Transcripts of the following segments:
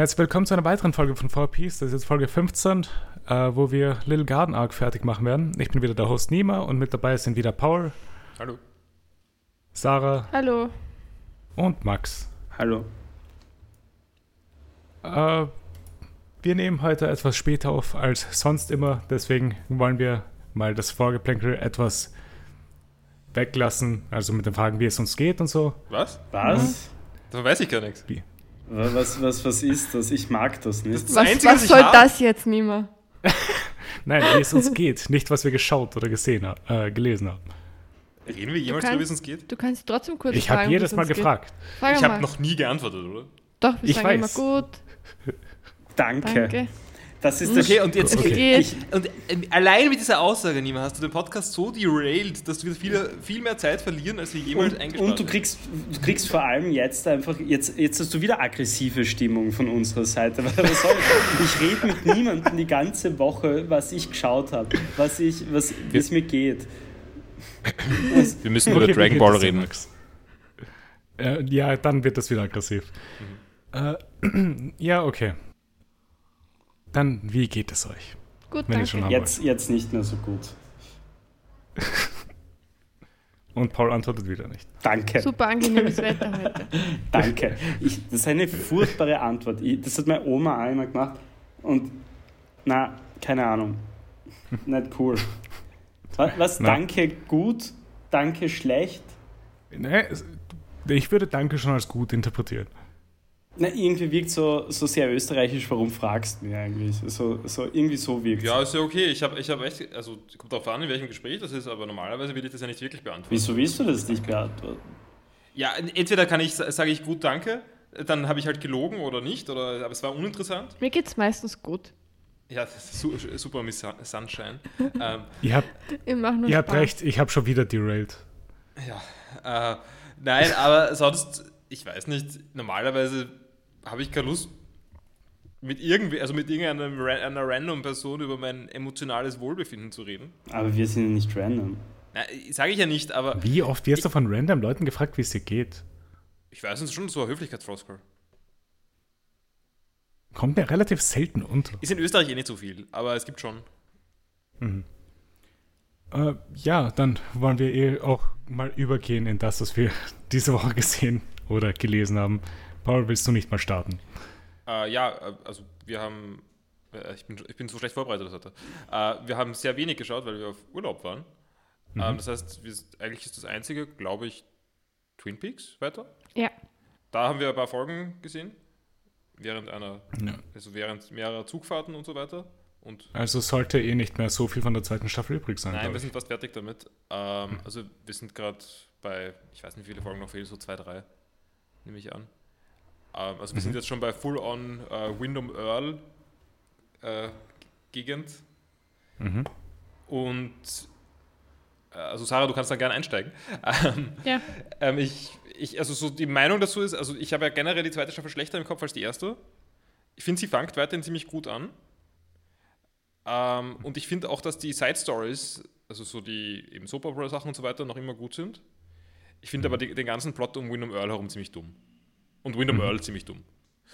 Herzlich willkommen zu einer weiteren Folge von 4Ps. Das ist jetzt Folge 15, äh, wo wir Little Garden Arc fertig machen werden. Ich bin wieder der Host Nima und mit dabei sind wieder Paul, Hallo. Sarah Hallo. und Max. Hallo. Äh, wir nehmen heute etwas später auf als sonst immer, deswegen wollen wir mal das Vorgeplänkel etwas weglassen, also mit den Fragen, wie es uns geht und so. Was? Was? Davon weiß ich gar nichts. Was, was, was ist das? Ich mag das nicht. Das Was, Einzige, was ich soll hab- das jetzt, Nima? Nein, wie es uns geht, nicht was wir geschaut oder gesehen haben, äh, gelesen haben. Reden wir jemals darüber, wie es uns geht? Du kannst trotzdem kurz Ich habe jedes es Mal gefragt. Frag Ich habe noch nie geantwortet, oder? Doch, wir Ich sagen weiß. immer gut. Danke. Danke. Das ist das Okay, und jetzt Okay. Ich, und ähm, allein mit dieser Aussage, Nima, hast du den Podcast so derailed, dass wir viel, viel mehr Zeit verlieren, als wir jemals und, eingespart und du kriegst, du kriegst vor allem jetzt einfach, jetzt, jetzt hast du wieder aggressive Stimmung von unserer Seite. Weil was soll ich ich rede mit niemandem die ganze Woche, was ich geschaut habe, was ich, was, wie es mir geht. Was, Wir müssen Okay, über Dragon Ball reden. Max? Äh, ja, dann wird das wieder aggressiv. Äh, ja, okay. Dann, wie geht es euch? Gut, Wenn danke. jetzt, jetzt nicht mehr so gut. Und Paul antwortet wieder nicht. Danke. Super angenehmes Wetter heute. Danke. Ich, das ist eine furchtbare Antwort. Ich, das hat meine Oma auch immer gemacht. Und, na, keine Ahnung. Nicht cool. Was, was Na. danke gut, danke schlecht? Nee, ich würde Danke schon als gut interpretieren. Na, irgendwie wirkt so, so sehr österreichisch, warum fragst du mich eigentlich? So, so, irgendwie so wirkt Ja, ist ja okay. Ich habe ich hab echt, also kommt darauf an, in welchem Gespräch das ist, aber normalerweise will ich das ja nicht wirklich beantworten. Wieso willst du das nicht beantworten? Ja, entweder kann ich, sage ich gut Danke, dann habe ich halt gelogen oder nicht, oder aber es war uninteressant. Mir geht's meistens gut. Ja, das ist su super Miss Sun- Sunshine. ähm, Ihr habt, Ich mach nur ihr habt recht, ich habe schon wieder derailed. ja, äh, nein, aber sonst, ich weiß nicht, normalerweise habe ich keine Lust mit irgendwie, also mit irgendeiner ra- einer random Person über mein emotionales Wohlbefinden zu reden. Aber wir sind ja nicht random. Sage ich ja nicht, aber Wie oft wirst du von random Leuten gefragt, wie es dir geht? ich weiß, es schon so ein Höflichkeitsfloskel. Kommt mir relativ selten unter. Ist in Österreich eh nicht so viel, aber es gibt schon. Äh, ja, dann wollen wir eh auch mal übergehen in das, was wir diese Woche gesehen oder gelesen haben. Paul, willst du nicht mal starten? Äh, ja, äh, also wir haben, äh, ich, bin, ich bin so schlecht vorbereitet heute. Äh, wir haben sehr wenig geschaut, weil wir auf Urlaub waren. Ähm, das heißt, wir, eigentlich ist das einzige, glaube ich, Twin Peaks weiter. Ja. Da haben wir ein paar Folgen gesehen, während einer, Ja. also während mehrerer Zugfahrten und so weiter. Und Also sollte eh nicht mehr so viel von der zweiten Staffel übrig sein. nein, wir sind fast fertig damit. Ähm, Also wir sind gerade bei, ich weiß nicht, wie viele Folgen noch fehlen, so zwei, drei, nehme ich an. Ähm, also wir sind jetzt schon bei Full-on äh, Wyndham Earl äh, Gegend. Mhm. Und äh, also Sarah, du kannst da gerne einsteigen. Ähm, Ja. ähm, ich, ich, also so die Meinung dazu ist, also ich habe ja generell die zweite Staffel schlechter im Kopf als die erste. Ich finde, sie fängt weiterhin ziemlich gut an. Ähm, und ich finde auch, dass die Side Stories, also so die eben Soap Opera Sachen und so weiter, noch immer gut sind. Ich finde aber die, den ganzen Plot um Wyndham Earl herum ziemlich dumm. Und Wyndham Earl ziemlich dumm.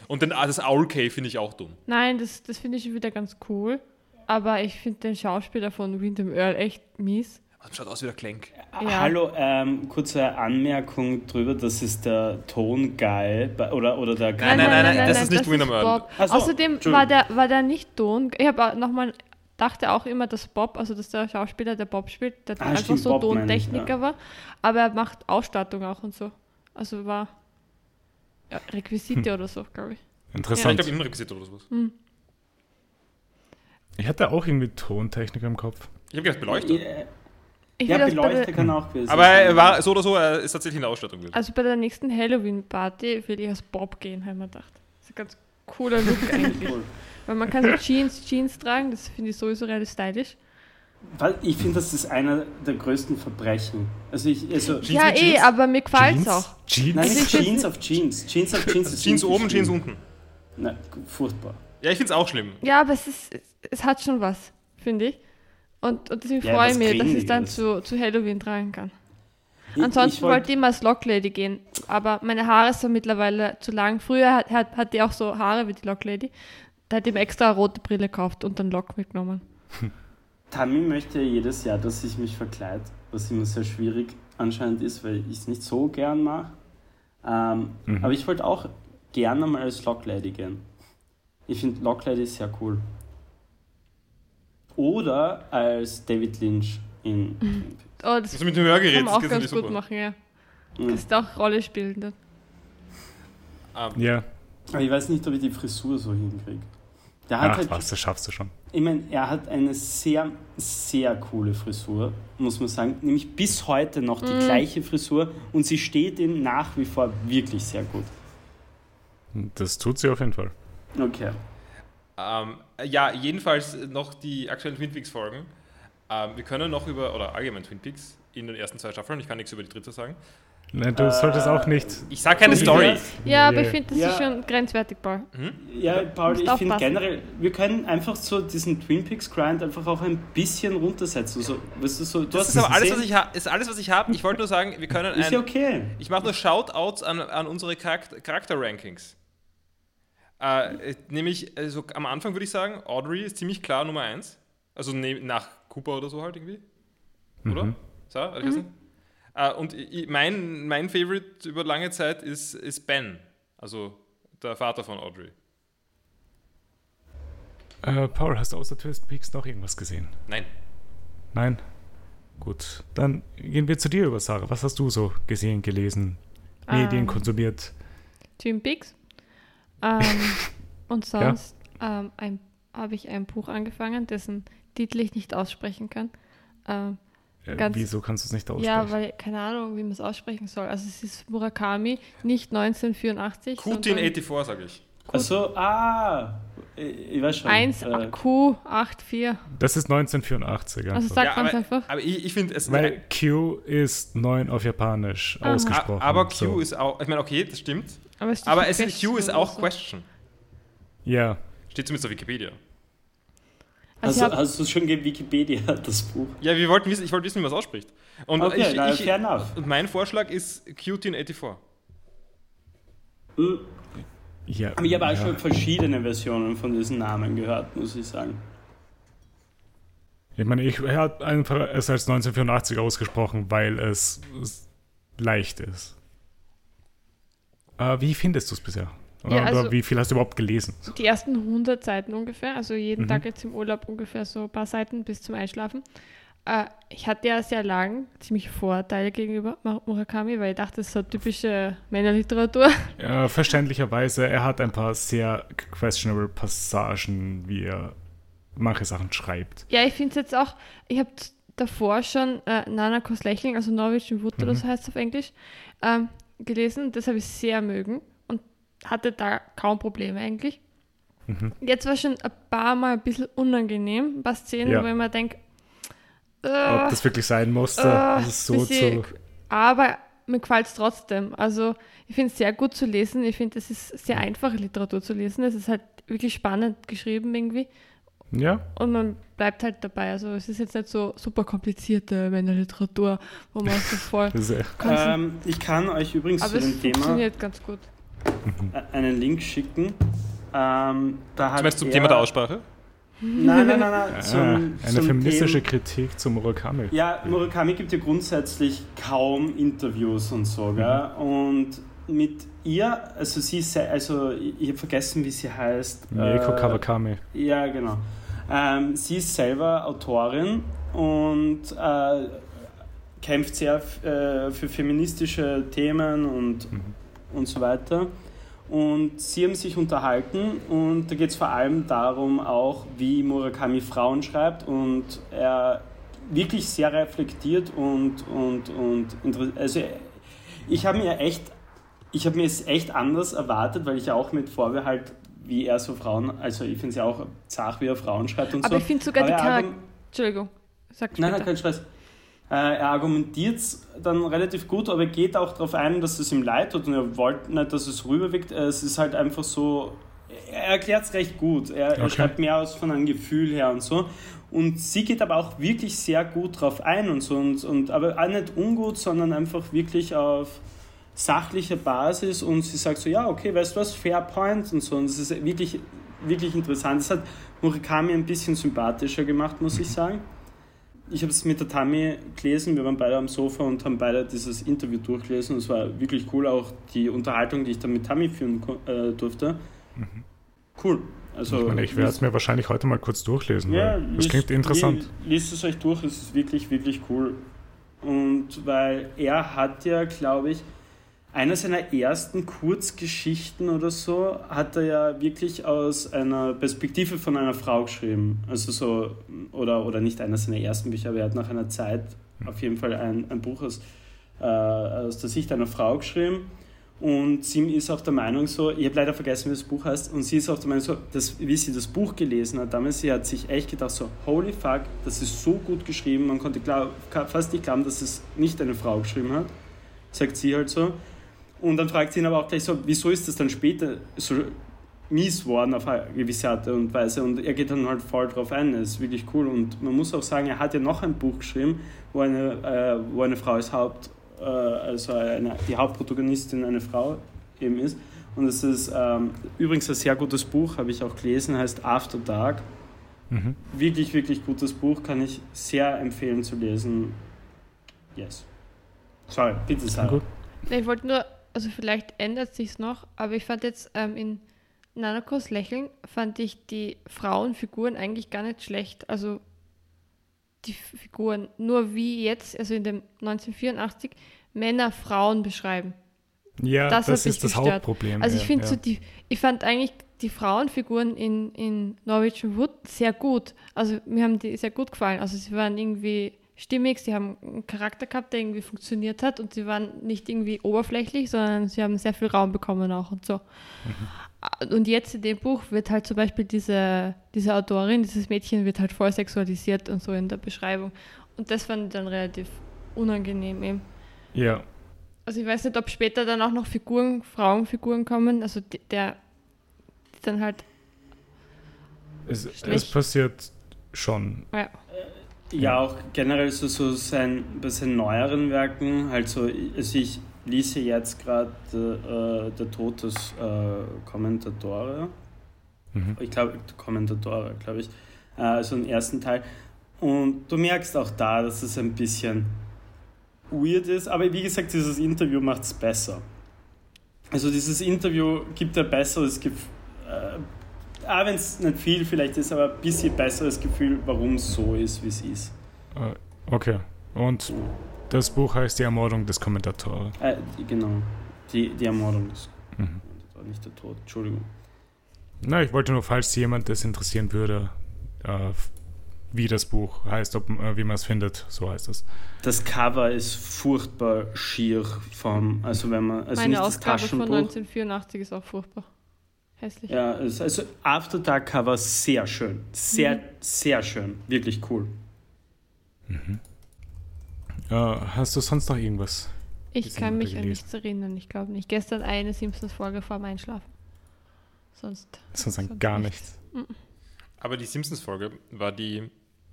Und den, das Owl Cave finde ich auch dumm. Nein, das, das finde ich schon wieder ganz cool. Aber ich finde den Schauspieler von Wyndham Earl echt mies. Das schaut aus wie der Clank. Ja. Hallo, ähm, kurze Anmerkung drüber, das ist der Tonguy oder, oder der Nein, nein, nein, das ist nicht Wyndham Earl. Bob. So, Außerdem war der, war der nicht Ton. Ich habe nochmal dachte auch immer, dass Bob, also dass der Schauspieler, der Bob spielt, der Ah, einfach stimmt, so Bob meine ich, Tontechniker ja. war. Aber er macht Ausstattung auch und so. Also war ja, Requisite oder so, glaube ich. Ja, ich Interessant. glaube, Innenrequisit oder sowas. ich hatte auch irgendwie Tontechnik im Kopf. Ich habe gedacht, Beleuchtung. Ja, Ich ja Beleuchter kann auch gewesen Aber sein. er war so oder so, er ist tatsächlich in der Ausstattung gewesen. also bei der nächsten Halloween-Party will ich als Bob gehen, habe ich mir gedacht. Das ist ein ganz cooler Look eigentlich. Cool. Weil man kann so Jeans, Jeans tragen, das finde ich sowieso relativ stylisch. Weil ich finde, das ist einer der größten Verbrechen. Also ich, also, Jeans ja, eh, Jeans? aber mir gefällt es Jeans? auch. Jeans? nein, Also Jeans auf Jeans. Jeans auf Jeans ist Jeans oben, Jeans unten. Nein, furchtbar. Ja, ich finde es auch schlimm. Ja, aber es, ist, es, hat schon was, finde ich. Und, und deswegen Ja, freue ich mich, dass ich es dann zu, zu Halloween tragen kann. Ich- Ansonsten ich wollt- wollte ich immer als Locklady gehen, aber meine Haare sind mittlerweile zu lang. Früher hat, hat, hatte ich auch so Haare wie die Locklady. Da hätte ich mir extra eine rote Brille gekauft und einen Lock mitgenommen. Tammy möchte ja jedes Jahr, dass ich mich verkleide, was immer sehr schwierig anscheinend ist, weil ich es nicht so gern mache. Ähm, Mhm. Aber ich wollte auch gerne mal als Locklady gehen. Ich finde Locklady sehr cool. Oder als David Lynch in. Oh, das Also mit dem Hörgerät, kann man auch das ganz gut super. machen, ja. Mhm. Das ist auch Rolle spielen dann. Ähm, Ja. Aber ich weiß nicht, ob ich die Frisur so hinkriege. Der hat Ach halt, was, das schaffst du schon. Ich meine, er hat eine sehr, sehr coole Frisur, muss man sagen. Nämlich bis heute noch die gleiche Frisur und sie steht ihm nach wie vor wirklich sehr gut. Das tut sie auf jeden Fall. Okay. Ähm, ja, jedenfalls noch die aktuellen Twin Peaks Folgen. Ähm, wir können noch über, oder allgemein Twin Peaks in den ersten zwei Staffeln, ich kann nichts über die dritte sagen. Nein, du solltest auch nicht. Ich sage keine Story. Ja, aber ich finde, das Ja. ist schon grenzwertig, Paul. Ja, Paul, Musst ich finde generell, wir können einfach so diesen Twin Peaks Grind einfach auch ein bisschen runtersetzen. So, weißt du, so, du Das hast ist aber alles, gesehen, was ich habe. Ist alles, was ich habe. Ich wollte nur sagen, wir können Ist ja ein, okay. Ich mache nur Shoutouts an, an unsere Charakter- Charakter-Rankings. Äh, äh, nämlich, also am Anfang würde ich sagen, Audrey ist ziemlich klar Nummer 1. Also ne, nach Cooper oder so halt irgendwie. Oder? Mhm. So, mhm. Äh, und ich, mein, mein Favorite über lange Zeit ist, ist Ben. Also der Vater von Audrey. Äh, Paul, hast du außer Twin Peaks noch irgendwas gesehen? Nein. Nein? Gut, dann gehen wir zu dir über, Sarah. Was hast du so gesehen, gelesen, Medien Ähm, konsumiert? Twin Peaks. Ähm, und sonst ähm, ein- habe ich ein Buch angefangen, dessen Titel ich nicht aussprechen kann. Ähm, Äh, ganz- wieso kannst du es nicht aussprechen? ja, weil keine Ahnung, wie man es aussprechen soll. Also es ist Murakami, nicht 1984. Kutin sondern 84, sage ich. Also, ah, ich weiß schon. 1 äh, Q84. das ist 1984. Also sagt man es aber, einfach. aber ich, ich finde es. Weil Q ist 9 auf Japanisch Aha. ausgesprochen. aber Q so. ist auch. Ich meine, okay, das stimmt. Aber Aber es Q ist auch so. Question. Ja, Steht zumindest auf Wikipedia. Also hast du, hab, hast du schon Wikipedia, das Buch? Ja, wir wollten wissen, ich wollte wissen, wie man es ausspricht. Und Okay, ich, na, ich, fair enough. mein Vorschlag ist Qtin84. Hm, ja. Aber ich habe auch ja. schon verschiedene Versionen von diesen Namen gehört, muss ich sagen. Ich meine, ich habe einfach es als 1984 ausgesprochen, weil es, es leicht ist. Äh, wie findest du es bisher? Oder, Ja, also- oder wie viel hast du überhaupt gelesen? die ersten 100 Seiten ungefähr, also jeden Mhm. Tag jetzt im Urlaub ungefähr so ein paar Seiten bis zum Einschlafen. Äh, ich hatte ja sehr lang ziemlich Vorteile gegenüber Murakami, weil ich dachte, das ist so typische Männerliteratur. Ja, verständlicherweise, er hat ein paar sehr questionable Passagen, wie er manche Sachen schreibt. Ja, ich finde es jetzt auch, ich habe davor schon äh, Nana Kos Lächeln, also Norwegian Wood Mhm. so heißt es auf Englisch, ähm, gelesen. Das habe ich sehr mögen hatte da kaum Probleme eigentlich. Mhm. Jetzt war schon ein paar Mal ein bisschen unangenehm, ein paar Szenen, Ja. wo ich mir denke, Ob äh, das wirklich sein musste, äh, so bisschen- zu. aber mir gefällt es trotzdem. Also ich finde es sehr gut zu lesen. Ich finde, es ist sehr einfache Literatur zu lesen. Es ist halt wirklich spannend geschrieben irgendwie. Ja, Und man bleibt halt dabei. Also es ist jetzt nicht so super komplizierte Männerliteratur, wo man so voll. Ähm, ich kann euch übrigens Aber zu es dem Thema funktioniert ganz gut. Einen Link schicken. Ähm, da hat Zum Beispiel zum er, Thema der Aussprache. Nein, nein, nein, nein. Ah, Zum, eine zum feministische Thema- Kritik zum Murakami. Ja, Murakami gibt ja grundsätzlich kaum Interviews und so, gell? Und mit ihr, also sie ist, sehr- also ich, habe vergessen, wie sie heißt. Mieko Äh, Kawakami. Ja, genau. Ähm, sie ist selber Autorin und äh, kämpft sehr äh, für feministische Themen und, Mhm. Und so weiter. Und sie haben sich unterhalten und da geht es vor allem darum auch, wie Murakami Frauen schreibt und er wirklich sehr reflektiert und, und, und also ich habe mir echt ich habe mir es echt anders erwartet, weil ich ja auch mit Vorbehalt, wie er so Frauen, also ich finde es ja auch zart, wie er Frauen schreibt und Aber so. ich finde sogar Aber die er Charakter... argum- Entschuldigung, sag Nein, nein, kein Stress. Äh, er argumentiert es dann relativ gut, aber er geht auch darauf ein, dass es ihm leid tut und er wollte nicht, dass es rüberwirkt. Äh, Es ist halt einfach so, er erklärt es recht gut. Er, okay. er, schreibt mehr aus von einem Gefühl her und so. Und sie geht aber auch wirklich sehr gut drauf ein und so. Und, und, aber auch nicht ungut, sondern einfach wirklich auf sachlicher Basis. Und sie sagt so, ja, okay, weißt du was, Fair Point und so. Und das ist wirklich, wirklich interessant. Das hat Murakami ein bisschen sympathischer gemacht, muss ich sagen. Ich habe es mit der Tami gelesen, wir waren beide am Sofa und haben beide dieses Interview durchgelesen. Und es war wirklich cool, auch die Unterhaltung, die ich dann mit Tami führen äh, durfte. Mhm. Cool. Also, ich, meine, ich werde es mir wahrscheinlich heute mal kurz durchlesen. Ja, das klingt interessant. Liest es euch durch, es ist wirklich, wirklich cool. Und weil er hat ja, glaube ich, einer seiner ersten Kurzgeschichten oder so, hat er ja wirklich aus einer Perspektive von einer Frau geschrieben. Also so, oder, oder nicht einer seiner ersten Bücher, aber er hat nach einer Zeit auf jeden Fall ein, ein Buch aus, äh, aus der Sicht einer Frau geschrieben. Und sie ist auch der Meinung so, ich habe leider vergessen, wie das Buch heißt, und sie ist auch der Meinung so, dass, wie sie das Buch gelesen hat damals, sie hat sich echt gedacht so, holy fuck, das ist so gut geschrieben, man konnte glaub, fast nicht glauben, dass es nicht eine Frau geschrieben hat, sagt sie halt so. Und dann fragt sie ihn aber auch gleich so, wieso ist das dann später so mies worden auf eine gewisse Art und Weise und er geht dann halt voll drauf ein, das ist wirklich cool und man muss auch sagen, er hat ja noch ein Buch geschrieben, wo eine, äh, wo eine Frau als Haupt äh, also eine, die Hauptprotagonistin eine Frau eben ist. Und es ist ähm, übrigens ein sehr gutes Buch, habe ich auch gelesen, heißt After Dark. Mhm. Wirklich, wirklich gutes Buch, kann ich sehr empfehlen zu lesen. Yes. Sorry, bitte Sarah. Ich wollte nur, also vielleicht ändert sich noch, aber ich fand jetzt ähm, in Nanakos Lächeln, fand ich die Frauenfiguren eigentlich gar nicht schlecht. Also die Figuren, nur wie jetzt, also in dem 1984, Männer Frauen beschreiben. Ja, das, das ist das gestört. Hauptproblem. Also ich ja, finde ja. so die, ich fand eigentlich die Frauenfiguren in, in Norwegian Wood sehr gut. Also mir haben die sehr gut gefallen. Also sie waren irgendwie stimmig, sie haben einen Charakter gehabt, der irgendwie funktioniert hat und sie waren nicht irgendwie oberflächlich, sondern sie haben sehr viel Raum bekommen auch und so. Mhm und jetzt in dem Buch wird halt zum Beispiel diese, diese Autorin, dieses Mädchen wird halt voll sexualisiert und so in der Beschreibung. Und das fand ich dann relativ unangenehm eben. Ja. Also ich weiß nicht, ob später dann auch noch Figuren, Frauenfiguren kommen, also der, die dann halt. Es, es passiert schon. Ja. Ja, auch generell so, so sein, bei seinen neueren Werken, halt so, also ich lese jetzt gerade äh, Der Tod des äh, Kommentatore. Mhm. Ich glaube, Kommentatore, glaube ich. Äh, also den ersten Teil. Und du merkst auch da, dass es ein bisschen weird ist, aber wie gesagt, dieses Interview macht es besser. Also dieses Interview gibt ein besseres Gefühl, äh, auch wenn es nicht viel vielleicht ist, aber ein bisschen besseres Gefühl, warum es so ist, wie es ist. Äh, okay. Und das Buch heißt Die Ermordung des Kommentators. Äh, genau. Die, die Ermordung des mhm. Nicht der Tod. Entschuldigung. Na, ich wollte nur, falls jemand das interessieren würde, äh, wie das Buch heißt, ob, äh, wie man es findet, so heißt es. Das Cover ist furchtbar schier vom, also wenn man, also Meine nicht Ausgabe das Taschenbuch. von 1984 ist auch furchtbar. Hässlich. Ja, also After Dark Cover sehr schön. Sehr, mhm. sehr schön. Wirklich cool. Mhm. Äh, hast du sonst noch irgendwas? Ich kann mich an nichts erinnern, ich glaube nicht. Gestern eine Simpsons-Folge vorm Einschlafen. Sonst. Sonst, sonst gar nichts. nichts. Aber die Simpsons-Folge war die,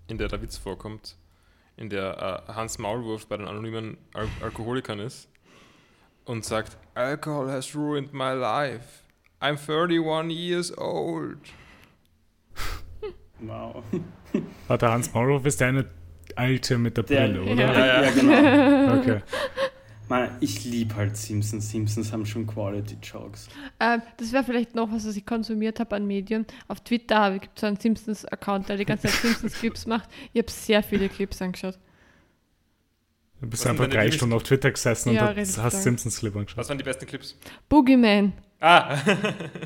in der der Witz vorkommt, in der uh, Hans Maulwurf bei den anonymen Al Alkoholikern ist und sagt: Alcohol has ruined my life. I'm 31 years old. Wow. Warte, Hans Maulwurf ist eine alte mit der Brille, der, oder? Ja, ja, ja, genau. okay. Man, ich liebe halt Simpsons. Simpsons haben schon Quality-Jokes. Äh, das wäre vielleicht noch was, was ich konsumiert habe an Medien. Auf Twitter gibt es so einen Simpsons-Account, der die ganze Zeit Simpsons-Clips macht. Ich habe sehr viele Clips angeschaut. Du bist einfach drei Stunden auf Twitter gesessen ja, und hast Simpsons-Clip angeschaut. Was waren die besten Clips? Boogeyman. Ah!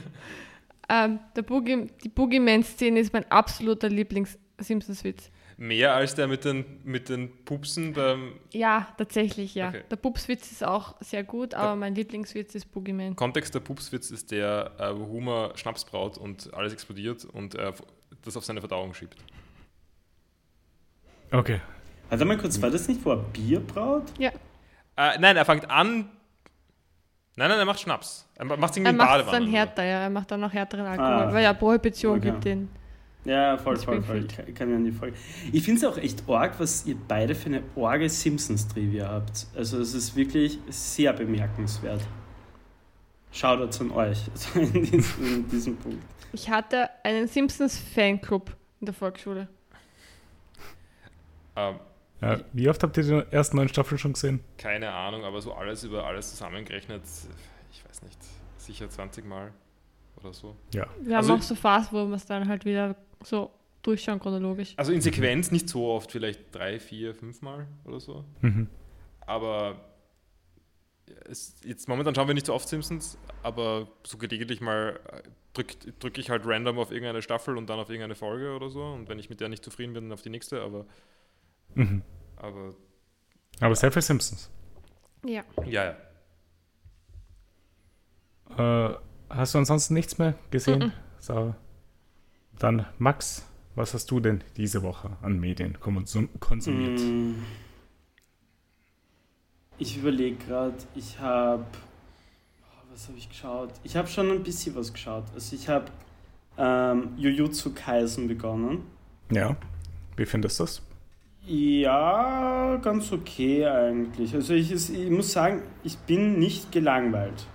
ähm, der Boogie, die Boogeyman-Szene ist mein absoluter Lieblings-Simpsons-Witz. Mehr als der mit den, mit den Pupsen beim. Ja, tatsächlich, ja. Okay. Der Pupswitz ist auch sehr gut, aber der mein Lieblingswitz ist Boogeyman. Kontext der Pupswitz ist der, äh, wo Humor Schnaps braut und alles explodiert und das auf seine Verdauung schiebt. Okay. Warte mal kurz, war das nicht, wo er Bier braut? Ja. Äh, nein, er fängt an, Nein, nein, er macht Schnaps. Er macht irgendwie Er in macht es Badewanne. dann härter, ja. Er macht dann noch härteren Alkohol, Ah. weil ja Prohibition Okay. gibt den. Ja, voll, voll, voll. Ich kann- ich kann mir an die Folge. Ich finde es auch echt arg, was ihr beide für eine orge Simpsons-Trivia habt. Also es ist wirklich sehr bemerkenswert. Shoutouts an euch also in, diesem, in diesem Punkt. Ich hatte einen Simpsons-Fanclub in der Volksschule. Ähm, Ja, wie oft habt ihr die ersten neun Staffeln schon gesehen? keine Ahnung, aber so alles über alles zusammengerechnet, ich weiß nicht, sicher 20 Mal oder so. Ja. Wir Also haben auch so Phasen, wo wir es dann halt wieder so durchschauen chronologisch. Also in Sequenz nicht so oft, vielleicht drei, vier, fünf Mal oder so. Mhm. Aber es, jetzt momentan schauen wir nicht so oft Simpsons, aber so gelegentlich mal drücke drück ich halt random auf irgendeine Staffel und dann auf irgendeine Folge oder so. Und wenn ich mit der nicht zufrieden bin, dann auf die nächste. Aber, Mhm. aber Aber sehr viel Simpsons. Ja. ja, ja. Äh, hast du ansonsten nichts mehr gesehen? Mhm. So. Dann, Max, was hast du denn diese Woche an Medien konsum konsumiert? Mm. Ich überlege gerade, ich habe. Was habe ich geschaut? Ich habe schon ein bisschen was geschaut. Also ich habe ähm, Jujutsu Kaisen begonnen. Ja. Wie findest du das? Ja, ganz okay eigentlich. Also ich, ist- ich muss sagen, ich bin nicht gelangweilt.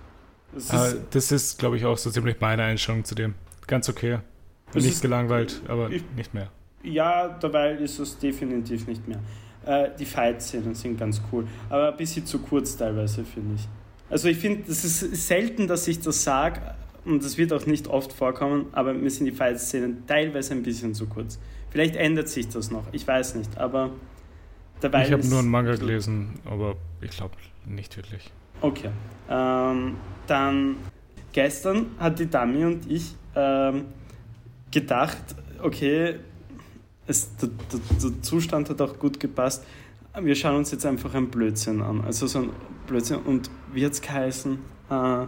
Es ist, Äh, das ist, glaube ich, auch so ziemlich meine Einstellung zu dem. Ganz okay. Es nicht ist- gelangweilt, aber ich- nicht mehr. ja, dabei ist es definitiv nicht mehr. Äh, die Fight-Szenen sind ganz cool, aber ein bisschen zu kurz teilweise, finde ich. Also ich finde, das ist selten, dass ich das sage und das wird auch nicht oft vorkommen, aber mir sind die Fight-Szenen teilweise ein bisschen zu kurz. Vielleicht ändert sich das noch, ich weiß nicht, aber dabei ich habe nur einen Manga gelesen, aber ich glaube nicht wirklich. Okay. Ähm, dann gestern hat die Dami und ich ähm, gedacht, okay, es, der, der, der Zustand hat auch gut gepasst. Wir schauen uns jetzt einfach ein Blödsinn an. Also so ein Blödsinn. Und wie hat es geheißen? Äh,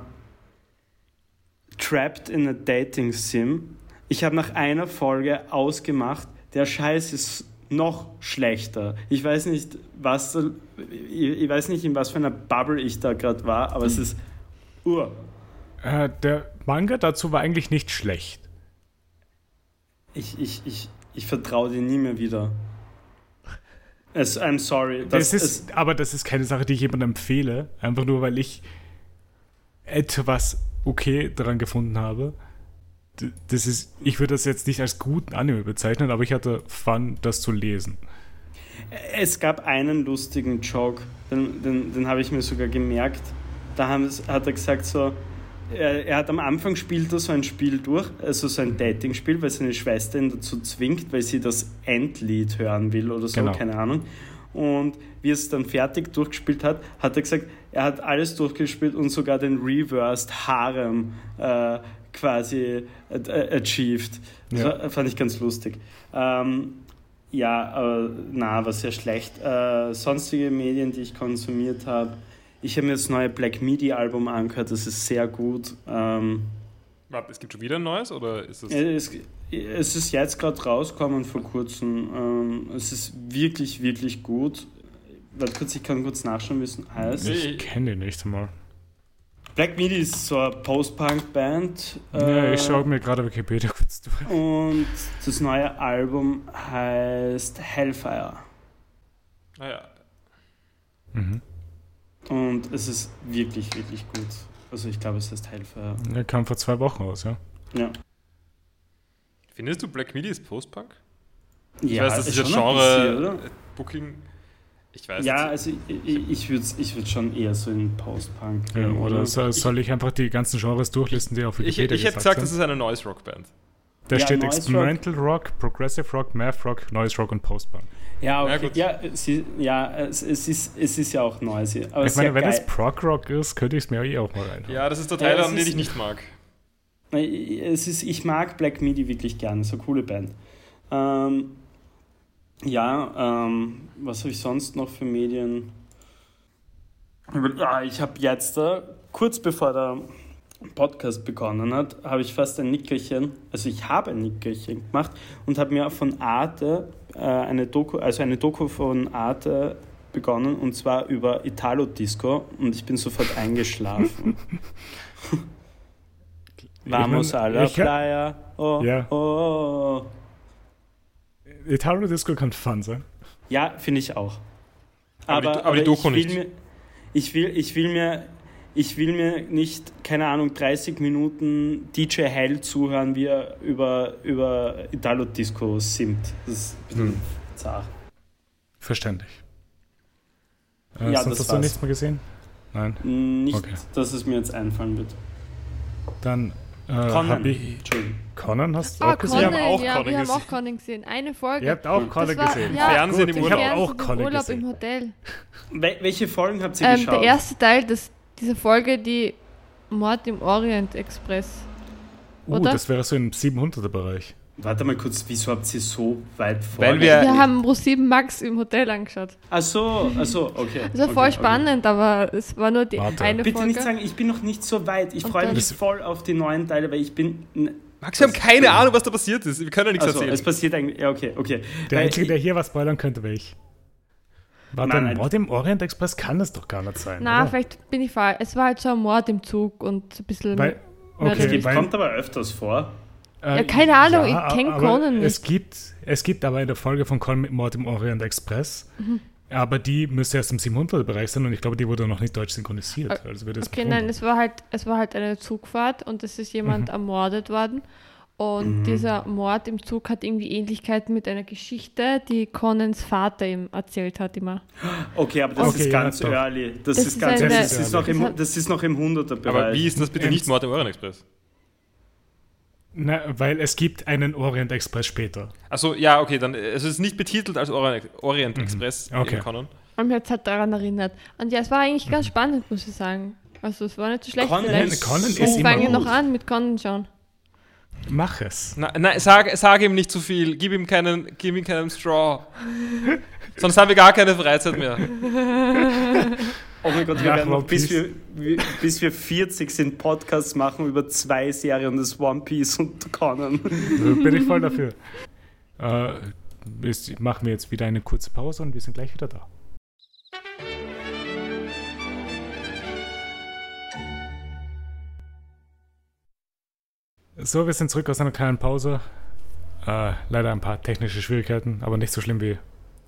Trapped in a Dating Sim. Ich habe nach einer Folge ausgemacht, der Scheiß ist noch schlechter. Ich weiß nicht, was ich, weiß nicht, in was für einer Bubble ich da gerade war, aber es ist ur. Äh, der Manga dazu war eigentlich nicht schlecht. Ich, ich, ich, ich vertraue dir nie mehr wieder. Es, I'm sorry. Das, Das, ist, aber das ist keine Sache, die ich jemandem empfehle. Einfach nur, weil ich etwas okay daran gefunden habe. Das ist, ich würde das jetzt nicht als guten Anime bezeichnen, aber ich hatte Fun, das zu lesen. Es gab einen lustigen Joke, den, den, den habe ich mir sogar gemerkt. Da haben, hat er gesagt so, er, er hat am Anfang spielt er so ein Spiel durch, also so ein Dating-Spiel, weil seine Schwester ihn dazu zwingt, weil sie das Endlied hören will oder so, Genau. keine Ahnung. Und wie er es dann fertig durchgespielt hat, hat er gesagt, er hat alles durchgespielt und sogar den Reversed Harem äh, quasi äh, achieved. Das Ja. fand ich ganz lustig. Ähm, ja, aber na, war sehr schlecht. Äh, sonstige Medien, die ich konsumiert habe. Ich habe mir das neue Black Midi Album angehört, das ist sehr gut. Ähm, Warte, es gibt schon wieder ein neues oder ist es. es, es ist jetzt gerade rausgekommen vor kurzem. Ähm, es ist wirklich, wirklich gut. Warte kurz, ich kann kurz nachschauen, wie es heißt. Ich- Ich kenne den nicht einmal. Black Midi ist so eine Post-Punk-Band. ja, ich äh, schaue mir gerade Wikipedia kurz durch. Und das neue Album heißt Hellfire. Naja, Mhm. Und es ist wirklich, wirklich gut. Also ich glaube, es heißt Hellfire. Der kam vor zwei Wochen raus, ja. Ja. findest du Black Midi ist Post-Punk? Ich Ich weiß, das ist ja ein bisschen, Genre, oder? äh, Booking. Ich weiß Ja, nicht. also ich, ich, ich würde ich würd schon eher so in Post-Punk ja oder soll, soll ich einfach die ganzen Genres durchlisten, die auf Ich, Wikipedia ich hätte gesagt gesagt, das sind? ist eine Noise-Rock-Band. Da Ja, steht Noise Experimental Rock. Progressive Rock, Math Rock, Noise Rock und Post-Punk. Ja, okay. gut. Ja, sie, ja es, es, ist, es ist ja auch noisy. Aber Ich meine, wenn geil. es Prog-Rock ist, könnte ich es mir eh auch mal rein. Ja, das ist der Teil, Ja, an den ich nicht mag. Es ist, ich mag Black Midi wirklich gerne, so eine coole Band. Ähm, ja, ähm, was habe ich sonst noch für Medien? Ja, ich habe jetzt, äh, kurz bevor der Podcast begonnen hat, habe ich fast ein Nickerchen, also ich habe ein Nickerchen gemacht und habe mir von Arte äh, eine Doku, also eine Doku von Arte begonnen und zwar über Italo-Disco und ich bin sofort eingeschlafen. Vamos mein, a la playa. Oh, Ja. oh, oh. Italo Disco kann fun sein. Ja, finde ich auch. Aber die- Aber, aber die ich Doku will nicht. Mir, ich, will, ich, will mir, ich will mir nicht, keine Ahnung, 30 Minuten DJ Hell zuhören, wie er über, über Italo-Disco simmt. Das ist ein bisschen Hm. zart. Verständlich. Äh, Ja, sonst das hast du war's. nichts mehr gesehen? Nein. Nicht, Okay. dass es mir jetzt einfallen wird. Dann äh, habe ich. Entschuldigung. Conan hast du Ah, auch gesehen? Wir haben Conan, auch ja, Conan wir haben auch gesehen. Conan gesehen. Eine Folge. Ihr habt auch Das Conan war- gesehen. ja, Fernsehen im ich Urlaub. habe auch Fernsehen im Conan Urlaub gesehen. im Hotel. Wel welche Folgen habt ihr Ähm, geschaut? der erste Teil des, dieser Folge, die Mord im Orient Express. Uh, oder? das wäre so im 700er-Bereich. Warte mal kurz, wieso habt ihr so weit vor? Weil wir- Wir haben Pro7 Max im Hotel angeschaut. Ach so, ach so, okay. Das war okay, voll okay. spannend, aber es war nur die Warte. eine Bitte Folge. nicht sagen, ich bin noch nicht so weit. Ich freue mich voll auf die neuen Teile, weil ich bin. Max, wir haben keine Ahnung, was da passiert ist. Wir können ja nichts Also, es erzählen. passiert eigentlich. Ja, okay, okay. Der Weil Einzige, der hier was spoilern könnte, wäre ich. Warte, Nein, ein. Mord im Orient Express kann es doch gar nicht sein. Na, oder? vielleicht bin ich falsch. Es war halt so ein Mord im Zug und ein bisschen. Weil, Ja, das okay, gibt, weil, kommt aber öfters vor. äh, Ja, keine Ahnung, ich kenn aber Conan Es nicht. gibt, es gibt aber eine Folge von Conan mit Mord im Orient Express, Mhm. Aber die müsste erst im 700er-Bereich sein und ich glaube, die wurde noch nicht deutsch synchronisiert. Also wird das Okay, nein, es war halt, es war halt eine Zugfahrt und es ist jemand Mhm. ermordet worden. Und Mhm. dieser Mord im Zug hat irgendwie Ähnlichkeiten mit einer Geschichte, die Conans Vater ihm erzählt hat immer. Okay, aber das Okay, ist ja, ganz doch. early. Das, Das ist ist ganz eine- early. Das ist, noch im, das ist noch im 100er-Bereich. Aber wie ist das bitte nicht Mord im Orient Express? Na, weil es gibt einen Orient Express später. Achso, ja, okay, dann äh, es ist nicht betitelt als Orient, Orient Express Mhm. Okay. Conan. Und mich hat halt daran erinnert. Und ja, es war eigentlich Mhm. ganz spannend, muss ich sagen. Also es war nicht so schlecht. Conan Vielleicht ist Conan ist ich immer fange gut. noch an mit Conan schauen. Mach es. Na, nein, sag, sag ihm nicht zu viel, gib ihm keinen, gib ihm keinen Straw. Sonst haben wir gar keine Freizeit mehr. Oh mein Gott, wir Nach werden bis wir, bis wir 40 sind, Podcasts machen über zwei Serien, das One Piece und Conan. Da bin ich voll dafür. Äh, ist, machen wir jetzt wieder eine kurze Pause und wir sind gleich wieder da. So, wir sind zurück aus einer kleinen Pause. Äh, leider ein paar technische Schwierigkeiten, aber nicht so schlimm wie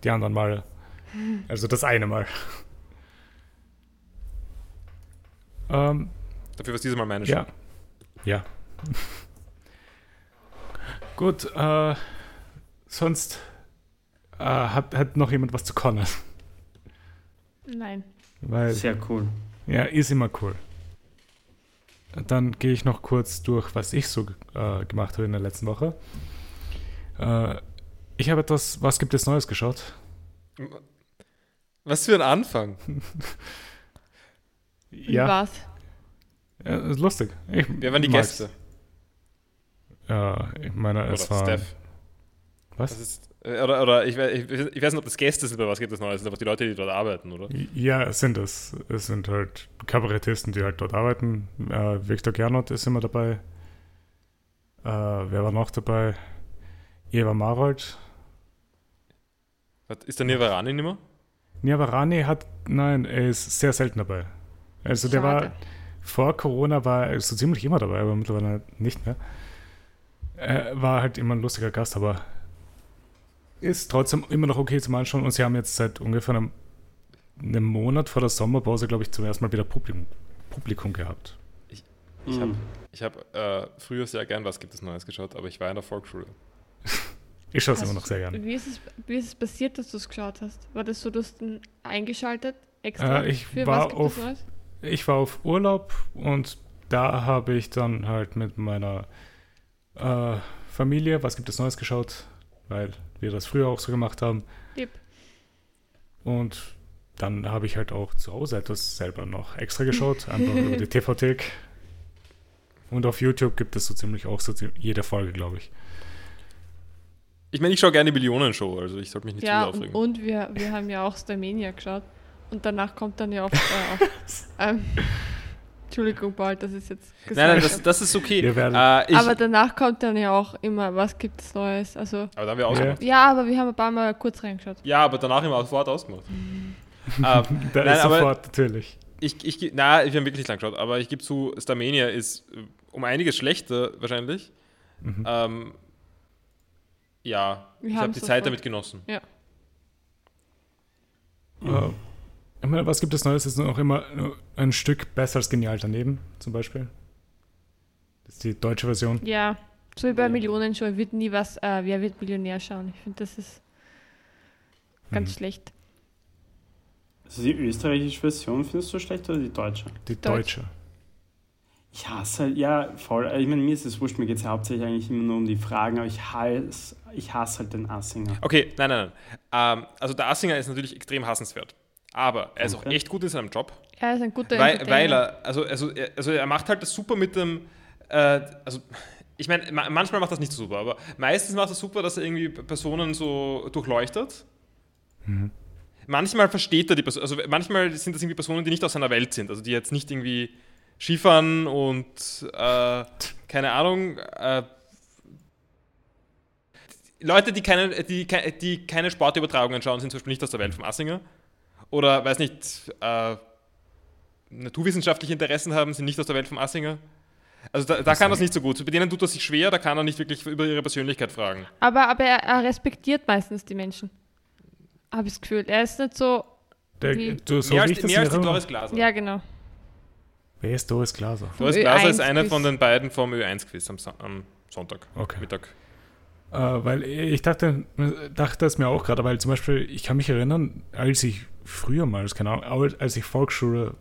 die anderen Male. Also das eine Mal. Ähm, Dafür war es dieses Mal meine ja. Ja. Gut, äh, sonst äh, hat, hat noch jemand was zu Connor. Nein. Weil, Sehr cool. ja, ist immer cool. Dann gehe ich noch kurz durch, was ich so äh, gemacht habe in der letzten Woche. Äh, ich habe etwas, was gibt es Neues geschaut? Was für ein Anfang. Wie Ja, war's? ja ist lustig. Ich Wer waren die mag's. Gäste? Ja, ich meine, Oder es war. Steph? Was? Das ist, äh, oder oder ich, ich, ich weiß nicht, ob das Gäste sind, aber was gibt es Neues? Das sind einfach die Leute, die dort arbeiten, oder? Ja, es sind es. Es sind halt Kabarettisten, die halt dort arbeiten. Äh, Viktor Gernot ist immer dabei. Äh, wer war noch dabei? Eva Marold. Was, ist der Nirvarani nicht mehr? Niavarani hat, nein, er ist sehr selten dabei. Also der war, vor Corona war er so ziemlich immer dabei, aber mittlerweile nicht mehr. Er war halt immer ein lustiger Gast, aber ist trotzdem immer noch okay zum Anschauen. Und sie haben jetzt seit ungefähr einem, einem Monat vor der Sommerpause, glaube ich, zum ersten Mal wieder Publikum, Publikum gehabt. Ich Mhm. habe ich hab, äh, früher sehr gern Was gibt es Neues geschaut, aber ich war in der Volksschule. Ich schaue es immer noch sehr gerne. Wie ist, es, wie ist es passiert, dass du es geschaut hast? War das so, du hast ihn eingeschaltet? Extra? Äh, ich Für war was gibt es auf- Neues? Ich war auf Urlaub und da habe ich dann halt mit meiner äh, Familie, was gibt es Neues geschaut, weil wir das früher auch so gemacht haben. Lieb. Und dann habe ich halt auch zu Hause etwas selber noch extra geschaut, einfach über die TV-Thek. Und auf YouTube gibt es so ziemlich auch so jede Folge, glaube ich. Ich meine, ich schaue gerne die Millionenshow, also ich sollte mich nicht Ja, zu und, aufregen. und wir, wir haben ja auch Starmania geschaut. Und danach kommt dann ja oft. Äh, auch, ähm, Entschuldigung, Paul, das ist jetzt gesagt. nein, nein, das, das ist okay. Wir werden- Äh, ich, aber danach kommt dann ja auch immer, was gibt es Neues? Also, aber da haben wir Ja. ausgemacht. ja, aber wir haben ein paar Mal kurz reingeschaut. Ja, aber danach immer sofort ausgemacht. Ähm, Da nein, ist aber sofort natürlich. ich, ich, na, ich habe wirklich nicht lang geschaut, aber ich gebe zu, Starmania ist äh, um einiges schlechter wahrscheinlich. Mhm. Ähm, ja, Wir ich habe die sofort- Zeit damit genossen. Ja. Äh, ich meine, was gibt es Neues? Ist noch immer ein Stück besser als genial daneben, zum Beispiel. Das ist die deutsche Version. Ja, so wie bei Ja. Millionenshow wird nie was, äh, wer wird Millionär schauen. Ich finde, das ist ganz Mhm. schlecht. Also die österreichische Version findest du schlecht oder die deutsche? Die Deutsch. deutsche. Ich hasse halt, ja, voll. Ich meine, mir ist es wurscht, mir geht es ja hauptsächlich eigentlich immer nur um die Fragen, aber ich hasse, ich hasse halt den Assinger. Okay, nein, nein, nein. Ähm, also der Assinger ist natürlich extrem hassenswert. Aber er ist auch Okay. echt gut in seinem Job. Er ist ein guter Weil, weil er, also, also, er, also er macht halt das super mit dem, äh, also ich meine, ma manchmal macht das nicht so super, aber meistens macht er super, dass er irgendwie Personen so durchleuchtet. Manchmal versteht er die Person, also manchmal sind das irgendwie Personen, die nicht aus seiner Welt sind, also die jetzt nicht irgendwie Skifahren und äh, keine Ahnung, äh, Leute, die keine, die, die keine Sportübertragungen schauen, sind zum Beispiel nicht aus der Welt vom Assinger. Oder, weiß nicht, äh, naturwissenschaftliche Interessen haben, sind nicht aus der Welt vom Assinger. Also da, da kann das nicht so gut. Bei denen tut er sich schwer, da kann er nicht wirklich über ihre Persönlichkeit fragen. Aber, aber er, er respektiert meistens die Menschen. Habe ich das Gefühl. Er ist nicht so. Der, du, so mehr als, das mehr als die Doris Glaser. Ja, genau. Wer ist Doris Glaser? Doris Glaser ist Ö1 einer Quiz. von den beiden vom Ö1-Quiz am, am Sonntag, Okay. Mittag. Äh, weil ich dachte, dachte es mir auch gerade, weil zum Beispiel, ich kann mich erinnern, als ich früher mal, keine Ahnung, als ich Volksschule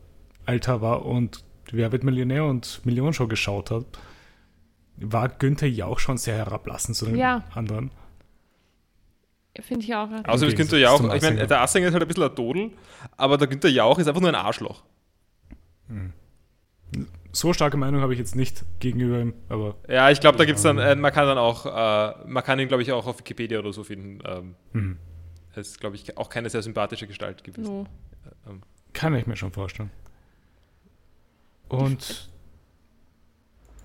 Alter war und Wer wird Millionär und Millionenshow geschaut habe, war Günther Jauch schon sehr herablassend zu den Ja. anderen. Finde ich auch. Außerdem ist Gegensatz Günther Jauch, ich meine, der Assinger ist halt ein bisschen ein Dodel, aber der Günther Jauch ist einfach nur ein Arschloch. So starke Meinung habe ich jetzt nicht gegenüber ihm, aber Ja, ich glaube, da gibt es dann, äh, man kann dann auch, äh, man kann ihn, glaube ich, auch auf Wikipedia oder so finden. Ähm, hm, ist, glaube ich, auch keine sehr sympathische Gestalt gewesen. No. Ähm, kann ich mir schon vorstellen. Und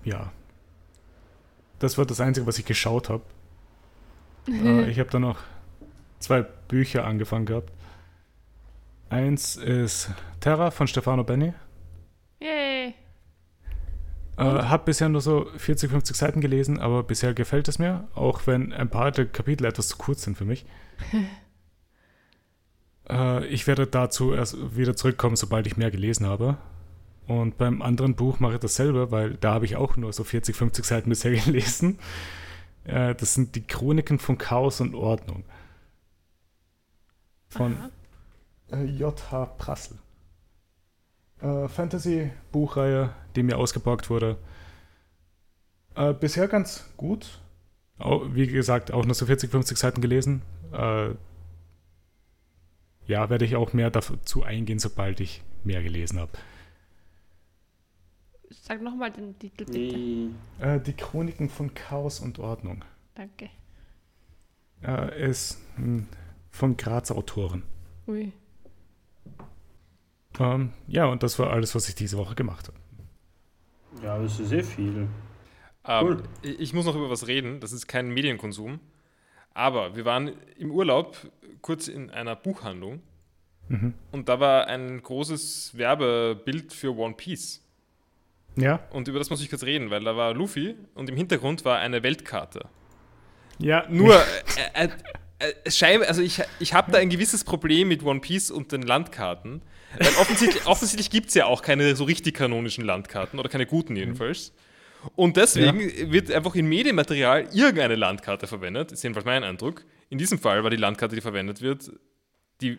ja, das war das Einzige, was ich geschaut habe. äh, ich habe dann noch zwei Bücher angefangen gehabt. Eins ist Terra von Stefano Benni. Yay. Äh, habe bisher nur so 40, 50 Seiten gelesen, aber bisher gefällt es mir, auch wenn ein paar der Kapitel etwas zu kurz sind für mich. äh, ich werde dazu erst wieder zurückkommen, sobald ich mehr gelesen habe. Und beim anderen Buch mache ich dasselbe, weil da habe ich auch nur so 40, 50 Seiten bisher gelesen. Äh, das sind die Chroniken von Chaos und Ordnung. Von äh, J.H. Prassel. Äh, Fantasy-Buchreihe, die mir ausgeborgt wurde. Äh, bisher ganz gut. Wie gesagt, auch nur so 40, 50 Seiten gelesen. Ja, werde ich auch mehr dazu eingehen, sobald ich mehr gelesen habe. Sag nochmal den Titel bitte. Nee. Äh, die Chroniken von Chaos und Ordnung. Danke. Äh, ist mh, von Grazer Autoren. Ui. Ähm, ja, und das war alles, was ich diese Woche gemacht habe. Ja, das ist eh viel. Ähm, Cool. ich, ich muss noch über was reden, das ist kein Medienkonsum. Aber wir waren im Urlaub kurz in einer Buchhandlung Mhm. und da war ein großes Werbebild für One Piece. Ja, Und über das muss ich kurz reden, weil da war Luffy und im Hintergrund war eine Weltkarte. ja, Nur, äh, äh, äh, Scheibe, also ich, ich habe da ein gewisses Problem mit One Piece und den Landkarten. Weil offensichtlich, offensichtlich gibt es ja auch keine so richtig kanonischen Landkarten oder keine guten jedenfalls. Und deswegen wird einfach in Medienmaterial irgendeine Landkarte verwendet, ist jedenfalls mein Eindruck. In diesem Fall war die Landkarte, die verwendet wird, die,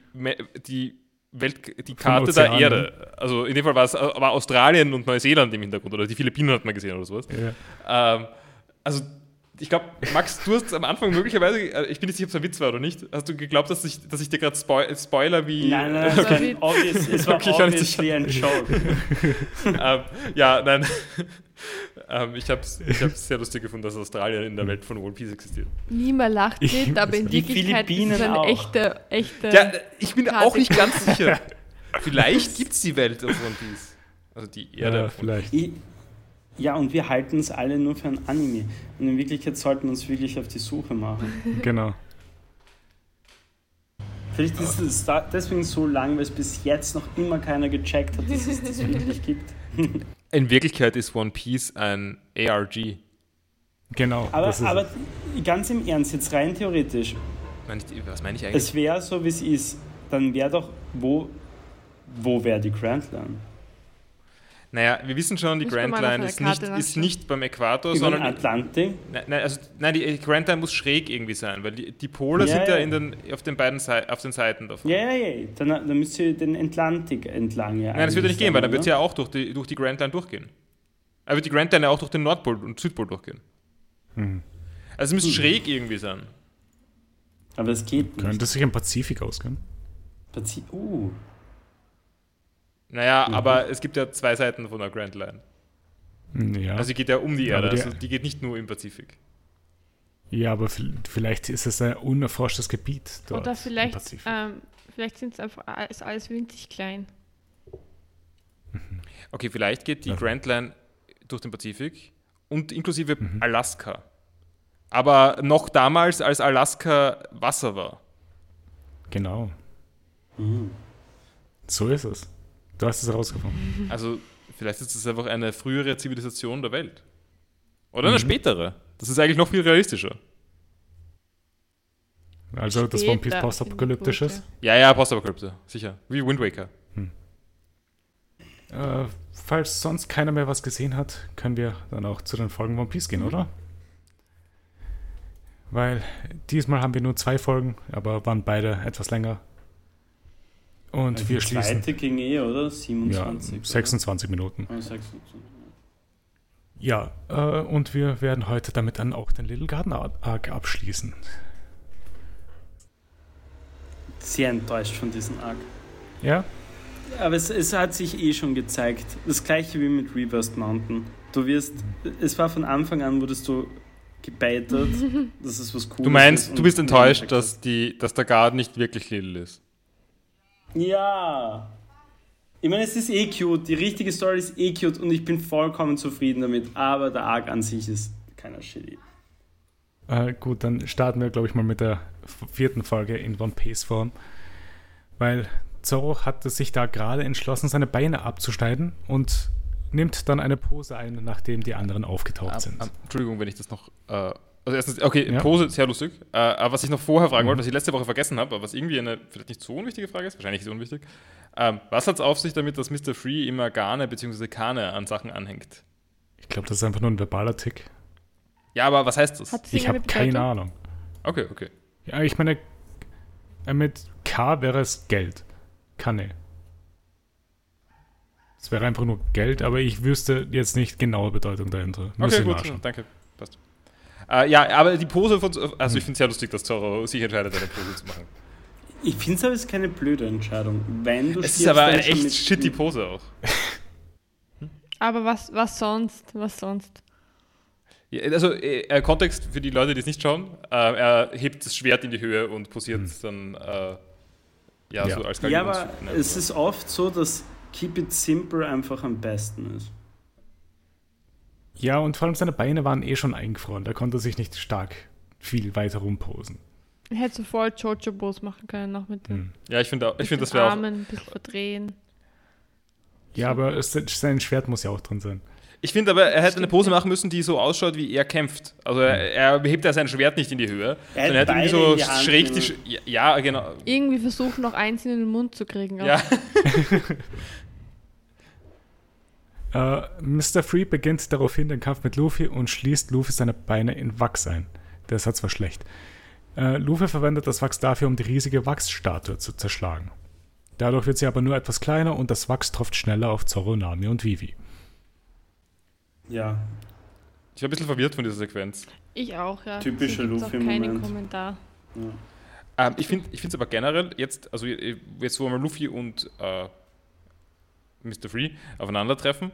die, Welt, die Karte der. Erde. Also in dem Fall war es war Australien und Neuseeland im Hintergrund oder die Philippinen hat man gesehen oder sowas. ja. Ähm, also, ich glaube, Max, du hast am Anfang möglicherweise, äh, ich bin nicht sicher, ob es ein Witz war oder nicht, hast du geglaubt, dass ich, dass ich dir gerade Spoil Spoiler wie. Nein, nein, war, Okay. ein obvious, es war Okay, nicht obviously ein Joke. ähm, ja, nein. ähm, ich habe es ich hab's sehr lustig gefunden, dass Australien in der Welt von One Piece existiert. Niemand lacht mit, aber in Die Wirklichkeit ist Philippinen es eine auch. echte, echte. Ja, ich bin Karte. auch nicht ganz sicher. Vielleicht gibt es die Welt auf One Piece. Also die Erde. Ja, vielleicht. Ich, ja, und wir halten es alle nur für ein Anime. Und in Wirklichkeit sollten wir uns wirklich auf die Suche machen. Genau. Vielleicht ist es deswegen so lang, weil es bis jetzt noch immer keiner gecheckt hat, dass es das wirklich gibt. In Wirklichkeit ist One Piece ein ARG. Genau. Aber, das ist aber ganz im Ernst, jetzt rein theoretisch, Meine ich- Was meine ich eigentlich? es wäre so, wie es ist, dann wäre doch, wo, wo wäre die Grand Line? Naja, wir wissen schon, die Grand Line ist nicht, ist nicht beim Äquator, Über sondern Atlantik? Nein, nein, also, nein, die Grand Line muss schräg irgendwie sein, weil die, die Pole Ja, sind ja, ja. in den, auf den beiden Sei- auf den Seiten davon. Ja, ja, ja. Dann, dann müsst ihr den Atlantik entlang ja Nein, das wird ja nicht gehen, weil dann wird es ja. auch durch die, durch die Grand Line durchgehen. Aber wird die Grand Line ja auch durch den Nordpol und Südpol durchgehen. Hm. Also es müsste schräg irgendwie sein. Aber es geht nicht. Könnte sich im Pazifik ausgehen. Pazi- Uh, Naja, Mhm. aber es gibt ja zwei Seiten von der Grand Line. Ja. Also sie geht ja um die Erde, die- also die geht nicht nur im Pazifik. ja, aber vi- vielleicht ist es ein unerforschtes Gebiet dort Oder im vielleicht, Pazifik. ähm, vielleicht sind es einfach alles, alles winzig klein. Okay, vielleicht geht die Ja. Grand Line durch den Pazifik und inklusive Mhm. Alaska. Aber noch damals, als Alaska Wasser war. Genau. Mhm. So ist es. Du hast es herausgefunden. Also vielleicht ist es einfach eine frühere Zivilisation der Welt. Oder eine Mhm. spätere. Das ist eigentlich noch viel realistischer. Also das One Piece Später postapokalyptisch ist. Ja, ja, Postapokalypse, sicher. Wie Wind Waker. Äh, falls sonst keiner mehr was gesehen hat, können wir dann auch zu den Folgen One Piece gehen, Mhm. oder? Weil diesmal haben wir nur zwei Folgen, aber waren beide etwas länger. Und die wir schließen. zweite ging eh, oder? Ja, 27. oder? 26 Minuten. Ah, 26. Ja, äh, und wir werden heute damit dann auch den Little Garden Arc abschließen. Sehr enttäuscht von diesem Arc. Ja? Aber es, es hat sich eh schon gezeigt. Das gleiche wie mit Reversed Mountain. Du wirst, es war von Anfang an, wurdest du gebaitet, dass es was Cooles Du meinst, ist du bist enttäuscht, dass, die, dass der Guard nicht wirklich Little ist. Ja. Ich meine, es ist eh cute. Die richtige Story ist eh cute und ich bin vollkommen zufrieden damit. Aber der Arc an sich ist keiner Shitty. Äh, gut, dann starten wir, glaube ich, mal mit der vierten Folge in One Piece Form. Weil Zorro hatte sich da gerade entschlossen, seine Beine abzuschneiden und nimmt dann eine Pose ein, nachdem die anderen aufgetaucht Ah, sind. ah, Entschuldigung, wenn ich das noch. Äh, also erstens, okay, Ja. Pose, sehr lustig. Äh, aber was ich noch vorher fragen Mhm. wollte, was ich letzte Woche vergessen habe, aber was irgendwie eine vielleicht nicht so unwichtige Frage ist, wahrscheinlich ist unwichtig. Ähm, was hat es auf sich damit, dass Mr. Free immer Garne bzw. Kane an Sachen anhängt? Ich glaube, das ist einfach nur ein verbaler Tick. Ja, aber was heißt das? Ich habe keine? Ahnung. Okay, okay. Ja, ich meine, äh, mit K wäre es Geld. Kanne. Es wäre einfach nur Geld, aber ich wüsste jetzt nicht genaue Bedeutung dahinter. Müsste Okay, ich gut, nachschauen. danke. Passt. Äh, ja, aber die Pose von. Also, ich finde es sehr lustig, dass Zorro sich entscheidet, eine Pose zu machen. Ich finde es aber ist keine blöde Entscheidung. Wenn du Es ist aber eine echt mit- shitty Pose auch. Aber was, was sonst? Was sonst? Ja, also, äh, Kontext für die Leute, die es nicht schauen: äh, Er hebt das Schwert in die Höhe und posiert dann. Äh, ja, Ja. so als Ja, aber es ist oft so, dass Keep It Simple einfach am besten ist. Ja, und vor allem seine Beine waren eh schon eingefroren. Da konnte er sich nicht stark viel weiter rumposen. Ich hätte so voll Jojo-Bos machen können, noch mit den, Hm. Ja, ich finde, ich find, das wäre auch. Armen ein bisschen verdrehen. Ja, aber es, sein Schwert muss ja auch drin sein. Ich finde aber, er hätte eine Pose machen müssen, die so ausschaut, wie er kämpft. Also er, er hebt ja sein Schwert nicht in die Höhe, Er sondern er hat irgendwie so die schräg die. Sch ja, ja, genau. Irgendwie versuchen, noch eins in den Mund zu kriegen. Ja. Äh, Mr. Free beginnt daraufhin den Kampf mit Luffy und schließt Luffy seine Beine in Wachs ein. Der Satz war schlecht. Äh, Luffy verwendet das Wachs dafür, um die riesige Wachsstatue zu zerschlagen. Dadurch wird sie aber nur etwas kleiner und das Wachs tropft schneller auf Zorro, Nami und Vivi. Ja, Ich war ein bisschen verwirrt von dieser Sequenz. Ich auch, ja. Typischer gibt's auch Luffy-Moment. keinen Kommentar. Ähm, ich finde es aber generell jetzt, also jetzt wo wir Luffy und äh, Mr. Free aufeinandertreffen,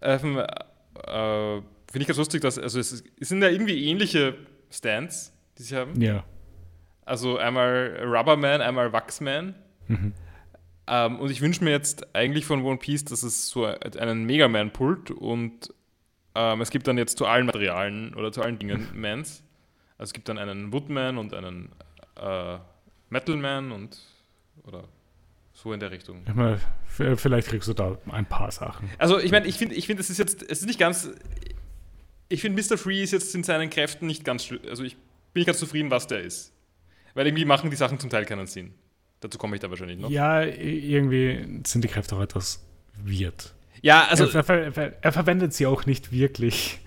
ähm, äh, finde ich ganz lustig, dass, also es, es sind ja irgendwie ähnliche Stands, die sie haben. Ja. Also einmal Rubberman, einmal Wachsman. Mhm. Ähm, und ich wünsche mir jetzt eigentlich von One Piece, dass es so einen Mega Man pult und ähm, es gibt dann jetzt zu allen Materialien oder zu allen Dingen Mans. Also es gibt dann einen Woodman und einen äh, Metalman und Oder so in der Richtung. Ich meine, vielleicht kriegst du da ein paar Sachen. Also ich meine, ich finde, ich finde, es ist jetzt, es ist nicht ganz. Ich finde, Mr. Free ist jetzt in seinen Kräften nicht ganz. Also ich bin nicht ganz zufrieden, was der ist. Weil irgendwie machen die Sachen zum Teil keinen Sinn. Dazu komme ich da wahrscheinlich noch. Ja, irgendwie sind die Kräfte auch etwas weird. Ja, also, er, ver ver er verwendet sie auch nicht wirklich.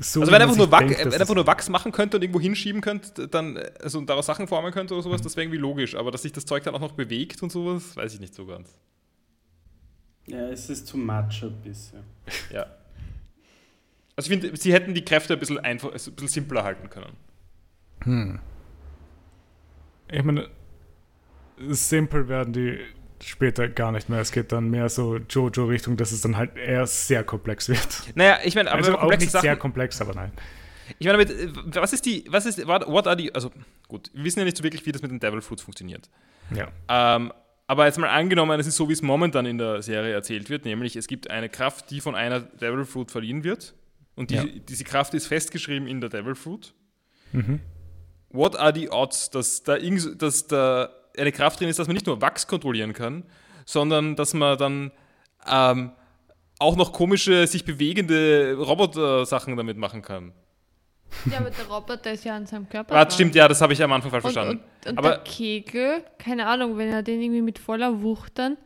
So, also wenn er einfach nur, denkt, wenn einfach nur Wachs machen könnte und irgendwo hinschieben könnte, dann also und daraus Sachen formen könnte oder sowas, das wäre irgendwie logisch. Aber dass sich das Zeug dann auch noch bewegt und sowas, weiß ich nicht so ganz. Ja, es ist too much ein bisschen. Ja. Also ich finde, sie hätten die Kräfte ein bisschen einfach, also ein bisschen simpler halten können. Hm. Ich meine, simpel werden die später gar nicht mehr. Es geht dann mehr so Jojo-Richtung, dass es dann halt eher sehr komplex wird. Naja, ich meine, aber also auch nicht Sachen, sehr komplex, aber nein. Ich meine, äh, was ist die, was ist, what are die, also gut, wir wissen ja nicht so wirklich, wie das mit den Devil Fruits funktioniert. Ja. Ähm, aber jetzt mal angenommen, es ist so, wie es momentan in der Serie erzählt wird, nämlich es gibt eine Kraft, die von einer Devil Fruit verliehen wird. Und die, Ja. diese Kraft ist festgeschrieben in der Devil Fruit. Mhm. What are the odds, dass da, dass da eine Kraft drin ist, dass man nicht nur Wachs kontrollieren kann, sondern dass man dann ähm, auch noch komische, sich bewegende Roboter-Sachen damit machen kann. Ja, aber der Roboter ist ja an seinem Körper. Dran. stimmt, ja, das habe ich am Anfang falsch Und, verstanden. und, und Aber- der Kegel, keine Ahnung, wenn er den irgendwie mit voller Wucht dann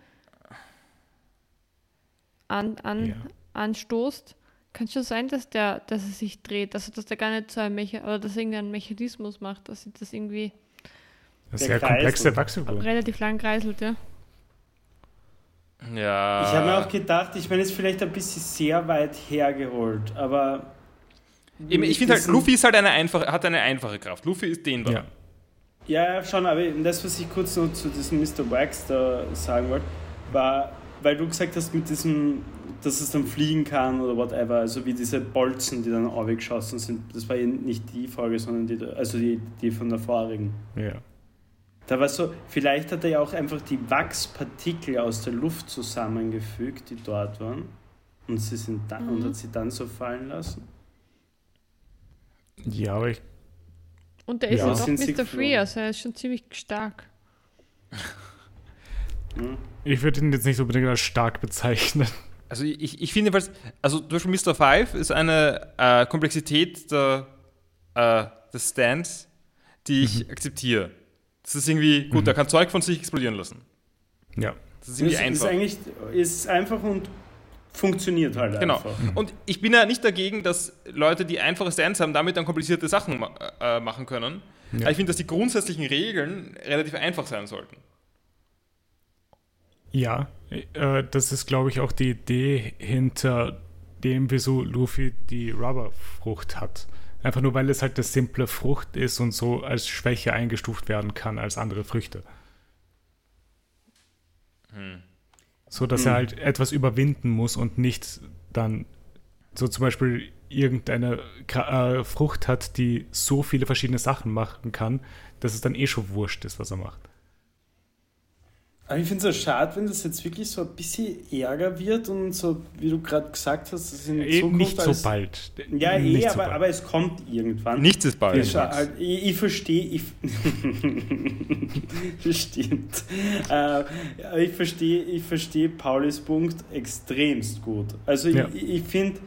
an, an, Ja. anstoßt, kann schon sein, dass der, dass er sich dreht, also dass der gar nicht so ein Mecha oder dass er irgendeinen Mechanismus macht, dass sie das irgendwie Das Der sehr komplexe Kreisel. Wachsfigur. relativ lang kreiselt, ja. Ja. Ich habe mir auch gedacht, ich meine, es ist vielleicht ein bisschen sehr weit hergeholt, aber. Eben, ich finde halt, Luffy ist halt eine einfache, hat eine einfache Kraft. Luffy ist dehnbar. Ja. Ja, ja, schon, aber das, was ich kurz noch zu diesem Mr. Wax da sagen wollte, war, weil du gesagt hast, mit diesem, dass es dann fliegen kann oder whatever, also wie diese Bolzen, die dann aufgeschossen sind, das war ja nicht die Folge, sondern die, also die, die von der vorigen. Ja. Da war so, vielleicht hat er ja auch einfach die Wachspartikel aus der Luft zusammengefügt, die dort waren, und, sie sind dann, und hat sie dann so fallen lassen. ja, aber ich, Und der ist Ja. ja, doch Mr. Free, also er ist schon ziemlich stark. Hm? ich würde ihn jetzt nicht unbedingt als stark bezeichnen. Also ich, ich finde jedenfalls, also zum Beispiel Mr. Five ist eine äh, Komplexität der, äh, des Stands, die ich akzeptiere. Das ist irgendwie, gut, der kann Zeug von sich explodieren lassen. Ja. Das ist irgendwie Ist, ist einfach. eigentlich ist einfach und funktioniert halt Genau. einfach. Und ich bin ja nicht dagegen, dass Leute, die einfache Stands haben, damit dann komplizierte Sachen ma äh, machen können. Ja. Aber ich finde, dass die grundsätzlichen Regeln relativ einfach sein sollten. Ja, äh, das ist, glaube ich, auch die Idee hinter dem, wieso Luffy die Rubberfrucht hat. Einfach nur, weil es halt eine simple Frucht ist und so als Schwäche eingestuft werden kann als andere Früchte. So, dass er Hm. halt etwas überwinden muss und nicht dann so zum Beispiel irgendeine äh, Frucht hat, die so viele verschiedene Sachen machen kann, dass es dann eh schon wurscht ist, was er macht. Aber ich finde es so schade, wenn das jetzt wirklich so ein bisschen Ärger wird und so, wie du gerade gesagt hast, das in Eh, Zukunft nicht so bald. Ja, eh, Nicht so aber, bald. aber es kommt irgendwann. Nichts ist bald. Ich, halt, ich, ich verstehe, ich. Stimmt. Äh, ich verstehe ich versteh Paulis Punkt extremst gut. Also, Ja. ich, ich finde,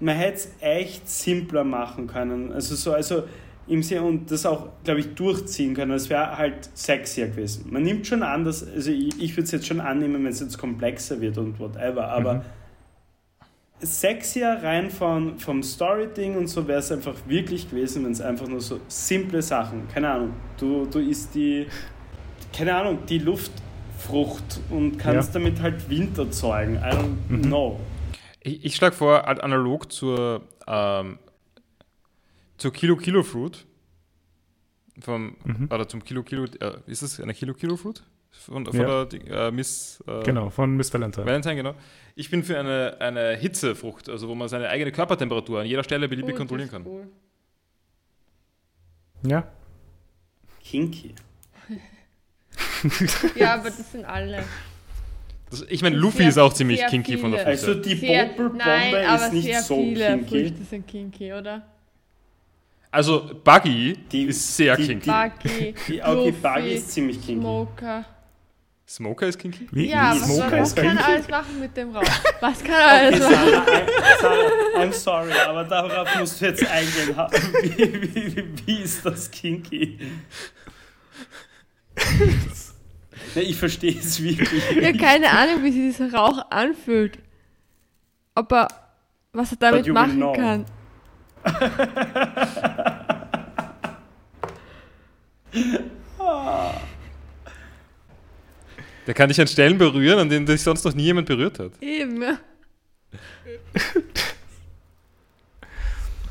man hätte es echt simpler machen können. Also, so, also im Sinne und das auch, glaube ich, durchziehen können. Das wäre halt sexier gewesen. Man nimmt schon an, dass, also ich, ich würde es jetzt schon annehmen, wenn es jetzt komplexer wird und whatever, aber Mhm. sexier rein von, vom Story-Ding und so wäre es einfach wirklich gewesen, wenn es einfach nur so simple Sachen, keine Ahnung, du, du isst die, keine Ahnung, die Luftfrucht und kannst Ja. damit halt Wind erzeugen. I don't Mhm. know. Ich, ich schlage vor, halt analog zur, ähm, zur Kilo Kilo Fruit. Vom, Mhm. Oder zum Kilo Kilo, äh, ist es eine Kilo Kilo Fruit? Von, von Ja. der äh, Miss äh, Genau, von Miss Valentine. Valentine, genau. Ich bin für eine, eine Hitzefrucht, also wo man seine eigene Körpertemperatur an jeder Stelle beliebig Oh, kontrollieren das kann. cool. Ja. Kinky. Ja, aber das sind alle. Das, ich meine, Sehr- Luffy ist auch ziemlich sehr kinky von der viele. Frucht. Also die Sehr- Popelbombe Nein, aber ist nicht sehr so viele kinky. Früchte sind kinky, oder? Also Buggy Die- ist sehr die- kinky. Buggy, Die, okay, Luffy, Buggy ist ziemlich kinky. Smoker. Smoker ist kinky? Wie? Ja, Wie? was, Smoker was ist kann er kinky? alles machen mit dem Raum? Was kann er alles Okay, machen? Sarah, I'm, Sarah, I'm sorry, aber darauf musst du jetzt eingehen. Wie, wie, wie, wie ist das kinky? Nee, ich verstehe es wirklich. Ich habe keine Ahnung, wie sich dieser Rauch anfühlt. Aber was er damit machen know. kann. Der kann dich an Stellen berühren, an denen dich sonst noch nie jemand berührt hat. Eben.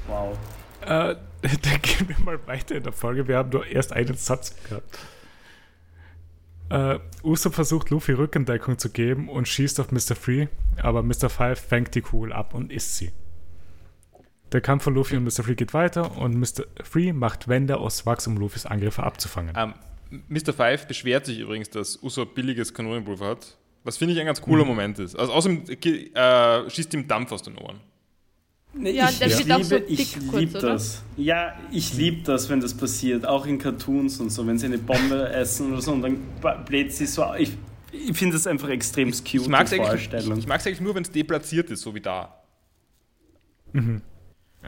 Wow. Äh, dann gehen wir mal weiter in der Folge. Wir haben nur erst einen Satz gehabt. Äh, Usopp versucht Luffy Rückendeckung zu geben und schießt auf Mr. Free, aber Mr. Five fängt die Kugel ab und isst sie. Der Kampf von Luffy und Mr. Free geht weiter und Mr. Free macht Wände aus Wachs, um Luffys Angriffe abzufangen. Ähm, Mr. Five beschwert sich übrigens, dass Usopp billiges Kanonenpulver hat. Was finde ich ein ganz cooler Moment ist. Also außerdem äh, schießt ihm Dampf aus den Ohren. Nee, Ja, ich der ich wird auch so liebe, ich dick kurz, lieb oder? das. Ja, ich liebe das, wenn das passiert. Auch in Cartoons und so, wenn sie eine Bombe essen oder so und dann bläht sie so. Ich, ich finde das einfach extrem cute, Ich mag es eigentlich, ich, ich eigentlich nur, wenn es deplatziert ist, so wie da.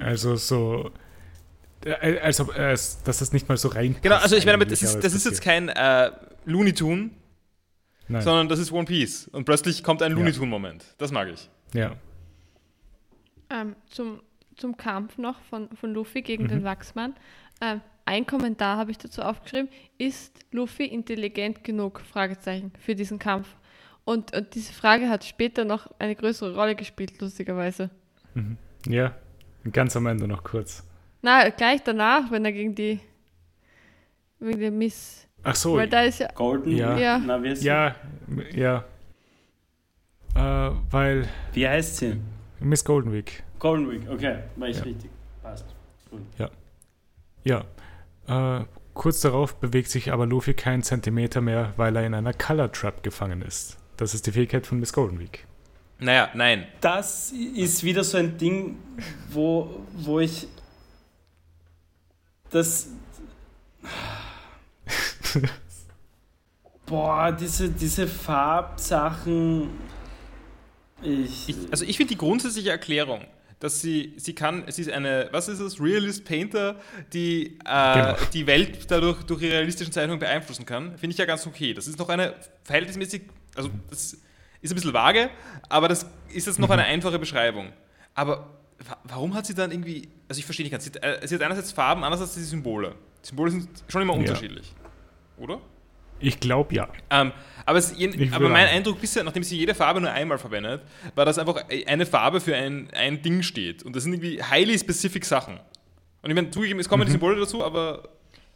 Also so. äh, Als ob äh, dass das nicht mal so rein. Genau, also ich meine, damit, das ist, das es ist jetzt kein äh, Looney Tune, Nein. sondern das ist One Piece. Und plötzlich kommt ein. Looney Tune-Moment. Das mag ich. Ja. Ähm, zum, zum Kampf noch von, von Luffy gegen Mhm. den Wachsmann. Ähm, ein Kommentar habe ich dazu aufgeschrieben. Ist Luffy intelligent genug? Fragezeichen für diesen Kampf. Und, und diese Frage hat später noch eine größere Rolle gespielt, lustigerweise. Ja. Ganz am Ende noch kurz. Na, gleich danach, wenn er gegen die wegen der Miss. Ach so. Weil da ist ja. Golden? Ja. Ja. Na, wie, heißt sie? Ja, ja. Äh, weil wie heißt sie? Miss Golden Week. Golden Week, okay, war ich Ja. richtig. Passt. Ja. Äh, kurz darauf bewegt sich aber Luffy keinen Zentimeter mehr, weil er in einer Color Trap gefangen ist. Das ist die Fähigkeit von Miss Golden Week. Naja, nein. Das ist wieder so ein Ding, wo, wo ich das. Boah, diese, diese Farbsachen. Ich, Ich, also ich finde die grundsätzliche Erklärung, dass sie, sie kann, sie ist eine, was ist es, Realist Painter, die äh, Genau. die Welt dadurch durch ihre realistischen Zeichnungen beeinflussen kann, finde ich ja ganz okay. Das ist noch eine verhältnismäßig, also das ist ein bisschen vage, aber das ist jetzt noch eine einfache Beschreibung. Aber wa- warum hat sie dann irgendwie, also ich verstehe nicht ganz, sie hat, äh, sie hat einerseits Farben, andererseits die Symbole. Die Symbole sind schon immer Ja. unterschiedlich, oder? Ich glaube ja. Ähm, aber es, je- aber mein. Eindruck bisher, nachdem sie jede Farbe nur einmal verwendet, war, dass einfach eine Farbe für ein, ein Ding steht. Und das sind irgendwie highly specific Sachen. Und ich meine, zugegeben, es kommen Mhm. die Symbole dazu, aber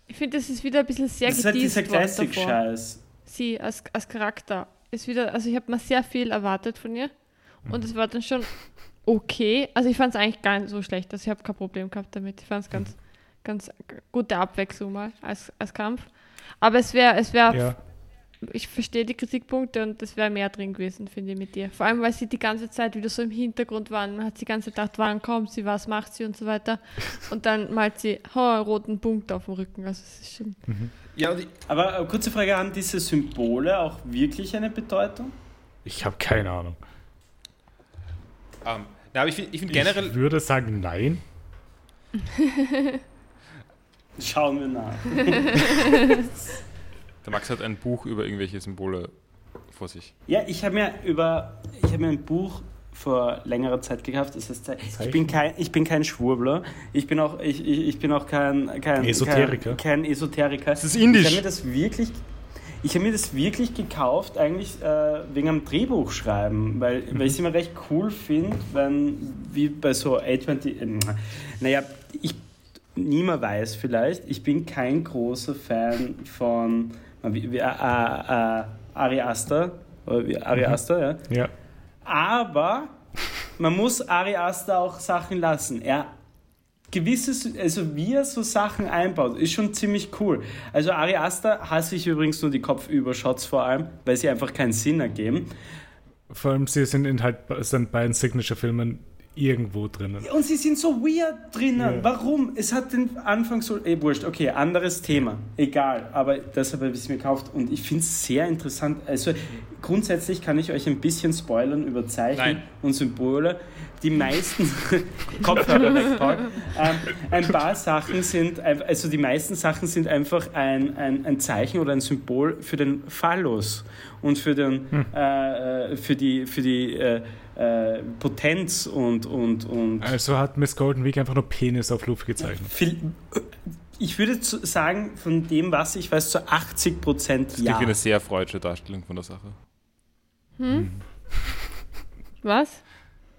Ich finde, das ist wieder ein bisschen sehr das ist halt dieser. Classic-Scheiß. Sie als, als Charakter ist wieder, also ich habe mal sehr viel erwartet von ihr und es war dann schon okay. Also ich fand es eigentlich gar nicht so schlecht, also ich habe kein Problem gehabt damit. Ich fand es ganz, ganz gute Abwechslung mal als, als Kampf. Aber es wäre, es wäre, Ja. ich verstehe die Kritikpunkte und es wäre mehr drin gewesen, finde ich, mit ihr. Vor allem, weil sie die ganze Zeit wieder so im Hintergrund waren. Man hat die ganze Zeit gedacht, wann kommt sie, was macht sie und so weiter. Und dann malt sie oh, einen roten Punkt auf dem Rücken. Also es ist schon. Ja, Aber äh, kurze Frage: Haben diese Symbole auch wirklich eine Bedeutung? Ich habe keine Ahnung. ähm, na, aber ich finde ich find generell, Ich würde sagen, nein. Schauen wir nach. der Max hat ein Buch über irgendwelche Symbole vor sich. Ja, ich habe mir über, ich habe mir ein Buch vor längerer Zeit gekauft. Das heißt, ich bin kein, ich bin kein Schwurbler. Ich bin auch, ich, ich, ich bin auch kein, kein Esoteriker. Kein, kein Esoteriker. Das ist indisch. Ich habe mir das wirklich, ich habe mir das wirklich gekauft, eigentlich äh, wegen am Drehbuch schreiben, weil, weil ich es immer recht cool finde, wenn wie bei so A20, ähm, naja, ich niemand weiß vielleicht, ich bin kein großer Fan von wie, wie, äh, äh, Ari Aster, oder wie, Ari Aster, ja. Ja. Aber man muss Ari Aster auch Sachen lassen. Er gewisses, also wie er so Sachen einbaut, ist schon ziemlich cool. Also Ari Aster hasse ich übrigens nur die Kopfübershots vor allem, weil sie einfach keinen Sinn ergeben. Vor allem, sie sind in halt seinen beiden Signature-Filmen irgendwo drinnen. Und sie sind so weird drinnen. Ja. Warum? Es hat den Anfang so. Eh, wurscht, okay, anderes Thema. Egal, aber deshalb habe ich es mir gekauft und ich finde es sehr interessant. Also grundsätzlich kann ich euch ein bisschen spoilern über Zeichen Nein. und Symbole. Die meisten Kopfhörer weg, Paul. Ähm, ein paar Sachen sind, also die meisten Sachen sind einfach ein, ein, ein Zeichen oder ein Symbol für den Phallus und für, den, äh, äh, für die, für die äh, äh, Potenz und, und, und Also hat Miss Golden Week einfach nur Penis auf Luft gezeichnet. viel, ich würde sagen, von dem, was ich weiß, zu 80 Prozent Das klingt ja. eine sehr freudsche Darstellung von der Sache. Was?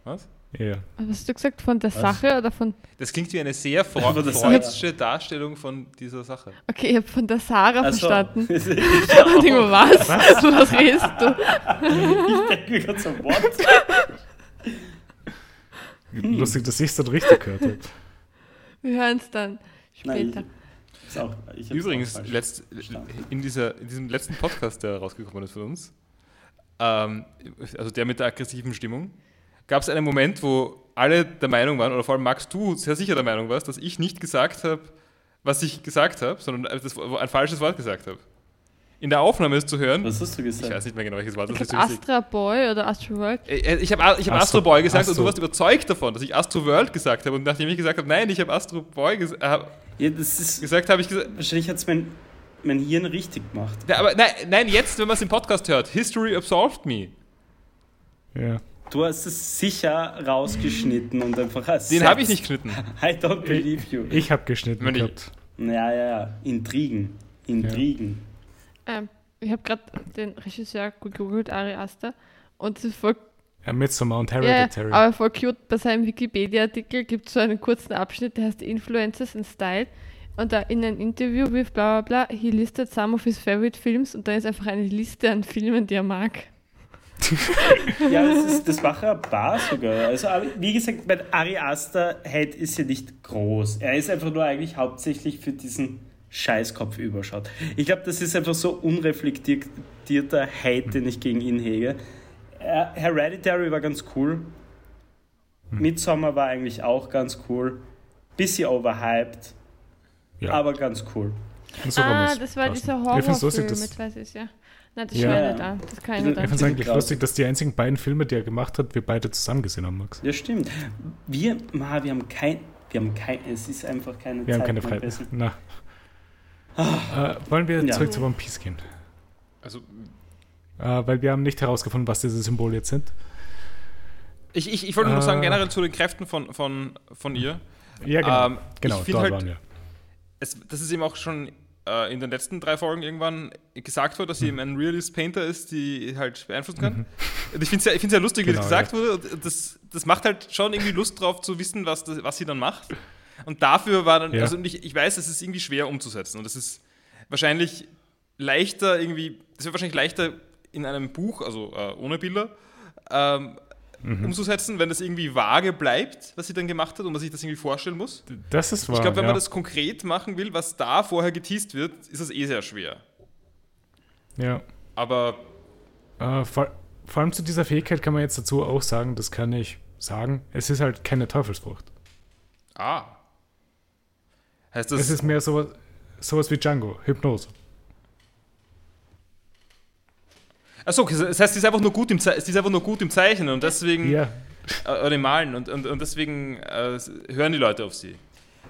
Was? Ja. Was hast du gesagt? Von der Sache oder von. Das klingt wie eine sehr Von freu der freudsche Darstellung von dieser Sache. Okay, ich habe von der Sarah Also, verstanden. ich Und ich war, was? Was redest du? denke mir gerade so, what? Lustig, dass ich es dann richtig gehört habe. Wir hören es dann später. Nein, auch, ich Übrigens, auch falsch letzt, in, dieser, in diesem letzten Podcast, der rausgekommen ist von uns, ähm, also der mit der aggressiven Stimmung, gab es einen Moment, wo alle der Meinung waren, oder vor allem Max, du sehr sicher der Meinung warst, dass ich nicht gesagt habe, was ich gesagt habe, sondern das, ein falsches Wort gesagt habe. In der Aufnahme ist zu hören, Was hast du ich gesagt? weiß nicht mehr genau, welches Wort Ich das ist. Astra Boy oder Astro World. Äh, Ich habe ich hab Astro- Astro Boy gesagt und Astro. du warst überzeugt davon, dass ich Astro World gesagt habe. Und nachdem ich gesagt habe, nein, ich habe Astro Boy ges äh, Ja, das ist, gesagt, habe ich gesagt, wahrscheinlich hat es mein, mein Hirn richtig gemacht. ja, aber nein, nein, jetzt, wenn man es im Podcast hört, History absolved me. Ja. Du hast es sicher rausgeschnitten und einfach als Den habe ich nicht geschnitten. I don't believe you. Ich habe geschnitten Wenn ich- gehabt. Ja, ja, ja. Intrigen. Intrigen. Ähm, ich habe gerade den Regisseur gegoogelt, Ari Aster. Und es ist voll, Ja, Midsommar und ja, Hereditary. aber voll cute. Bei seinem Wikipedia-Artikel gibt es so einen kurzen Abschnitt, der heißt Influencers and Style. Und da in einem Interview with bla bla bla, he listed some of his favorite films und da ist einfach eine Liste an Filmen, die er mag. Ja, das, ist, das war ein paar sogar. Also, wie gesagt, mein Ari Aster Head ist ja nicht groß. Er ist einfach nur eigentlich hauptsächlich für diesen Scheißkopf überschaut. Ich glaube, das ist einfach so unreflektierter Hate, den ich gegen ihn hege. Äh, Hereditary war ganz cool. Midsommar war eigentlich auch ganz cool. Bisschen overhyped, ja. aber ganz cool. so ah, das war lassen. dieser Horrorfilm mit, weiß ich ja. Nein, das ich Ja. nicht an. Das kann ich Ich nicht Ich an. finde es eigentlich lustig, dass die einzigen beiden Filme, die er gemacht hat, wir beide zusammen gesehen haben, Max. Ja, stimmt. Wir, ma, wir haben kein, wir haben kein, es ist einfach keine Wir Zeit haben keine Freiheit. Na. Äh, wollen wir Ja. zurück zu One Piece gehen? Also, Äh, weil wir haben nicht herausgefunden, was diese Symbole jetzt sind. ich, ich, ich wollte nur noch sagen, Äh. generell zu den Kräften von, von, von ihr. Ja, genau. Ähm, genau, dort halt- waren wir. Es, das ist eben auch schon äh, in den letzten drei Folgen irgendwann gesagt wurde, dass sie eben ein Realist Painter ist, die halt beeinflussen kann. Und ich finde es ja, ich find's ja lustig, wie Mhm. Genau, das gesagt wurde. Und das, das macht halt schon irgendwie Lust drauf zu wissen, was, das, was sie dann macht. Und dafür war dann, Ja. also ich, ich weiß, es ist irgendwie schwer umzusetzen. Und es ist wahrscheinlich leichter irgendwie, es wird wahrscheinlich leichter in einem Buch, also äh, ohne Bilder, ähm, Mhm. umzusetzen, wenn das irgendwie vage bleibt, was sie dann gemacht hat und man sich das irgendwie vorstellen muss. Das ist wahr. Ich glaube, wenn ja. man das konkret machen will, was da vorher geteased wird, ist das eh sehr schwer. Ja. Aber Äh, vor, vor allem zu dieser Fähigkeit kann man jetzt dazu auch sagen, das kann ich sagen, es ist halt keine Teufelsfrucht. ah. Heißt das, es ist mehr sowas, sowas wie Django, Hypnose. Achso, okay, das heißt, sie ist einfach nur gut im, Ze sie ist einfach nur gut im Zeichnen und deswegen Ja, äh, oder im Malen und, und, und deswegen äh, hören die Leute auf sie.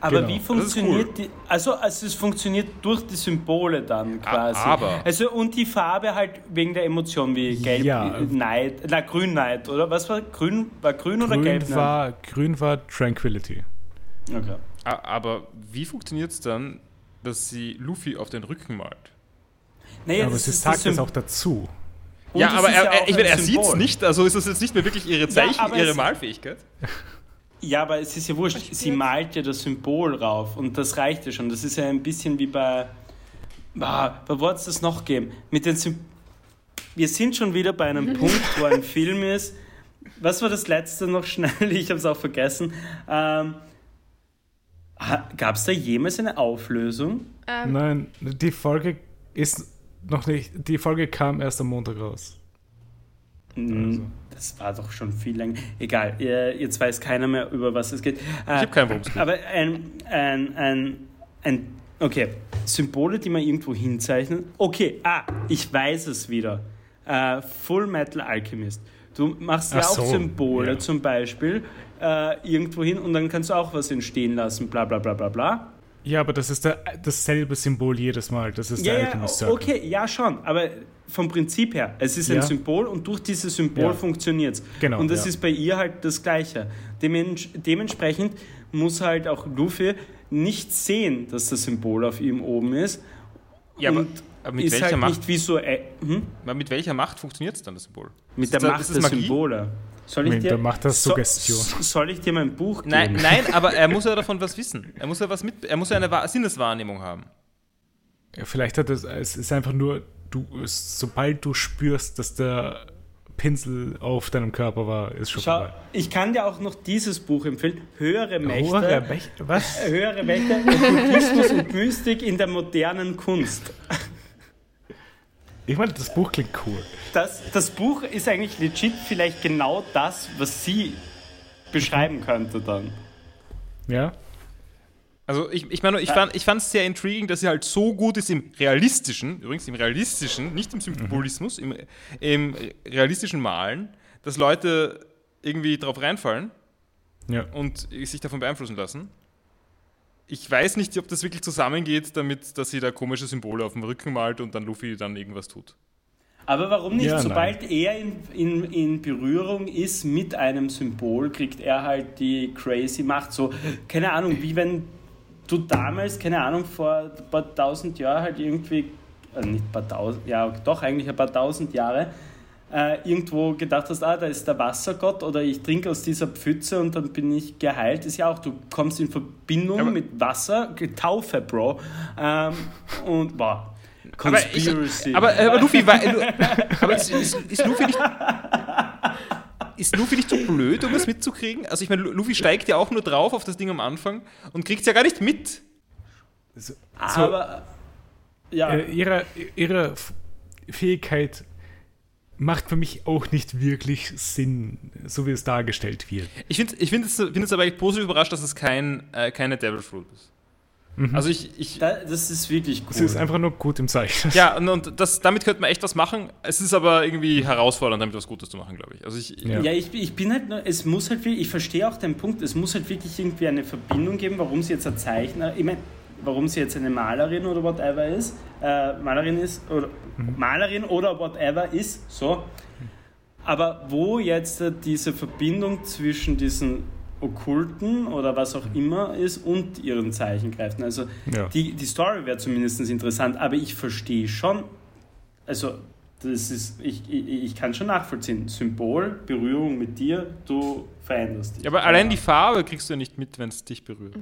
Aber Genau. wie funktioniert cool. die, also, also es funktioniert durch die Symbole dann quasi. aber- Also und die Farbe halt wegen der Emotion wie gelb, Ja. äh, Neid, na grün Neid, oder? Was war grün? War grün, oder grün gelb? Neid? war, grün war Tranquility. Okay. Aber wie funktioniert es dann, dass sie Luffy auf den Rücken malt? Naja, Aber das sie ist sagt das es auch dazu. Und ja, aber er, er, ich meine, er sieht es nicht, also ist das jetzt nicht mehr wirklich ihre Zeichen, aber ihre Malfähigkeit? Ja, aber es ist ja wurscht. Sie malt ja das Symbol rauf und das reicht ja schon. Das ist ja ein bisschen wie bei. Ah, bei wo es das noch gegeben? Mit den Sym Wir sind schon wieder bei einem Punkt, wo ein Film ist. Was war das letzte noch schnell? Ich habe es auch vergessen. Ähm, Gab es da jemals eine Auflösung? Ähm, Nein, die Folge ist noch nicht, die Folge kam erst am Montag raus. Mm, Also. Das war doch schon viel länger. Egal, jetzt weiß keiner mehr, über was es geht. Ich Äh, habe keinen geht. aber ein, ein, ein, ein, okay, Symbole, die man irgendwo hinzeichnet. Okay, ah, ich weiß es wieder. Äh, Full Metal Alchemist. Du machst ja Ach auch so, Symbole ja. zum Beispiel äh, irgendwo hin und dann kannst du auch was entstehen lassen, bla bla bla bla bla. Ja, aber das ist der, dasselbe Symbol jedes Mal. Das ist Ja, der ja, Alchemist Circle. okay, ja schon, aber vom Prinzip her, es ist ein Ja. Symbol und durch dieses Symbol Ja. funktioniert es. Genau, und das ja. ist bei ihr halt das Gleiche. Dements dementsprechend muss halt auch Luffy nicht sehen, dass das Symbol auf ihm oben ist. Ja, aber, und aber mit ist welcher halt Macht? nicht visuell. Hm? Aber mit welcher Macht funktioniert es dann, das Symbol? Mit Ist der das- Macht ist der das Magie? Symbole. Soll ich dir, Macht der Suggestion. So, soll ich dir mein Buch geben? Nein, nein, aber er muss ja davon was wissen. Er muss ja was mit, er muss ja eine Wa- Sinneswahrnehmung haben. Ja, vielleicht hat es, es ist einfach nur, du, es, sobald du spürst, dass der Pinsel auf deinem Körper war, ist schon Schau, vorbei. ich kann dir auch noch dieses Buch empfehlen. Höhere Mächte. Hure, Mech- was? Höhere Mächte, Okkultismus und Mystik in der modernen Kunst. Ich meine, das Buch klingt cool. Das, das Buch ist eigentlich legit vielleicht genau das, was sie beschreiben könnte dann. Ja? Also ich, ich meine, ich fand ich es sehr intriguing, dass sie halt so gut ist im realistischen, übrigens im realistischen, nicht im Symbolismus, im, im realistischen Malen, dass Leute irgendwie drauf reinfallen Ja. und sich davon beeinflussen lassen. Ich weiß nicht, ob das wirklich zusammengeht damit, dass sie da komische Symbole auf dem Rücken malt und dann Luffy dann irgendwas tut. Aber warum nicht? Ja, Sobald er in, in, in Berührung ist mit einem Symbol, kriegt er halt die crazy Macht. So, keine Ahnung, wie wenn du damals, keine Ahnung, vor ein paar tausend Jahren halt irgendwie, äh, nicht ein paar tausend, ja doch eigentlich ein paar tausend Jahre, äh, irgendwo gedacht hast, ah, da ist der Wassergott oder ich trinke aus dieser Pfütze und dann bin ich geheilt. Ist ja auch, du kommst in Verbindung Aber- mit Wasser, Taufe, Bro. Ähm, und wow. Aber, ich, Conspiracy. aber, aber Luffy, Lu- aber ist, ist, ist Luffy nicht. Ist Luffy nicht so blöd, um das mitzukriegen? Also ich meine, Lu- Luffy steigt ja auch nur drauf auf das Ding am Anfang und kriegt es ja gar nicht mit. So, aber ja. äh, ihre, ihre Fähigkeit macht für mich auch nicht wirklich Sinn, so wie es dargestellt wird. Ich finde ich find es, find es aber echt positiv überrascht, dass es kein, äh, keine Devil Fruit ist. Also ich, ich Da, das ist wirklich cool. Es ist einfach nur gut im Zeichen. ja, und, und das, damit könnte man echt was machen. Es ist aber irgendwie herausfordernd, damit was Gutes zu machen, glaube ich. Also ich, Ja. ja, ich, ich bin halt nur, es muss halt wirklich, ich verstehe auch den Punkt, es muss halt wirklich irgendwie eine Verbindung geben, warum sie jetzt ein Zeichner, ich meine, warum sie jetzt eine Malerin oder whatever ist, äh, Malerin ist, oder Malerin oder whatever ist, so. Aber wo jetzt diese Verbindung zwischen diesen Okkulten oder was auch immer ist und ihren Zeichenkräften. Also Ja. die, die Story wäre zumindest interessant, aber ich verstehe schon, also das ist, ich, ich, ich kann schon nachvollziehen. Symbol, Berührung mit dir, du veränderst dich. Ja, aber allein die Farbe kriegst du ja nicht mit, wenn es dich berührt.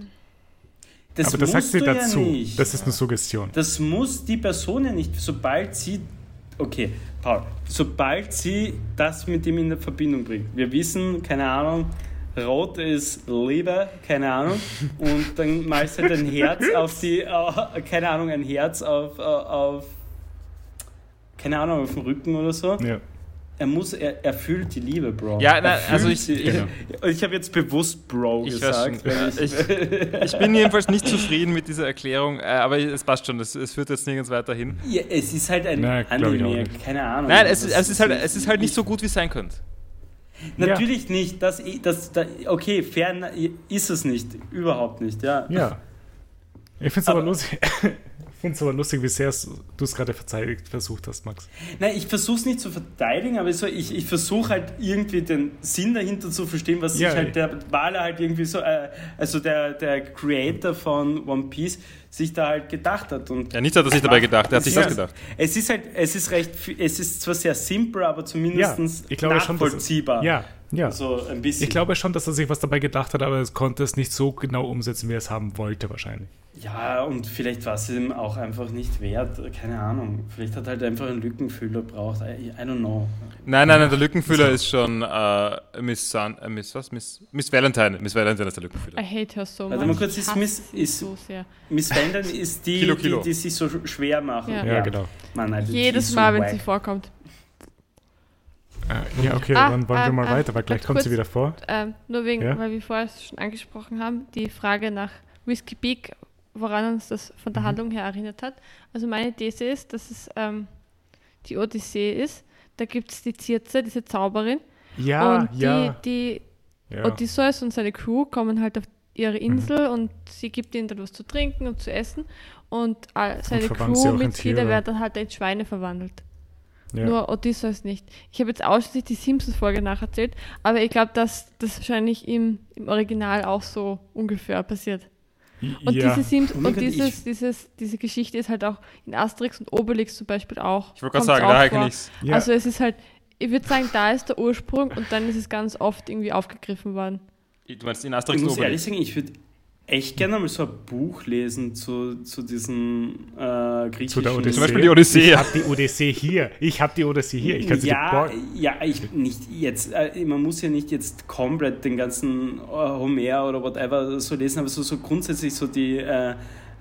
Das Aber das sagt sie ja dazu. nicht. Das ist eine Suggestion. Das muss die Person ja nicht, sobald sie. Okay, Paul, sobald sie das mit ihm in Verbindung bringt. Wir wissen, keine Ahnung, Rot ist Liebe, keine Ahnung. Und dann malst du halt ein Herz auf die, äh, keine Ahnung, ein Herz auf, äh, auf, keine Ahnung, auf dem Rücken oder so. Ja. Er muss, er, er fühlt die Liebe, Bro. Ja, na, also ich- sie. genau. ich habe jetzt bewusst Bro Ich gesagt. schon. weil ich, Ich, ich bin jedenfalls nicht zufrieden mit dieser Erklärung, äh, aber es passt schon, es, es führt jetzt nirgends weiter hin. ja, es ist halt ein ich auch Anime, nicht. keine Ahnung. Nein, es, es, ist halt, es ist halt nicht so gut, wie es sein könnte. Natürlich nicht. Das, das, das, okay, fern ist es nicht. Überhaupt nicht, ja. Ja. Ich finde es aber, Aber- lustig. Ich finde es aber lustig, wie sehr du es gerade verteidigt versucht hast, Max. Nein, ich versuche es nicht zu verteidigen, aber so, ich, ich versuche halt irgendwie den Sinn dahinter zu verstehen, was Ja, sich halt der Maler halt irgendwie so, äh, also der, der Creator von One Piece sich da halt gedacht hat. Und Ja, nichts hat er sich dabei gedacht, er hat sich das gedacht. Es ist halt, es ist recht, es ist zwar sehr simpel, aber zumindest Ja, ich glaube schon, dass nachvollziehbar. Ja, ja. So ein bisschen. Ich glaube schon, dass er sich was dabei gedacht hat, aber es konnte es nicht so genau umsetzen, wie er es haben wollte, wahrscheinlich. Ja, und vielleicht war es ihm auch einfach nicht wert. Keine Ahnung. Vielleicht hat er halt einfach einen Lückenfüller braucht. I, I don't know. Nein, nein, nein, der Lückenfüller ist schon äh, Miss, Sun, äh, Miss, was? Miss, Miss Valentine. Miss Valentine ist der I Lückenfüller. hate her so Warte much. mal kurz, ist Ich hasse Miss- ist- so sehr. Miss Fandern ist die, Kilo, Kilo. Die, die sich so schwer machen. Ja. Ja, genau. Mann, Alter, Jedes ist so Mal, wenn wack. sie vorkommt. Äh, Ja, okay, Ah, dann wollen wir ähm, mal ähm, weiter, weil gleich kommt sie kurz. wieder vor. Ähm, nur wegen, Ja? weil wir vorher es schon angesprochen haben, die Frage nach Whiskey Peak, woran uns das von Mhm. der Handlung her erinnert hat. Also meine These ist, dass es ähm, die Odyssee ist. Da gibt es die Circe, diese Zauberin. Ja, und die, ja. die ja. Odysseus und seine Crew kommen halt auf ihre Mhm. Insel und sie gibt ihnen dann was zu trinken und zu essen. Und all, seine sie Crewmitglieder werden dann halt in Schweine verwandelt. Ja. Nur Odysseus nicht. Ich habe jetzt ausschließlich die Simpsons-Folge nacherzählt, aber ich glaube, dass das wahrscheinlich im, im Original auch so ungefähr passiert. Und, ja. diese, Simps mein und dieses, dieses, diese Geschichte ist halt auch in Asterix und Obelix zum Beispiel auch. Ich wollte gerade sagen, daher kenne ich es. ja. Also es ist halt, ich würde sagen, da ist der Ursprung und dann ist es ganz oft irgendwie aufgegriffen worden. Du meinst in Ich Asterix und muss ehrlich Obelix. sagen, ich würde echt gerne mal so ein Buch lesen zu, zu diesen äh, griechischen... Zu der Odyssee. Zum Beispiel die Odyssee. Ich habe die Odyssee hier. Ich habe die Odyssee hier. Ich kann sie ja, ja, ich nicht jetzt, äh, man muss ja nicht jetzt komplett den ganzen äh, Homer oder whatever so lesen, aber so, so grundsätzlich so die, äh,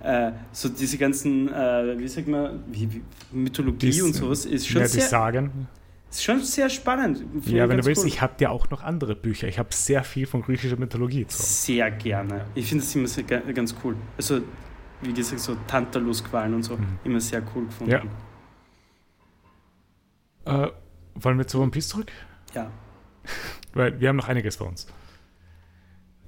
äh, so diese ganzen, äh, wie sagt man, wie, wie, Mythologie Die- und sowas ist schon, Ja, die sehr, sagen. Ist schon sehr spannend. Finde Ja, wenn du willst, cool. ich habe dir auch noch andere Bücher. Ich habe sehr viel von griechischer Mythologie Hause. Sehr gerne. Ich finde das immer sehr, ga- ganz cool. Also, wie gesagt, so Tantalusqualen und so, Mhm. immer sehr cool gefunden. Ja. Äh, wollen wir zu One Piece zurück? ja. Weil wir haben noch einiges bei uns.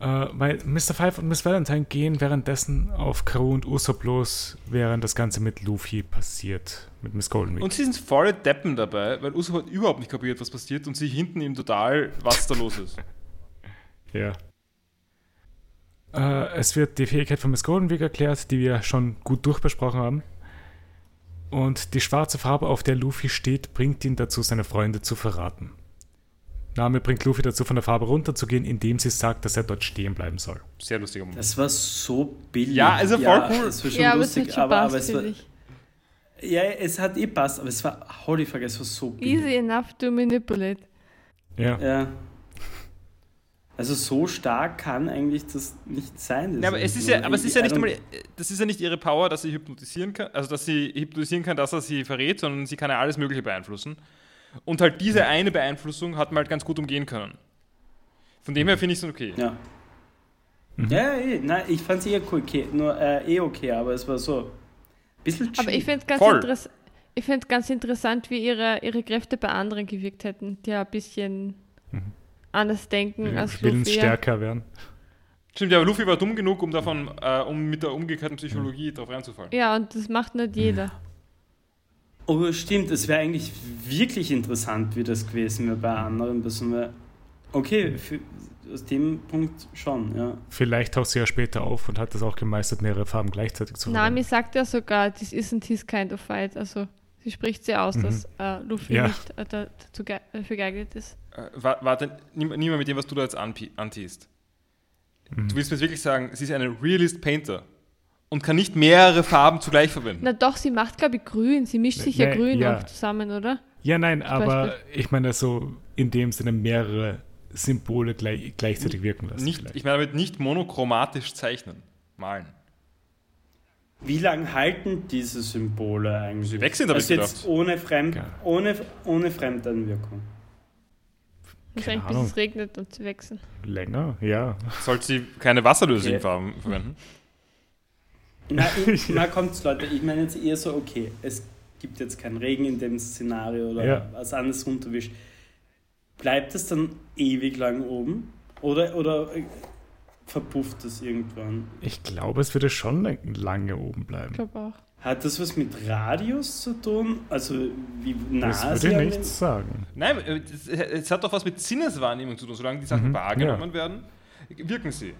Äh, weil Mr. Five und Miss Valentine gehen währenddessen auf Karoo und Usopp los, während das Ganze mit Luffy passiert. Mit Miss Golden Week. Und sie sind volle Deppen dabei, weil Usopp hat überhaupt nicht kapiert, was passiert und sie hinten ihm total, was da los ist. Ja. Äh, es wird die Fähigkeit von Miss Golden Week erklärt, die wir schon gut durchbesprochen haben. Und die schwarze Farbe, auf der Luffy steht, bringt ihn dazu, seine Freunde zu verraten. Name bringt Luffy dazu, von der Farbe runterzugehen, indem sie sagt, dass er dort stehen bleiben soll. Sehr lustiger Moment. Das war so billig. Ja, also voll cool. Das war schon ja, aber es lustig, aber, aber passt, es war. Ja, es hat eh passt, aber es war, holy fuck, es war so billig. Easy enough to manipulate. Ja. Ja. Also so stark kann eigentlich das nicht sein. Ja, aber es ist ja, aber es ist ja nicht einmal, das ist ja nicht ihre Power, dass sie hypnotisieren kann, also dass sie hypnotisieren kann, dass er sie verrät, sondern sie kann ja alles Mögliche beeinflussen. Und halt diese eine Beeinflussung hat man halt ganz gut umgehen können. Von dem her finde ich es okay. Ja. Mhm. Ja, eh, nein, ich fand es eher cool, okay, nur äh, eh okay, aber es war so ein bisschen Aber ich chill. finde es find's ganz interessant, wie ihre, ihre Kräfte bei anderen gewirkt hätten, die ja ein bisschen Mhm. anders denken als Luffy. Willensstärker werden. Stimmt, ja, aber Luffy war dumm genug, um davon, äh, um mit der umgekehrten Psychologie drauf reinzufallen. Ja, und das macht nicht jeder. Oh, stimmt, es wäre eigentlich wirklich interessant, wie das gewesen wäre bei anderen Personen. Okay, für, aus dem Punkt schon, ja. Vielleicht taucht sie ja später auf und hat es auch gemeistert, mehrere Farben gleichzeitig zu Nami verwenden. sagt ja sogar, this isn't his kind of fight. Also sie spricht sie aus, Mhm. dass äh, Luffy Ja. nicht äh, da- dazu ge dafür geeignet ist. Äh, wa- warte, mal mit dem, was du da jetzt antiest. Mhm. Du willst mir jetzt wirklich sagen, sie ist eine Realist Painter und kann nicht mehrere Farben zugleich verwenden. Na doch, sie macht, glaube ich, grün. Sie mischt sich ja Nee, grün ja. auch zusammen, oder? Ja, nein, aber Beispiel. ich meine so in dem Sinne mehrere Symbole gleich, gleichzeitig wirken lassen. Nicht, vielleicht. ich meine damit nicht monochromatisch zeichnen, malen. Wie lange halten diese Symbole eigentlich? Sie hab ich also jetzt gedacht. ohne, Fremd, Ja. ohne, ohne Fremdeinwirkung. Wahrscheinlich bis es regnet und sie wechseln. Länger, ja. Sollte sie keine wasserlöslichen Okay. Farben verwenden? Na, ich, na kommt's, Leute. Ich meine jetzt eher so, okay, es gibt jetzt keinen Regen in dem Szenario oder Ja. was anderes runterwischt. Bleibt es dann ewig lang oben? Oder, oder äh, verpufft es irgendwann? Ich glaube, es würde schon lange oben Ich bleiben. glaube auch. Hat das was mit Radius zu tun? Also wie nah Das würde ich den- nichts sagen. Nein, äh, es, hat doch was mit Sinneswahrnehmung zu tun. Solange die Sachen Mhm, wahrgenommen werden, wirken sie.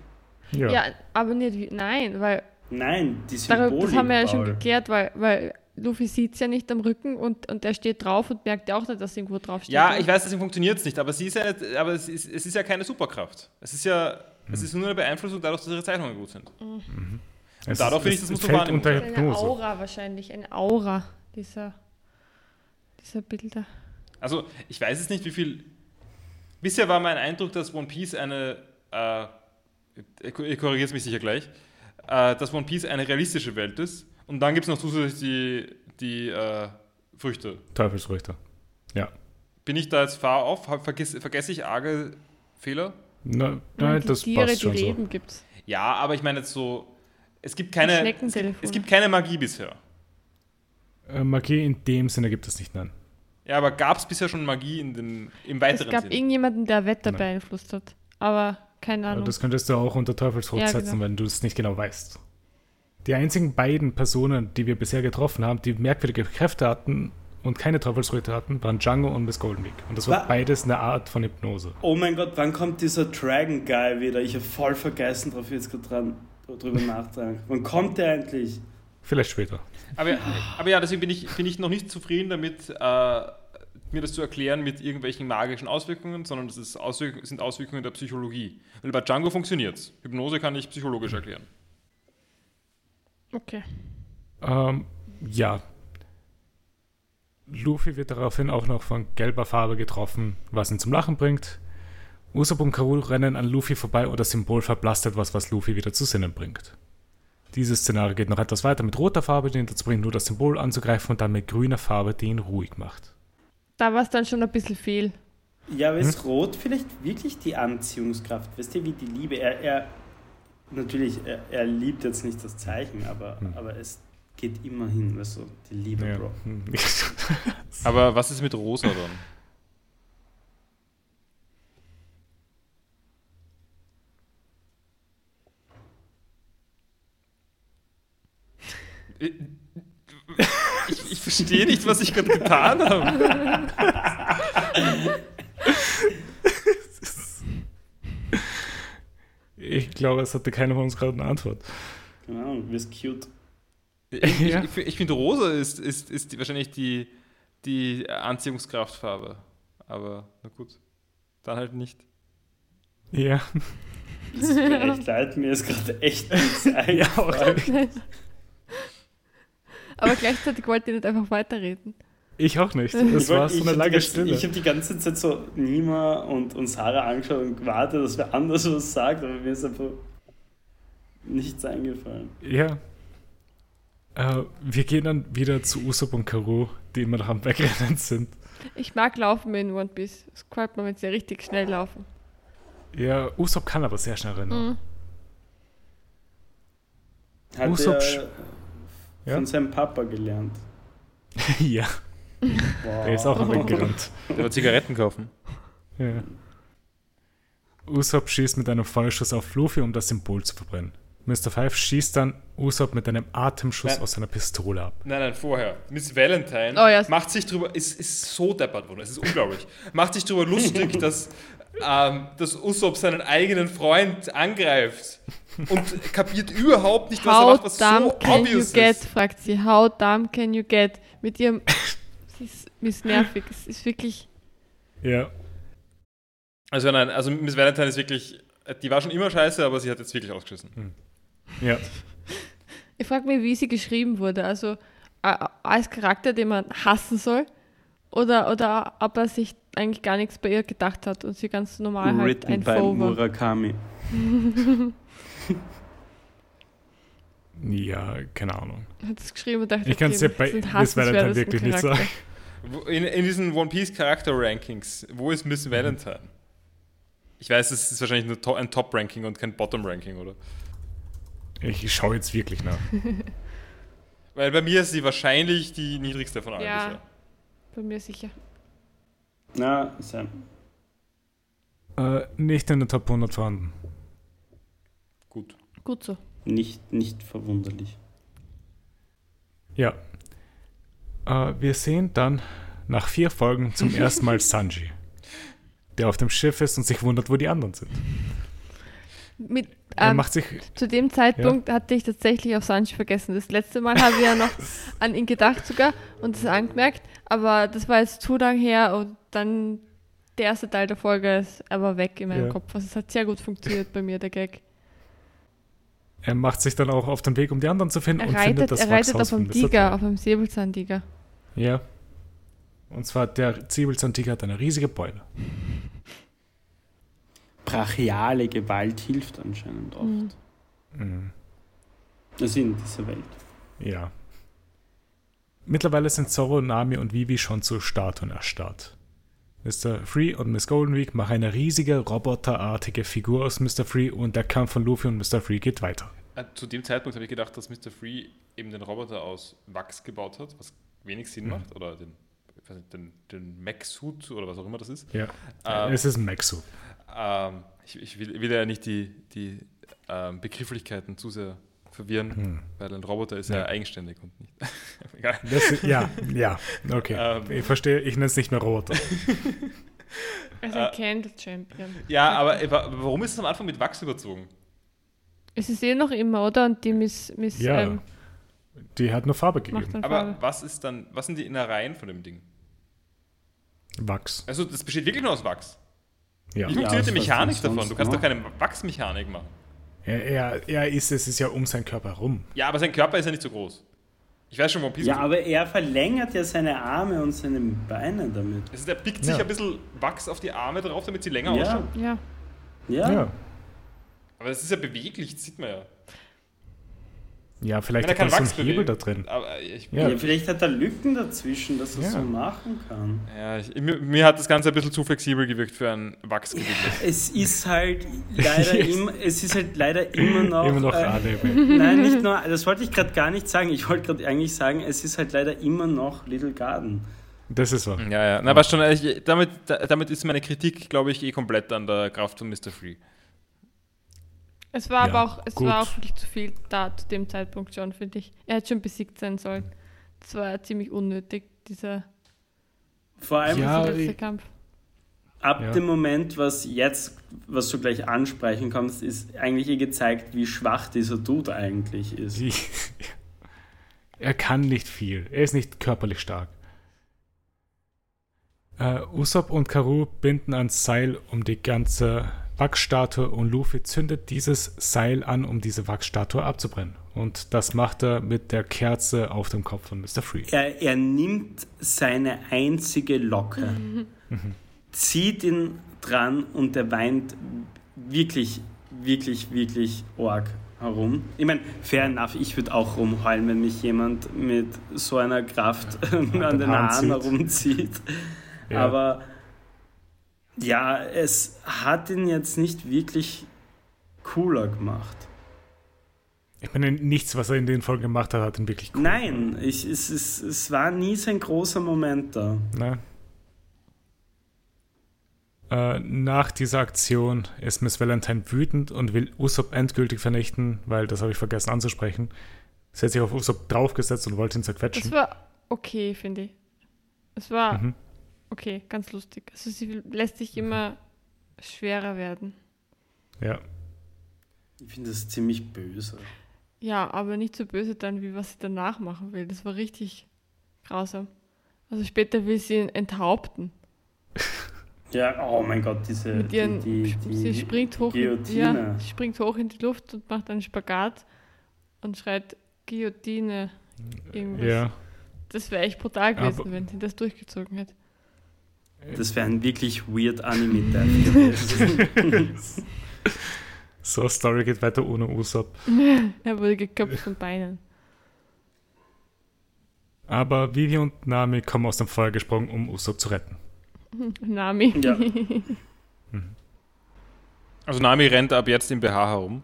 Ja. Ja, aber nicht. Nein, weil Nein, die Symbolik. darüber, das haben wir ja schon geklärt, weil, weil Luffy sieht es ja nicht am Rücken und, und er steht drauf und merkt ja auch nicht, dass irgendwo drauf steht. Ja, ich weiß, deswegen funktioniert es nicht, aber, sie ist ja nicht, aber es, ist, es ist ja keine Superkraft. Es ist ja es ist nur eine Beeinflussung dadurch, dass ihre Zeichnungen gut sind. Es dadurch ist- finde ich, es das du fällt wahrnehmen. eine. Aura wahrscheinlich, eine Aura dieser, dieser Bilder. Also, ich weiß jetzt nicht, wie viel. Bisher war mein Eindruck, dass One Piece eine. Äh, ihr korrigiert es mich sicher gleich. Äh, dass One Piece eine realistische Welt ist. Und dann gibt es noch zusätzlich die, die äh, Früchte. Teufelsfrüchte. Ja. Bin ich da jetzt far off? Vergesse, vergesse ich arge Fehler? Na, nein, die das Tiere, passt die schon so. gibt's. Ja, aber ich meine jetzt so, es gibt keine, es es gibt keine Magie bisher. Äh, Magie in dem Sinne gibt es nicht, nein. Ja, aber gab es bisher schon Magie in den, im Es weiteren gab Sinn? irgendjemanden, der Wetter Nein. beeinflusst hat. Aber keine Ahnung. das könntest du auch unter Teufelsrot Ja, setzen, genau. wenn du es nicht genau weißt. Die einzigen beiden Personen, die wir bisher getroffen haben, die merkwürdige Kräfte hatten und keine Teufelsröte hatten, waren Django und Miss Golden Week. Und das war Wa- beides eine Art von Hypnose. Oh mein Gott, wann kommt dieser Dragon Guy wieder? Ich habe voll vergessen drauf jetzt gerade dran drüber nachdenken. Wann kommt der endlich? Vielleicht später. Aber, aber ja, deswegen bin ich, bin ich noch nicht zufrieden damit, äh, mir das zu erklären mit irgendwelchen magischen Auswirkungen, sondern das ist Auswirk sind Auswirkungen der Psychologie. Weil bei Django funktioniert es. Hypnose kann ich psychologisch erklären. okay. Ähm, ja. Luffy wird daraufhin auch noch von gelber Farbe getroffen, was ihn zum Lachen bringt. Usopp und Karul rennen an Luffy vorbei und das Symbol verblasst etwas, was Luffy wieder zu Sinnen bringt. Dieses Szenario geht noch etwas weiter mit roter Farbe, die ihn dazu bringt, nur das Symbol anzugreifen und dann mit grüner Farbe, die ihn ruhig macht. Da war es dann schon ein bisschen viel. Ja, aber Hm? ist Rot vielleicht wirklich die Anziehungskraft? Weißt du, wie die Liebe? Er, er natürlich, er, er liebt jetzt nicht das Zeichen, aber, Hm. aber es geht immerhin, weißt du, die Liebe, Ja. Bro. Hm. Aber was ist mit Rosa dann? Ich, ich verstehe nicht, was ich gerade getan habe. Ich glaube, es hatte keiner von uns gerade eine Antwort. Keine Ahnung, du bist cute. Ich, Ja. ich, ich finde, rosa ist, ist, ist die, wahrscheinlich die, die Anziehungskraftfarbe. Aber na gut, dann halt nicht. Ja. Es tut mir echt leid, mir ist gerade echt nichts eingefallen. Aber gleichzeitig wollte ich nicht einfach weiterreden. Ich auch nicht. Ich Es war wollt- so eine lange ganze- Stille. Ich habe die ganze Zeit so Nima und, und Sarah angeschaut und gewartet, dass wer anders was sagt, aber mir ist einfach nichts eingefallen. Ja. Äh, wir gehen dann wieder zu Usopp und Karu, die immer noch am Wegrennen sind. Ich mag Laufen in One Piece. Es gefällt mir, wenn sie richtig schnell laufen. Ja, Usopp kann aber sehr schnell rennen. Mhm. Hat Usopp er sch- Ja? von seinem Papa gelernt. ja, Wow. er ist auch Weggerannt. Der wird Zigaretten kaufen. Ja. Usopp schießt mit einem Feuerschuss auf Luffy, um das Symbol zu verbrennen. Mr. Five schießt dann Usopp mit einem Atemschuss Nein. aus seiner Pistole ab. Nein, nein, vorher. Miss Valentine Oh ja. macht sich drüber, ist, ist so deppert worden, es ist unglaublich. macht sich drüber lustig, dass, ähm, dass Usopp seinen eigenen Freund angreift und kapiert überhaupt nicht, was er How macht, was dumb so can you obvious get? ist. fragt sie. How dumb can you get? Mit ihrem. sie ist, ist nervig. Es ist wirklich. Ja. Also nein, also Miss Valentine ist wirklich, die war schon immer scheiße, aber sie hat jetzt wirklich ausgeschissen. Ja. Ich frage mich, wie sie geschrieben wurde. Also als Charakter, den man hassen soll. Oder, oder ob er sich eigentlich gar nichts bei ihr gedacht hat und sie ganz normal halt Written ein by Faux. Murakami. Ja, keine Ahnung. Hat es geschrieben und dachte, Ich kann's dir bei das ist ein Miss Valentine wirklich nicht sagen. In, in diesen One Piece Charakter Rankings, wo ist Miss Valentine? Ich weiß, es ist wahrscheinlich nur to ein Top-Ranking und kein Bottom-Ranking, oder? Ich schaue jetzt wirklich nach. Weil bei mir ist sie wahrscheinlich die niedrigste von allen Ja. bisher. Bei mir sicher. Na, Sam. Äh, nicht in der Top 100 vorhanden. Gut. Gut so. Nicht, nicht verwunderlich. Ja. Äh, wir sehen dann nach vier Folgen zum ersten Mal Sanji, der auf dem Schiff ist und sich wundert, wo die anderen sind. Mit, ähm, zu dem Zeitpunkt hatte ich tatsächlich auf Sanji vergessen. Das letzte Mal habe ich ja noch an ihn gedacht sogar und es angemerkt, aber das war jetzt zu lang her und dann der erste Teil der Folge ist aber weg in meinem Ja. Kopf. Also es hat sehr gut funktioniert bei mir, der Gag. Er macht sich dann auch auf den Weg, um die anderen zu finden Er und findet reitet, das er reitet Wachshaus auf einem. Tiger, auf einem Säbelzahntiger. Ja. Und zwar der Zwiebelzahntiger hat eine riesige Beule. Brachiale Gewalt hilft anscheinend oft. Mhm. Mhm. Also in dieser Welt. Ja. Mittlerweile sind Zorro, Nami und Vivi schon zu Statuen erstarrt. Mr. Free und Miss Golden Week machen eine riesige roboterartige Figur aus Mr. Free und der Kampf von Luffy und Mr. Free geht weiter. Äh, Zu dem Zeitpunkt habe ich gedacht, dass Mr. Free eben den Roboter aus Wachs gebaut hat, was wenig Sinn Mhm. macht. Oder den, nicht, den, den Mech-Suit oder was auch immer das ist. Ja. Ähm, es ist ein Maxu. Ähm, ich ich will, will ja nicht die, die ähm, Begrifflichkeiten zu sehr verwirren, Hm. weil ein Roboter ist ja, Ja. eigenständig und nicht. Egal. Das, ja, ja, okay. Ähm. ich verstehe, ich nenne es nicht mehr Roboter. Er ist Äh, ein Candle Champion. Ja, aber wa- warum ist es am Anfang mit Wachs überzogen? Es ist eh noch immer, oder? Und die Miss, Miss Ja, ähm, Die hat nur Farbe gegeben. Aber Farbe. was ist dann, was sind die Innereien von dem Ding? Wachs. Also das besteht wirklich nur aus Wachs. Ja. Wie funktioniert die was Mechanik davon? Du kannst doch keine Wachsmechanik machen. Er, er, er ist, es ist ja um seinen Körper herum. Ja, aber sein Körper ist ja nicht so groß. Ich weiß schon, One Piece. Ja, aber er verlängert ja seine Arme und seine Beine damit. es ist, er pickt sich Ja. ein bisschen Wachs auf die Arme drauf, damit sie länger Ja. ausschauen. Ja. Ja. Ja. Aber das ist ja beweglich, das sieht man ja. Ja, vielleicht Wenn er hat er kein so einen Hebel da drin. Aber ich, Ja. Ja. vielleicht hat er Lücken dazwischen, dass er Ja. so machen kann. Ja, ich, mir, mir hat das Ganze ein bisschen zu flexibel gewirkt für ein Wachsgebilde. Es ist halt leider immer, es ist halt leider immer noch. Immer noch äh. Nein, nicht nur, das wollte ich gerade gar nicht sagen. Ich wollte gerade eigentlich sagen, es ist halt leider immer noch Little Garden. Das ist wahr. Ja, ja. Na, aber schon, ich, damit, da- damit ist meine Kritik, glaube ich, eh komplett an der Kraft von Mr. Free. Es war Ja, aber auch, es gut. war auch wirklich zu viel da zu dem Zeitpunkt schon, finde ich. Er hätte schon besiegt sein sollen. Das war ja ziemlich unnötig, dieser Vor allem Ja, letzte Kampf. ab Ja. dem Moment, was jetzt, was du gleich ansprechen kannst, ist eigentlich eh gezeigt, wie schwach dieser Dude eigentlich ist. Er kann nicht viel. Er ist nicht körperlich stark. Äh, Usopp und Karu binden ein Seil um die ganze Wachsstatue und Luffy zündet dieses Seil an, um diese Wachsstatue abzubrennen. Und das macht er mit der Kerze auf dem Kopf von Mr. Free. Er, er nimmt seine einzige Locke, zieht ihn dran und er weint wirklich, wirklich, wirklich arg herum. Ich meine, fair enough, ich würde auch rumheulen, wenn mich jemand mit so einer Kraft an den Haaren Haaren zieht. herumzieht. Ja. Aber ja, es hat ihn jetzt nicht wirklich cooler gemacht. Ich meine, nichts, was er in den Folgen gemacht hat, hat ihn wirklich cool. Nein, ich, es, es, es war nie sein großer Moment da. Nein. Äh, nach dieser Aktion ist Miss Valentine wütend und will Usopp endgültig vernichten, weil das habe ich vergessen anzusprechen. Sie hat sich auf Usopp draufgesetzt und wollte ihn Das zerquetschen. war okay, finde ich. Es war Mhm. Okay, ganz lustig. Also sie lässt sich immer schwerer werden. Ja. Ich finde das ziemlich böse. Ja, aber nicht so böse dann, wie was sie danach machen will. Das war richtig grausam. Also später will sie ihn enthaupten. Ja, oh mein Gott, diese Mit ihren, die, die, die sie springt hoch, in, Guillotine. ja, sie springt hoch in die Luft und macht einen Spagat und schreit Guillotine. Irgendwas. Ja. Das wäre echt brutal gewesen, Aber- wenn sie das durchgezogen hätte. Das wäre ein wirklich weird Anime-Death gewesen. So, Story geht weiter ohne Usopp. Er wurde geköpft von Beinen. Aber Vivi und Nami kommen aus dem Feuer gesprungen, um Usopp zu retten. Nami. Ja. Also Nami rennt ab jetzt im BH herum.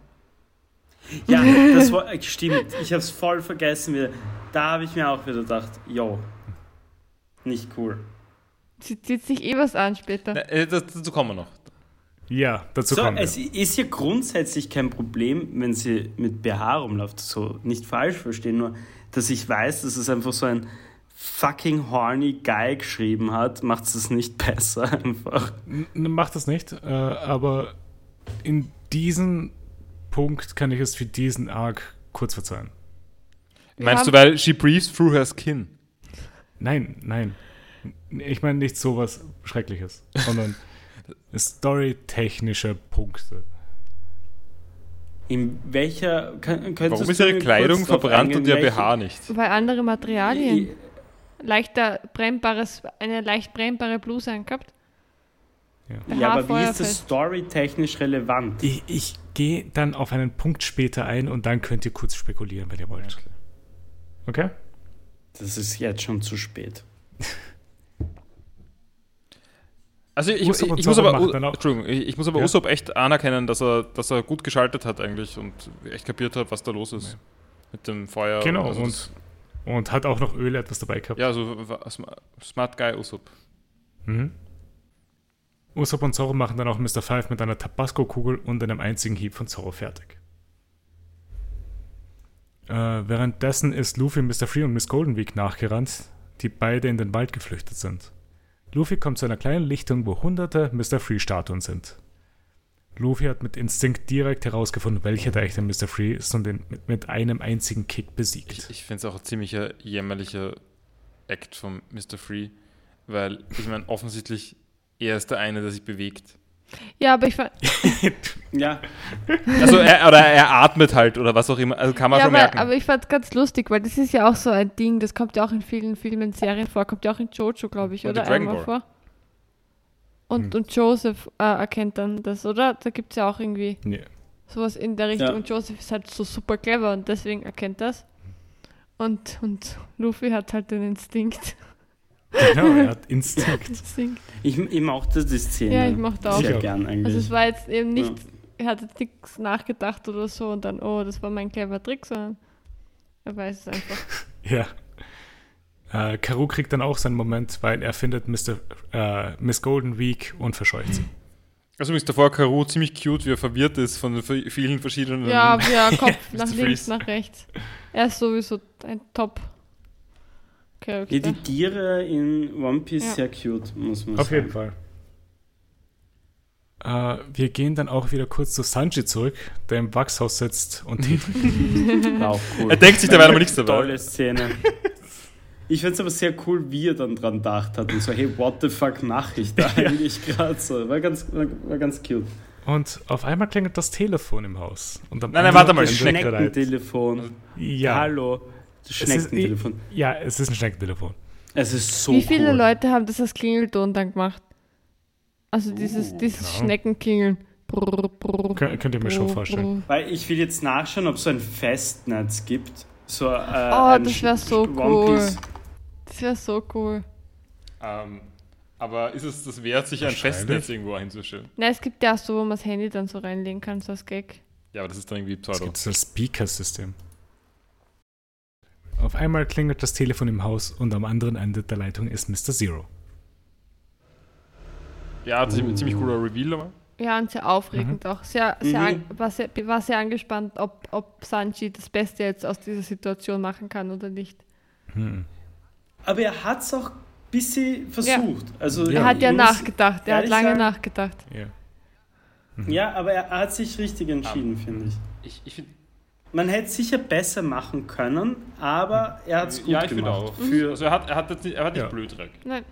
ja, das war, äh, stimmt. Ich habe es voll vergessen wieder. Da habe ich mir auch wieder gedacht, yo, nicht cool. Sie zieht sich eh was an später. Na, äh, das, dazu kommen wir noch. Ja, dazu So, kommen wir. es ist ja grundsätzlich kein Problem, wenn sie mit BH rumläuft. So, nicht falsch verstehen, nur, dass ich weiß, dass es einfach so ein fucking horny Guy geschrieben hat, macht es das nicht besser einfach. N- Macht das nicht, äh, aber in diesem Punkt kann ich es für diesen Arc kurz verzeihen. Wir Meinst du, weil she breathes through her skin? Nein, nein. Ich meine nicht sowas Schreckliches, sondern storytechnische Punkte. In welcher. Kann, Warum ist ihre Kleidung verbrannt und ihr BH nicht? Weil andere Materialien. Leichter brennbares, eine leicht brennbare Bluse angehabt. Ja. Ja, aber wie ist das storytechnisch relevant? Ich, ich gehe dann auf einen Punkt später ein und dann könnt ihr kurz spekulieren, wenn ihr wollt. Okay? Das ist jetzt schon zu spät. Also ich, und ich, muss aber, machen Entschuldigung, ich, ich muss aber Ja? Usopp echt anerkennen, dass er, dass er gut geschaltet hat eigentlich und echt kapiert hat, was da los ist. Mit dem Feuer. Genau, also und, und hat auch noch Öl etwas dabei gehabt. ja, so war- sma- Smart Guy Usopp. Mhm. Usopp und Zorro machen dann auch Mr. Five mit einer Tabasco-Kugel und einem einzigen Hieb von Zorro fertig. Äh, währenddessen ist Luffy Mr. Free und Miss Golden Week nachgerannt, die beide in den Wald geflüchtet sind. Luffy kommt zu einer kleinen Lichtung, wo hunderte Mr. Free-Statuen sind. Luffy hat mit Instinkt direkt herausgefunden, welcher der echte Mr. Free ist und den mit, einem einzigen Kick besiegt. Ich, ich finde es auch ein ziemlicher jämmerlicher Act von Mr. Free, weil ich meine, offensichtlich er ist der eine, der sich bewegt. Ja, aber ich fand, Ja, Also er, oder er atmet halt oder was auch immer. Also kann man ja, schon aber, merken. aber ich fand ganz lustig, weil das ist ja auch so ein Ding, das kommt ja auch in vielen Filmen, Serien vor, kommt ja auch in Jojo, glaube ich, Und oder Dragon einmal Ball. vor. Und, Hm. und Joseph äh, erkennt dann das, oder? Da gibt es ja auch irgendwie Nee. sowas in der Richtung. Ja. Und Joseph ist halt so super clever und deswegen erkennt das. Und, und Luffy hat halt den Instinkt. Genau, er hat Instinkt. Instinkt. ich, ich mochte die Szene. Ja, ich mochte auch. Sehr gern eigentlich. Also es war jetzt eben nicht, er hat jetzt nichts nachgedacht oder so und dann, oh, das war mein clever Trick, sondern er weiß es einfach. Ja. Äh, Karu kriegt dann auch seinen Moment, weil er findet Mr., äh, Miss Golden Week und verscheucht sie. Also ist davor Karu ziemlich cute, wie er verwirrt ist von vielen verschiedenen. Ja, ja, Kopf nach links, nach rechts. Er ist sowieso ein top ja, Charakter. die Tiere in One Piece Ja. sehr cute, muss man Auf sagen. jeden Fall. Äh, wir gehen dann auch wieder kurz zu Sanji zurück, der im Wachshaus sitzt und Tee trinkt. War auch cool. Er denkt sich dabei aber nichts dabei. Tolle Szene. Ich finde es aber sehr cool, wie er dann dran gedacht hat und so, hey, what the fuck mache ich da eigentlich gerade so. War ganz, war, war ganz cute. Und auf einmal klingelt das Telefon im Haus. Und am Nein, nein, warte mal, Ende- Schneckentelefon. Ja. Hallo. Das Es ist, Schneckentelefon. ja, es ist ein Schneckentelefon. Es ist so Wie viele cool. Leute haben das als Klingelton dann gemacht? Also dieses, Uh, dieses Ahnung. Schneckenklingeln. Brrr, brrr, Kön- könnt ihr mir schon brrr, vorstellen. Weil ich will jetzt nachschauen, ob es so ein Festnetz gibt. So, äh, Oh, ein das wär so cool. Das wäre so cool. Ähm, aber ist es das wert, sich ein. Festnetz irgendwo hinzustellen? Na, es gibt ja auch so, wo man das Handy dann so reinlegen kann, so als Gag. Ja, aber das ist dann irgendwie Es Pseudo. gibt so ein Speaker-System. Auf einmal klingelt das Telefon im Haus und am anderen Ende der Leitung ist Mr. Zero. Ja, ziemlich, ziemlich cooler Reveal aber. Ja, und sehr aufregend auch. Sehr, sehr, Mhm. an- war, sehr, war sehr angespannt, ob, ob Sanji das Beste jetzt aus dieser Situation machen kann oder nicht. Hm. Aber er hat es auch ein bisschen versucht. Also, Er hat ja nachgedacht, er hat lange sagen- nachgedacht. Ja. Ja, aber er hat sich richtig entschieden, finde ich. Ich, ich finde, Man hätte es sicher besser machen können, aber er hat es gut ja, ich finde gemacht. auch. Für, Also er hat, er hat, jetzt nicht, er hat nicht Ja. blöd reagiert. Nein.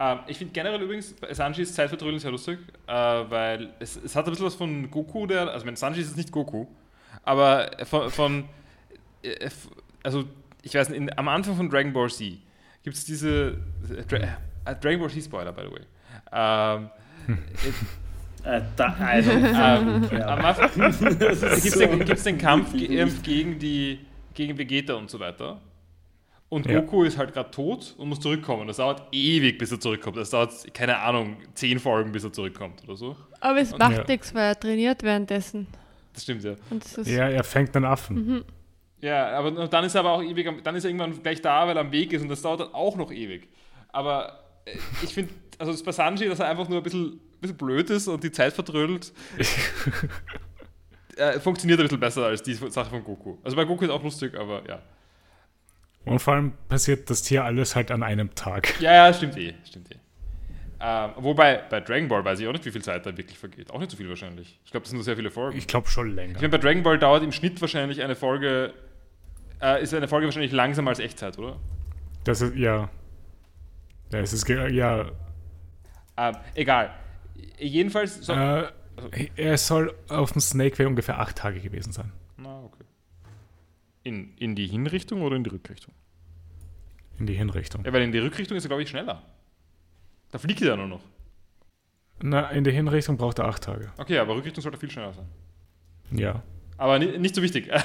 Ähm, ich finde generell übrigens, bei Sanji ist Zeitvertrödeln sehr lustig, äh, weil es, es hat ein bisschen was von Goku, der, also mein Sanji ist jetzt nicht Goku, aber von, von äh, f- also ich weiß nicht, in, am Anfang von Dragon Ball Z gibt es diese, äh, Dra äh, Dragon Ball Z Spoiler, by the way. Ähm, äh, da, don't ähm, Ja. gibt es den, gibt's den Kampf gegen, die, gegen Vegeta und so weiter. Und Ja. Goku ist halt gerade tot und muss zurückkommen. Das dauert ewig, bis er zurückkommt. Das dauert, keine Ahnung, zehn Folgen, bis er zurückkommt oder so. Aber es Und- macht Ja. nichts, weil er trainiert währenddessen. Das stimmt ja. Und das ja, er fängt einen Affen. Mhm. Ja, aber dann ist er aber auch ewig, am- dann ist er irgendwann gleich da, weil er am Weg ist und das dauert dann auch noch ewig. Aber äh, ich finde, also das bei Sanji, dass er einfach nur ein bisschen, bisschen blöd ist und die Zeit vertrödelt, äh, funktioniert ein bisschen besser als die Sache von Goku. Also bei Goku ist auch lustig, aber ja. Und vor allem passiert das hier alles halt an einem Tag. Ja, ja, stimmt eh, stimmt eh. Ähm, wobei, bei Dragon Ball weiß ich auch nicht, wie viel Zeit da wirklich vergeht. Auch nicht so viel wahrscheinlich. Ich glaube, das sind nur sehr viele Folgen. Ich glaube schon länger. Ich meine, bei Dragon Ball dauert im Schnitt wahrscheinlich eine Folge, äh, ist eine Folge wahrscheinlich langsamer als Echtzeit, oder? Das ist, ja. Ja, es ist, ja. Ähm, egal. Jedenfalls, so, Äh, er soll auf dem Snake Way ungefähr acht Tage gewesen sein. na, okay. In, in die Hinrichtung oder in die Rückrichtung? In die Hinrichtung. Ja, weil in die Rückrichtung ist er, glaube ich, schneller. Da fliegt er ja nur noch. Na, in die Hinrichtung braucht er acht Tage. Okay, aber Rückrichtung sollte viel schneller sein. Ja. Aber ni nicht so wichtig.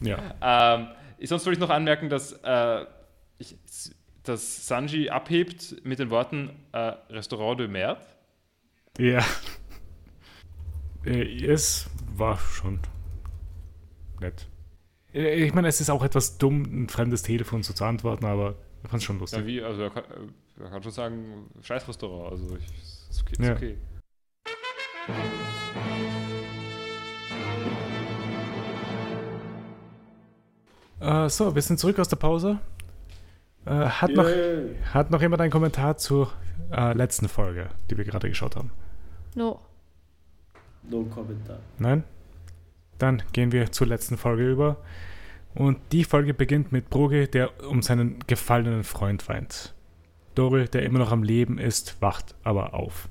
Ja. Ähm, sonst wollte ich noch anmerken, dass äh, ich, dass Sanji abhebt mit den Worten äh, Restaurant de Merde. Ja. Äh, es war schon nett. Äh, Ich meine, es ist auch etwas dumm, ein fremdes Telefon so zu antworten, aber ich fand es schon Ja, lustig. wie, also er kann, er kann schon sagen, scheiß Restaurant. Also ich, ist okay. Ist Ja. okay. Äh, so, wir sind zurück aus der Pause. Äh, hat, noch, hat noch jemand einen Kommentar zur äh, letzten Folge, die wir gerade geschaut haben? No. No Kommentar. Nein? Dann gehen wir zur letzten Folge über. Und die Folge beginnt mit Broge, der um seinen gefallenen Freund weint. Dore, der immer noch am Leben ist, wacht aber auf.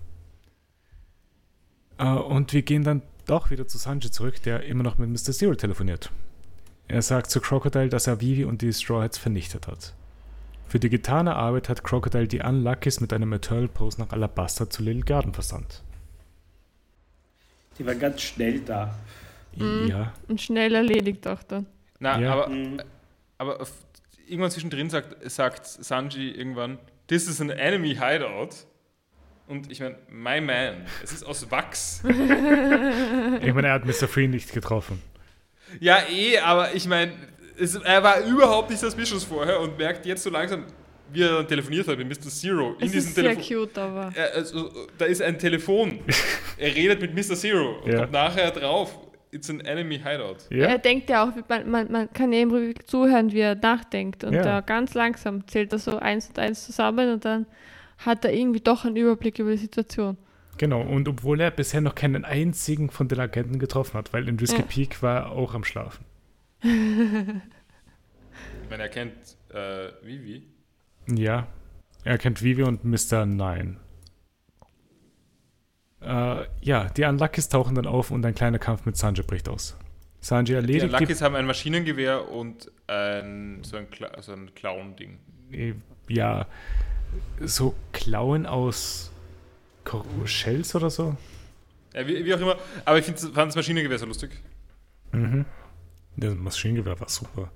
Äh, und wir gehen dann doch wieder zu Sanji zurück, der immer noch mit Mr. Zero telefoniert. Er sagt zu Crocodile, dass er Vivi und die Straw Hats vernichtet hat. Für die getane Arbeit hat Crocodile die Unluckies mit einem Eternal Post nach Alabasta zu Little Garden versandt. Die war ganz schnell da. Mhm. Ja, Und schnell erledigt auch dann. Na, Ja. aber, Mhm. aber irgendwann zwischendrin sagt, sagt Sanji irgendwann, this is an enemy hideout. Und ich meine, my man, es ist aus Wachs. ich meine, er hat Mr. Free nicht getroffen. ja, eh, aber ich meine, es- er war überhaupt nicht suspicious vorher und merkt jetzt so langsam, wie er dann telefoniert hat mit Mr. Zero. In Es diesem ist sehr Telefon. cute, aber. Er- also, da ist ein Telefon. er redet mit Mr. Zero und Ja. kommt nachher drauf. It's an enemy hideout. Ja, Er denkt ja auch, man, man, man kann ihm ruhig zuhören, wie er nachdenkt. Und Ja. da ganz langsam zählt er so eins und eins zusammen und dann hat er irgendwie doch einen Überblick über die Situation. genau. Und obwohl er bisher noch keinen einzigen von den Agenten getroffen hat, weil in Risky Ja. Peak war er auch am Schlafen. Ich meine, er kennt äh, Vivi. Ja, er kennt Vivi und Mr. Nine. Äh, ja, die Unluckies tauchen dann auf und ein kleiner Kampf mit Sanji bricht aus. Sanji Die erledigt Luckys haben ein Maschinengewehr und ein, so ein, Kla so ein Clown-Ding. die, ja, so Klauen aus Kor- Shells oder so. Ja, wie, wie auch immer. Aber ich fand das Maschinengewehr so lustig. Mhm. Das Maschinengewehr war super.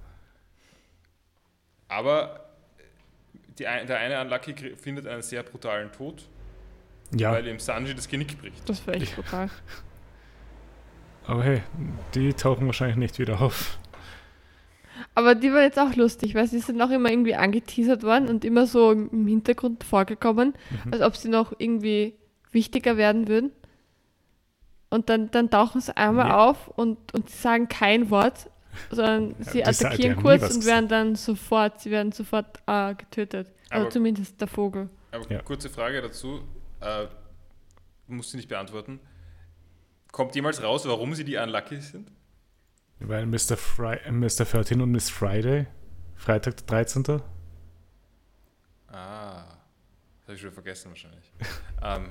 Aber die, ein- der eine Unlucky findet einen sehr brutalen Tod, Ja, weil ihm Sanji das Genick bricht. Das war echt brutal. aber hey, die tauchen wahrscheinlich nicht wieder auf. Aber die war jetzt auch lustig, weil sie sind auch immer irgendwie angeteasert worden und immer so im im Hintergrund vorgekommen, Mhm. als ob sie noch irgendwie wichtiger werden würden. Und dann, dann tauchen sie einmal Ja. auf und, und sie sagen kein Wort, sondern sie die attackieren kurz und werden dann sofort, sie werden sofort äh, getötet. Also Aber- zumindest der Vogel. Aber Ja. kurze Frage dazu. Äh, musst du nicht beantworten. Kommt jemals raus, warum sie die Unlucky sind? Weil Mr. Fri äh, Mr. 13 und Miss Friday, Freitag der 13. Ah, das habe ich schon vergessen wahrscheinlich. ähm,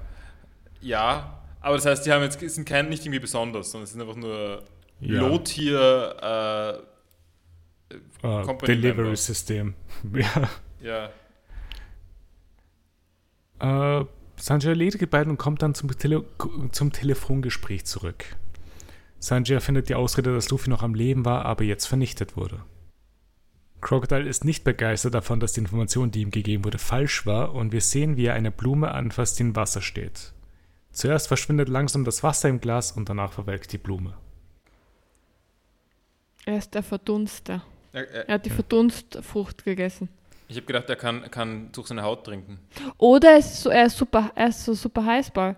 ja, aber das heißt, die haben jetzt sind kein, nicht irgendwie besonders, sondern es sind einfach nur Ja. Low-Tier, äh, Uh, Company Delivery Member. System. ja. ja, Äh, Sanjay erledigt die beiden und kommt dann zum, Tele zum Telefongespräch zurück. Sanjay findet die Ausrede, dass Luffy noch am Leben war, aber jetzt vernichtet wurde. Crocodile ist nicht begeistert davon, dass die Information, die ihm gegeben wurde, falsch war und wir sehen, wie er eine Blume anfasst, die im Wasser steht. Zuerst verschwindet langsam das Wasser im Glas und danach verwelkt die Blume. Er ist der Verdunster. er, er, Er hat die Verdunstfrucht gegessen. ich habe gedacht, er kann, kann durch seine Haut trinken. Oder er ist, so, er ist, super, er ist so super heißball.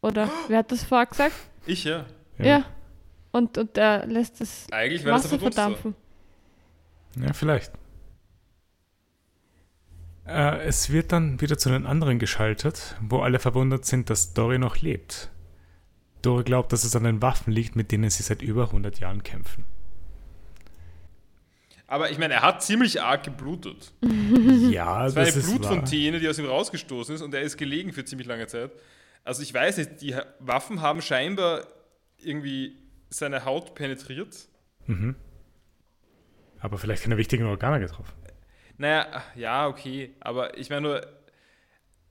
Oder wer hat das vorher gesagt? Ich ja. Ja. Und, und er lässt das Eigentlich das Wasser Verdunster. verdampfen. Ja, vielleicht. Äh, es wird dann wieder zu den anderen geschaltet, wo alle verwundert sind, dass Dory noch lebt. Dory glaubt, dass es an den Waffen liegt, mit denen sie seit über 100 Jahren kämpfen. Aber ich meine, er hat ziemlich arg geblutet. Ja, Es war das eine ist wahr. Blutfontäne, die aus ihm rausgestoßen ist und er ist gelegen für ziemlich lange Zeit. Also ich weiß nicht, die Waffen haben scheinbar irgendwie seine Haut penetriert. Mhm. Aber vielleicht keine wichtigen Organe getroffen. Naja, ja, okay, aber ich meine nur,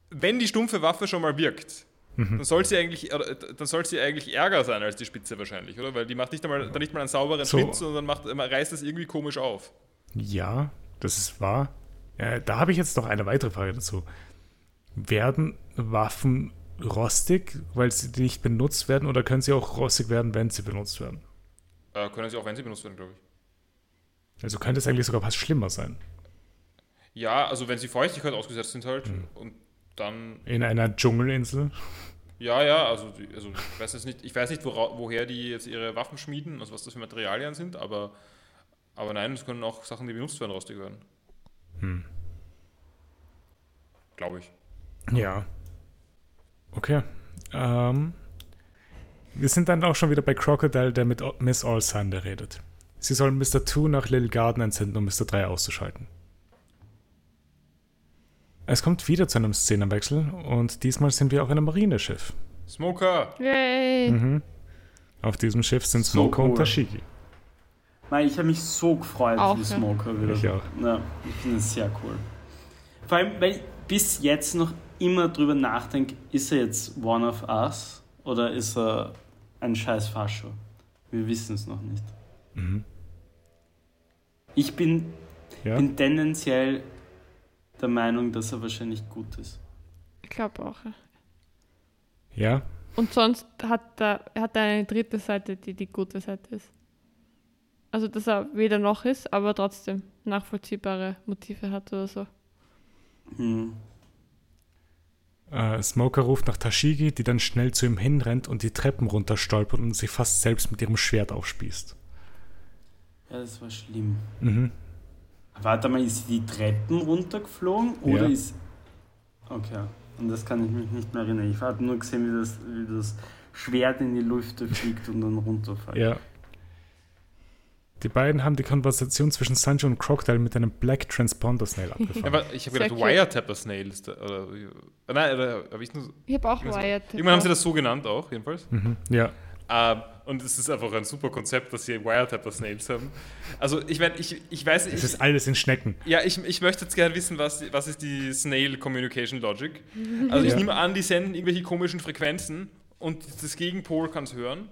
wenn die stumpfe Waffe schon mal wirkt, Mhm. dann soll sie eigentlich, dann soll sie eigentlich ärger sein als die Spitze wahrscheinlich, oder? Weil die macht nicht einmal, dann nicht mal einen sauberen So. Schnitt, sondern macht, reißt das irgendwie komisch auf. Ja, das ist wahr. Ja, da habe ich jetzt noch eine weitere Frage dazu. Werden Waffen rostig, weil sie nicht benutzt werden, oder können sie auch rostig werden, wenn sie benutzt werden? Äh, können sie auch, wenn sie benutzt werden, glaube ich. Also könnte es eigentlich sogar was schlimmer sein. Ja, also wenn sie Feuchtigkeit ausgesetzt sind halt und dann. In einer Dschungelinsel. Ja, ja, also, also ich weiß jetzt nicht, ich weiß nicht wora, woher die jetzt ihre Waffen schmieden, also was das für Materialien sind, aber, aber nein, es können auch Sachen, die benutzt werden, rostig werden. Hm. Glaube ich. Ja. Okay. Ähm, wir sind dann auch schon wieder bei Crocodile, der mit Miss Allsunder redet. Sie sollen Mr. 2 nach Little Garden entsenden, um Mr. 3 auszuschalten. Es kommt wieder zu einem Szenenwechsel und diesmal sind wir auf einem Marineschiff. Smoker! Yay! Mhm. Auf diesem Schiff sind So Smoker und cool. Tashigi. Nein, ich habe mich so gefreut Auch, für ja. Smoker wieder. Ich auch. Ja, ich finde es sehr cool. Vor allem, weil ich bis jetzt noch immer drüber nachdenke, ist er jetzt One of Us oder ist er ein scheiß Fascho? Wir wissen es noch nicht. Mhm. Ich bin, Ja? bin tendenziell der Meinung, dass er wahrscheinlich gut ist. Ich glaube auch. ja. Und sonst hat er, hat er eine dritte Seite, die die gute Seite ist. Also, dass er weder noch ist, aber trotzdem nachvollziehbare Motive hat oder so. Hm. Äh, Smoker ruft nach Tashigi, die dann schnell zu ihm hinrennt und die Treppen runterstolpert und sich fast selbst mit ihrem Schwert aufspießt. Ja, das war schlimm. Mhm. Warte mal, ist sie die Treppen runtergeflogen oder Ja. ist. Okay, und das kann ich mich nicht mehr erinnern. Ich habe nur gesehen, wie das, wie das Schwert in die Lüfte fliegt und dann runterfällt. Ja. Die beiden haben die Konversation zwischen Sanjo und Crocodile mit einem Black Transponder Snail Ja, abgefangen. aber ich habe gedacht. Wiretapper Snail ist da, oder, äh, nein, oder, habe ich nur, Ich habe auch Wired. irgendwann haben sie das so genannt auch, jedenfalls. mhm. Ja. Ähm, und es ist einfach ein super Konzept, dass sie Wiretapper Snails haben. Also ich meine, ich, ich weiß Es ich, ist alles in Schnecken. Ja, ich, ich möchte jetzt gerne wissen, was, was ist die Snail Communication Logic. Also ich Ja. nehme an, die senden irgendwelche komischen Frequenzen und das Gegenpol kann es hören.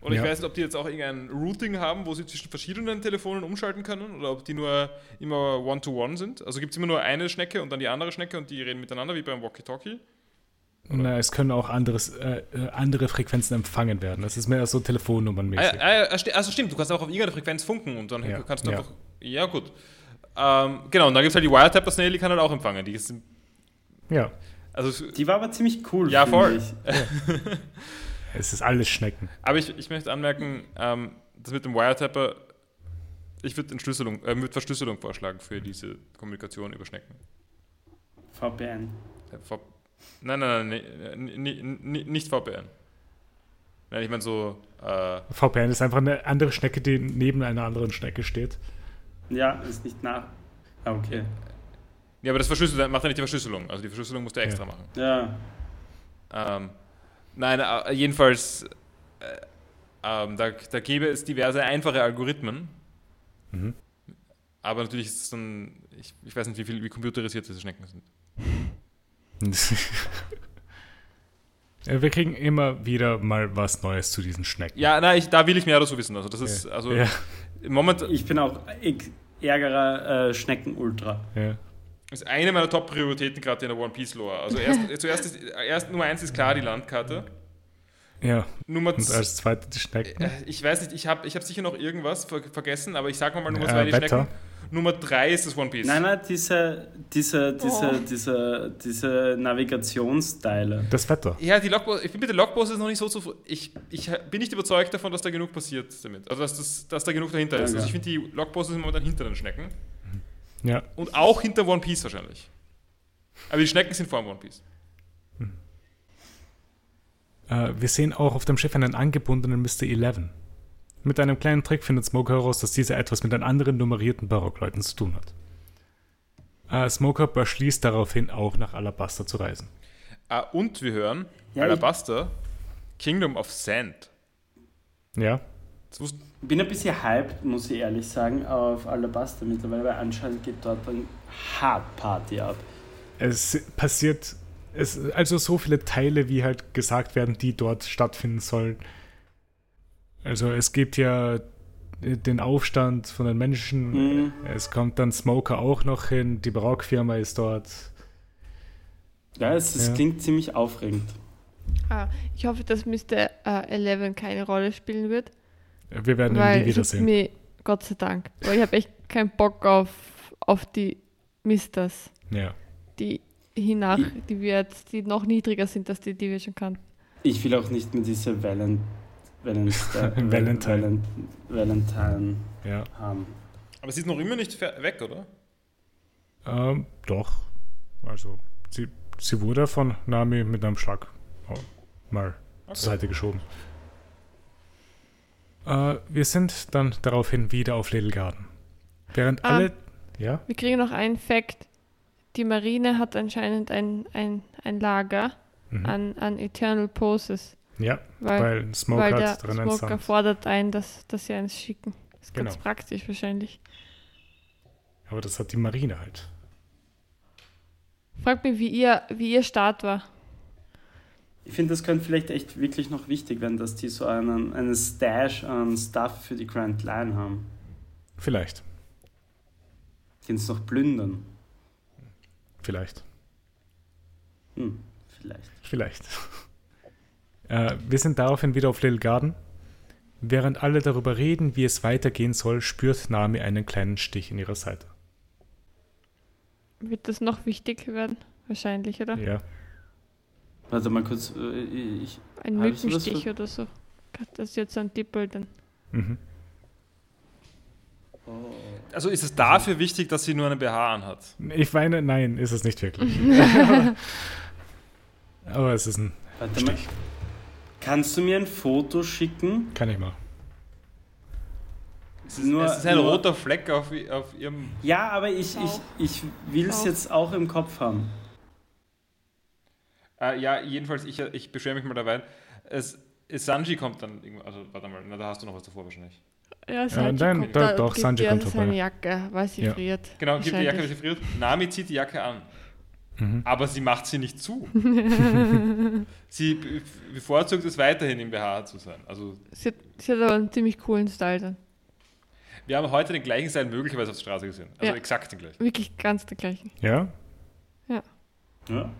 Und ich Ja. weiß nicht, ob die jetzt auch irgendein Routing haben, wo sie zwischen verschiedenen Telefonen umschalten können oder ob die nur immer One-to-One sind. Also gibt es immer nur eine Schnecke und dann die andere Schnecke und die reden miteinander wie beim Walkie-Talkie. Na, es können auch anderes, äh, äh, andere Frequenzen empfangen werden. Das ist mehr so telefonnummernmäßig. ah, ah, sti- also stimmt, du kannst auch auf irgendeine Frequenz funken und dann Ja, kannst du ja. einfach. Ja, gut. Ähm, genau, und dann gibt es halt die Wiretapper Snail, die kann halt auch empfangen. Die ist, Ja, also Die war aber ziemlich cool. Ja, voll. Ich. es ist alles Schnecken. Aber ich, ich möchte anmerken, ähm, das mit dem Wiretapper, ich würde Entschlüsselung, äh, würd Verschlüsselung vorschlagen für diese Kommunikation über Schnecken. VPN. Äh, V nein, nein, nein, nee, nicht VPN. Nein, ich meine so, äh, VPN ist einfach eine andere Schnecke, die neben einer anderen Schnecke steht. Ja, ist nicht nach. Ah, okay. ja, aber das Verschlüsseln macht ja nicht die Verschlüsselung. Also die Verschlüsselung musst du extra Ja. machen. Ja. Ähm, nein, äh, jedenfalls, äh, ähm, da, da gäbe es diverse einfache Algorithmen. Mhm. Aber natürlich ist es dann, ich, ich weiß nicht, wie, viel, wie computerisiert diese Schnecken sind. Ja, Wir kriegen immer wieder mal was Neues zu diesen Schnecken. Ja, nein, ich, da will ich mehr dazu wissen. Also das ist, also ja, im Moment Ich bin auch ich, ärgerer äh, Schnecken-Ultra. ja. ist eine meiner Top-Prioritäten gerade in der One Piece Lore. Also erst, zuerst ist, erst Nummer eins ist klar die Landkarte. ja. Nummer Und als zweites die Schnecken. äh, ich weiß nicht, ich habe ich hab sicher noch irgendwas ver vergessen, aber ich sag mal Nummer Äh, zwei die Wetter. Schnecken. Nummer drei ist das One Piece. Nein, nein, diese, diese, diese, Oh. diese, diese Navigationsteile. Das Wetter. Ja, die Logpost, ich bin mit den Logposts noch nicht so zufrieden. Ich, ich bin nicht überzeugt davon, dass da genug passiert damit. Also, dass, das, dass da genug dahinter ist. Ja, Also, ich finde, die Logposts sind momentan hinter den Schnecken. Ja. Und auch hinter One Piece wahrscheinlich. Aber die Schnecken sind vor dem One Piece. Äh, wir sehen auch auf dem Schiff einen angebundenen Mr. Eleven. Mit einem kleinen Trick findet Smoker heraus, dass dieser etwas mit den anderen nummerierten Barockleuten zu tun hat. Äh, Smoker beschließt daraufhin auch nach Alabasta zu reisen. Ah, und wir hören Ja, Alabaster, Kingdom of Sand. Ja, Ich bin ein bisschen hyped, muss ich ehrlich sagen, auf Alabaster mittlerweile, weil anscheinend geht dort ein Hard-Party ab. es passiert, es, also so viele Teile, wie halt gesagt werden, die dort stattfinden sollen. Also es gibt ja den Aufstand von den Menschen. Mhm. Es kommt dann Smoker auch noch hin, die Barockfirma ist dort. Ja, es, es Ja. klingt ziemlich aufregend. Ah, ich hoffe, dass Mr. Äh, Eleven keine Rolle spielen wird. Wir werden ihn nie wiedersehen. mir, Gott sei Dank, weil ich habe echt keinen Bock auf, auf die Misters, Ja. die hinach, die wir jetzt, die noch niedriger sind als die, die wir schon kannten. Ich will auch nicht mehr diese Valent Valentine, Valentine. Valent Valentine ja. haben. Aber sie ist noch immer nicht weg, oder? Ähm, doch. Also, sie, sie wurde von Nami mit einem Schlag oh, mal Okay. zur Seite geschoben. Äh, wir sind dann daraufhin wieder auf Little Garden. Während Ah. alle. Ja? Wir kriegen noch einen Fact. Die Marine hat anscheinend ein, ein, ein Lager Mhm. an, an Eternal Poses. Ja, Weil, weil Smoke weil der hat drin Smoker entsandt. fordert ein, dass, dass sie eins schicken. Das ist ganz Genau. praktisch wahrscheinlich. Aber das hat die Marine halt. Fragt mich, wie ihr, wie ihr Start war. Ich finde, das könnte vielleicht echt wirklich noch wichtig werden, dass die so einen, einen Stash an Stuff für die Grand Line haben. Vielleicht. Den es noch plündern. Vielleicht. Hm, vielleicht. Vielleicht. äh, wir sind daraufhin wieder auf Little Garden. Während alle darüber reden, wie es weitergehen soll, spürt Nami einen kleinen Stich in ihrer Seite. Wird das noch wichtig werden? Wahrscheinlich, oder? Ja. Warte mal kurz. äh, Ich, Ein Mückenstich oder so. Das ist jetzt ein Dippel dann. Mhm. Also ist es dafür wichtig, dass sie nur einen BH anhat? Ich meine, nein, ist es nicht wirklich. Aber es ist ein warte mal. Kannst du mir ein Foto schicken? Kann ich mal. Es ist, Nur- es ist ein nur- roter Fleck auf, auf ihrem. Ja, aber ich, ich, ich will es jetzt auch im Kopf haben. Äh, ja, jedenfalls, ich, ich beschwere mich mal dabei. Es, es Sanji kommt dann irgendwann. Also, warte mal, na, da hast du noch was davor wahrscheinlich. Ja, Sanji nein, kommt da- da doch, Sanji kommt seine vorbei. Jacke, weil sie Ja. friert. Genau, gibt die Jacke, Wahrscheinlich. die friert. Nami zieht die Jacke an. Mhm. Aber sie macht sie nicht zu. sie be- bevorzugt es weiterhin im BH zu sein. Also, Sie hat, sie hat aber einen ziemlich coolen Style dann. wir haben heute den gleichen Style möglicherweise auf der Straße gesehen. Also Ja. exakt den gleichen. Wirklich ganz der gleichen. Ja? Ja.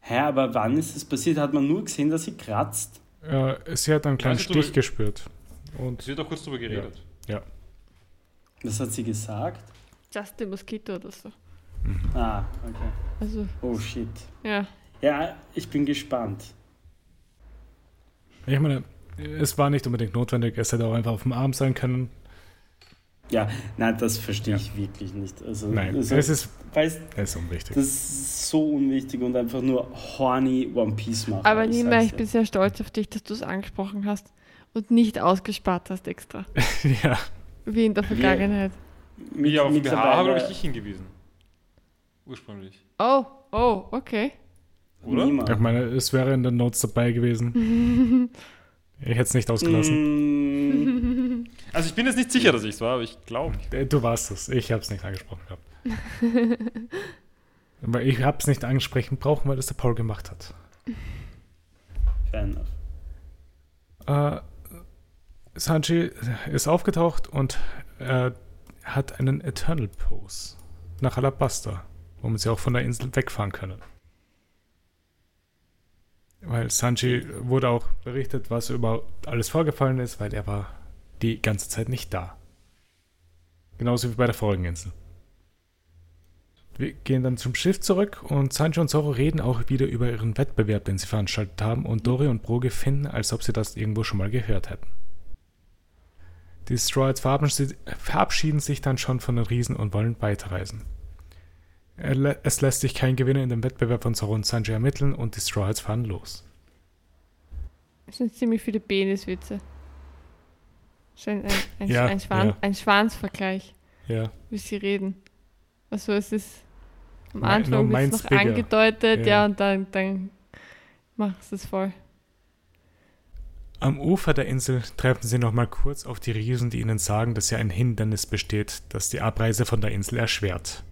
Hä, aber wann ist es passiert? Hat man nur gesehen, dass sie kratzt? Äh, sie hat einen kleinen Stich du- gespürt. Und Es wird auch kurz drüber geredet. Was hat sie gesagt? Justin Mosquito oder so. Ah, okay. Also, Oh shit. ja. Ja, ich bin gespannt. ich meine, es war nicht unbedingt notwendig. Es hätte auch einfach auf dem Arm sein können. Ja, nein, das verstehe Ja. ich wirklich nicht. Also, Nein, also, es ist, weißt, es ist unwichtig. das ist so unwichtig und einfach nur horny One Piece machen. Aber Nima, ich dir. bin sehr stolz auf dich, dass du es angesprochen hast und nicht ausgespart hast extra. ja. Wie in der Vergangenheit. Mit- Ja, auf BH habe, ich, ich hingewiesen. Ursprünglich. Oh, oh, okay. Oder? niemand. Ich meine, es wäre in den Notes dabei gewesen. ich hätte es nicht ausgelassen. Mm, Also ich bin jetzt nicht sicher, dass ich es war, aber ich glaube. Äh, Du warst es. Ich habe es nicht angesprochen gehabt. Aber ich habe es nicht angesprochen brauchen, weil das der Paul gemacht hat. fair enough. Äh, Sanji ist aufgetaucht und äh, hat einen Eternal Pose nach Alabasta, womit sie auch von der Insel wegfahren können. Weil Sanji wurde auch berichtet, was überhaupt alles vorgefallen ist, weil er war die ganze Zeit nicht da. Genauso wie bei der vorigen Insel. Wir gehen dann zum Schiff zurück und Sanji und Zoro reden auch wieder über ihren Wettbewerb, den sie veranstaltet haben und Dori und Broge finden, als ob sie das irgendwo schon mal gehört hätten. Die Stroids verabschieden verabschieden sich dann schon von den Riesen und wollen weiterreisen. Es lässt sich kein Gewinner in dem Wettbewerb von Zoro und Sanji ermitteln und die Stroids fahren los. Das sind ziemlich viele Peniswitze. Ein, ein, Ja, ein, Schwan, ja. ein Schwanzvergleich, Ja, wie sie reden. Also es ist am no, Anfang es noch bigger. angedeutet, Ja. ja, und dann, dann machst du es voll. Am Ufer der Insel treffen sie nochmal kurz auf die Riesen, die ihnen sagen, dass ja ein Hindernis besteht, das die Abreise von der Insel erschwert.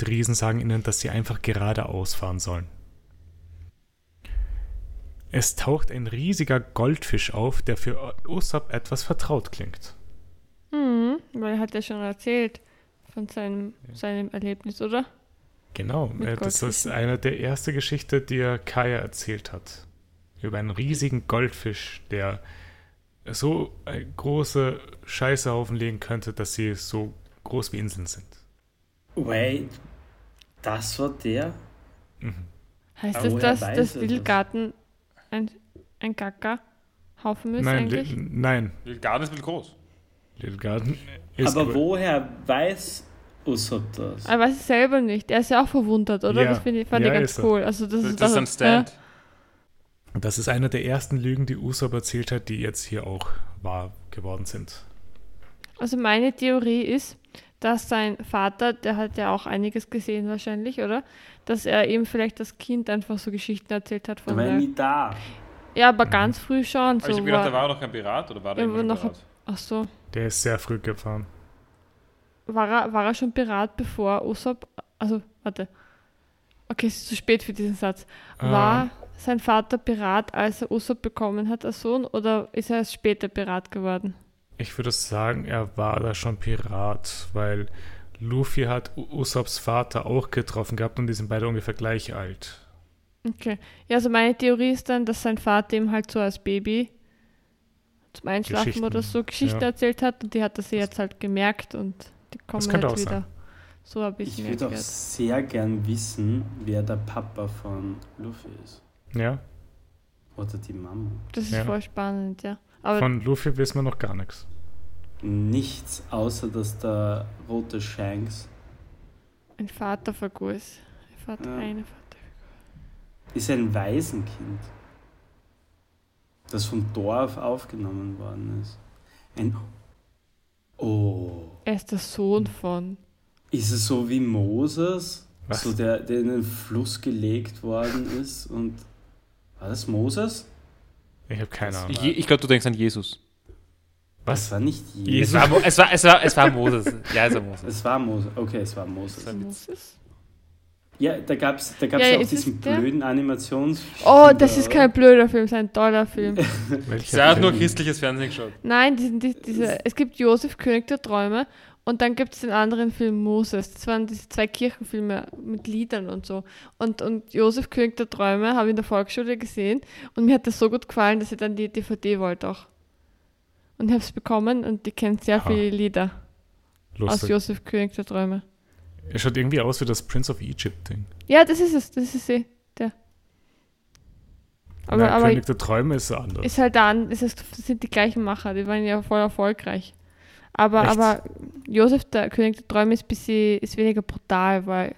Die Riesen sagen ihnen, dass sie einfach geradeaus fahren sollen. Es taucht ein riesiger Goldfisch auf, der für Usopp etwas vertraut klingt. Mhm, weil er hat ja schon erzählt von seinem, seinem Erlebnis, oder? Genau, äh, das ist eine der ersten Geschichte, die er Kaya erzählt hat. Über einen riesigen Goldfisch, der so eine große Scheißehaufen legen könnte, dass sie so groß wie Inseln sind. Wait, das war der? Heißt Aber das, dass das er Little das? Garten ein, ein Gacker-Haufen ist Nein, eigentlich? Li nein, Little Garden ist ein bisschen groß. Little Garden ist Aber gro- woher weiß Usopp das? Er weiß es selber nicht. Er ist ja auch verwundert, oder? Ja. Das find ich, fand Ja, ich ganz ist er. cool. Also das, Das, ist das ist doch- ein Stand. Das ist eine der ersten Lügen, die Usopp erzählt hat, die jetzt hier auch wahr geworden sind. Also meine Theorie ist, dass sein Vater, der hat ja auch einiges gesehen wahrscheinlich, oder? Dass er ihm vielleicht das Kind einfach so Geschichten erzählt hat Der von war ja der, nie da. Ja, aber ganz früh schon. Aber So ich habe gedacht, war, er war noch kein Pirat oder war der immer noch- Pirat? ach so. Der ist sehr früh gefahren. War er, war er schon Pirat, bevor Usopp, also warte. Okay, es ist zu spät für diesen Satz. War Ah, sein Vater Pirat, als er Usopp bekommen hat als Sohn, oder ist er erst später Pirat geworden? Ich würde sagen, er war da schon Pirat, weil Luffy hat Usopps Vater auch getroffen gehabt und die sind beide ungefähr gleich alt. Okay. Ja, also meine Theorie ist dann, dass sein Vater ihm halt so als Baby zum Einschlafen oder so Geschichten ja. erzählt hat und die hat er sich jetzt halt gemerkt und die kommen halt auch wieder. sein. So habe ich Ich würde auch sehr gern wissen, wer der Papa von Luffy ist. Ja, Oder die Mama. Das ist Ja. voll spannend, ja. Aber von Luffy wissen wir noch gar nichts. Nichts, außer dass der rote Shanks ein Vaterfigur ist. Ein Vater, Ja. eine Vater. ist ein Waisenkind, das vom Dorf aufgenommen worden ist. Ein Oh. Er ist der Sohn von. Ist es so wie Moses? Was? So der, der in den Fluss gelegt worden ist und. War das Moses? Ich habe keine Ahnung. Ich, ich glaube, du denkst an Jesus. Was? war nicht Es Jesus. war, Mo- es war, es war, es war Moses. Ja, es war Moses. Es war Moses. Okay, es war Moses. ein Witz. Moses? Ja, da gab es da gab's Ja, ja, auch es diesen blöden Animations. Oh, das ist kein blöder Film, das ist ein toller Film. Welcher Er hat nur christliches Fernsehen geschaut. Nein, die, die, diese, es gibt Josef, König der Träume und dann gibt es den anderen Film Moses. Das waren diese zwei Kirchenfilme mit Liedern und so. Und, und Josef, König der Träume habe ich in der Volksschule gesehen und mir hat das so gut gefallen, dass ich dann die DVD wollte auch. Und ich habe es bekommen und die kennt sehr Aha. viele Lieder aus Lustig. Josef, König der Träume. Er schaut irgendwie aus wie das Prince of Egypt-Ding. Ja, das ist es, das ist eh der. Aber, Nein, aber König der Träume ist anders. ist halt dann, ist es, sind die gleichen Macher, die waren ja voll erfolgreich. Aber, Echt? aber Josef, der König der Träume, ist, bisschen, ist weniger brutal, weil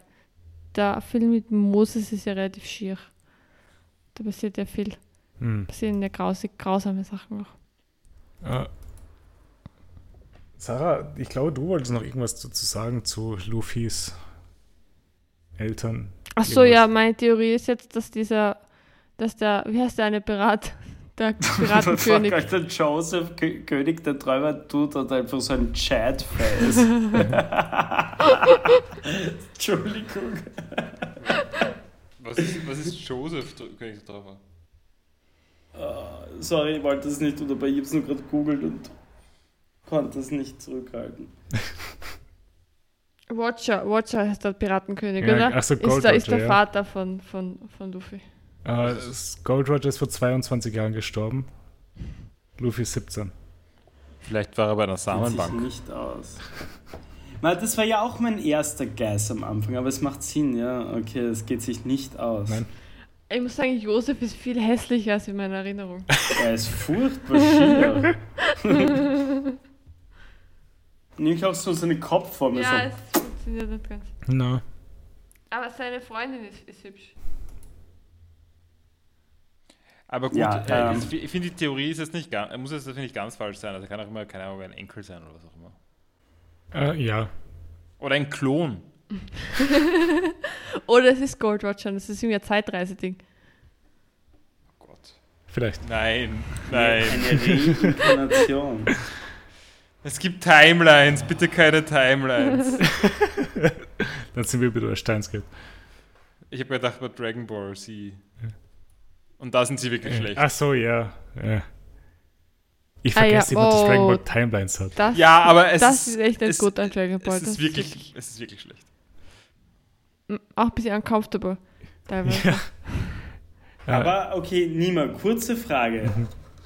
der Film mit Moses ist ja relativ schier. Da passiert ja viel. Hm. passieren ja grausig, grausame Sachen auch. Äh, Sarah, ich glaube, du wolltest noch irgendwas dazu sagen zu Luffys Eltern. Ach so, Irgendwas. ja, meine Theorie ist jetzt, dass dieser, dass der, wie heißt der eine Pirat? Der Piratenkönig. Alter, Joseph, Kö König der Träumer, tut und einfach so ein Chat-Face. Entschuldigung. Was ist, was ist Joseph, König der Träume? Ah, sorry, ich wollte das nicht, aber ich habe es nur gerade googelt und konnte es nicht zurückhalten. Watcher, Watcher heißt der Piratenkönig, Ja, oder? ach so, Gold ist der, ist der ja. Vater von, von, von Luffy. Äh, Gold Roger ist vor 22 Jahren gestorben. Luffy 17. Vielleicht war er bei einer Geht sich Samenbank. nicht aus. Na, das war ja auch mein erster Guess am Anfang, aber es macht Sinn, ja. Okay, es geht sich nicht aus. Nein. Ich muss sagen, Josef ist viel hässlicher als in meiner Erinnerung. Er ist furchtbar schier. Nimm auch so seine Kopfform. ja, so. es funktioniert nicht ganz. Na, Aber seine Freundin ist, ist hübsch. Aber gut, Ja, äh, ähm, ich finde die Theorie ist jetzt nicht ganz, muss jetzt nicht ganz falsch sein. Also kann auch immer, keine Ahnung, ein Enkel sein oder was auch immer. äh, ja. Oder ein Klon. Oder es ist Gold Roger, das ist irgendwie ein Zeitreiseding. Oh Gott. Vielleicht. Nein, nein. Eine Reinkarnation. Es gibt Timelines, bitte keine Timelines. Dann sind wir wieder bei Steins. Ich habe gedacht bei Dragon Ball Z. Und da sind sie wirklich schlecht. Ach so, ja. ja. Ich Ah, ja, vergesse immer, dass Dragon oh. Ball Timelines hat. Das, Ja, aber es das ist, ist echt ein es, guter Dragon Ball. es Das ist wirklich, es ist wirklich schlecht. auch ein bisschen uncomfortable. Teilweise. Ja. Ja. Aber okay, Nima, kurze Frage.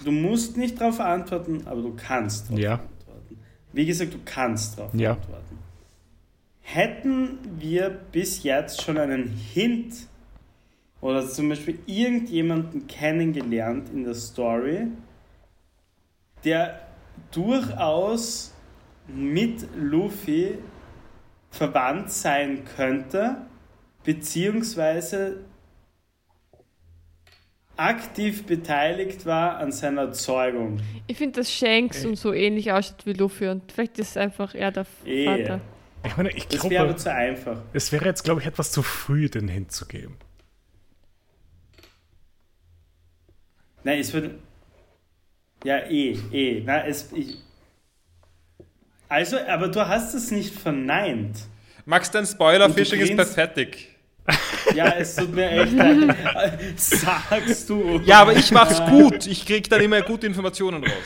Du musst nicht darauf antworten, aber du kannst darauf Ja. antworten. Wie gesagt, du kannst darauf Ja. antworten. Hätten wir bis jetzt schon einen Hint oder zum Beispiel irgendjemanden kennengelernt in der Story, der durchaus mit Luffy verwandt sein könnte, beziehungsweise aktiv beteiligt war an seiner Zeugung. Ich finde, dass Shanks und so ähnlich ausschaut wie Luffy und vielleicht ist es einfach er der Eh. Vater. Ich meine, ich Das wäre aber glaube, zu einfach. es wäre jetzt, glaube ich, etwas zu früh, den hinzugeben. Nein, es wird. Ja, eh, eh. Na, es, ich, also, aber du hast es nicht verneint. Max, dein Spoiler-Fishing Und ist pathetic. Ja, es tut mir echt leid. Sagst du. Ja, aber ich mach's gut. Ich krieg dann immer gute Informationen raus.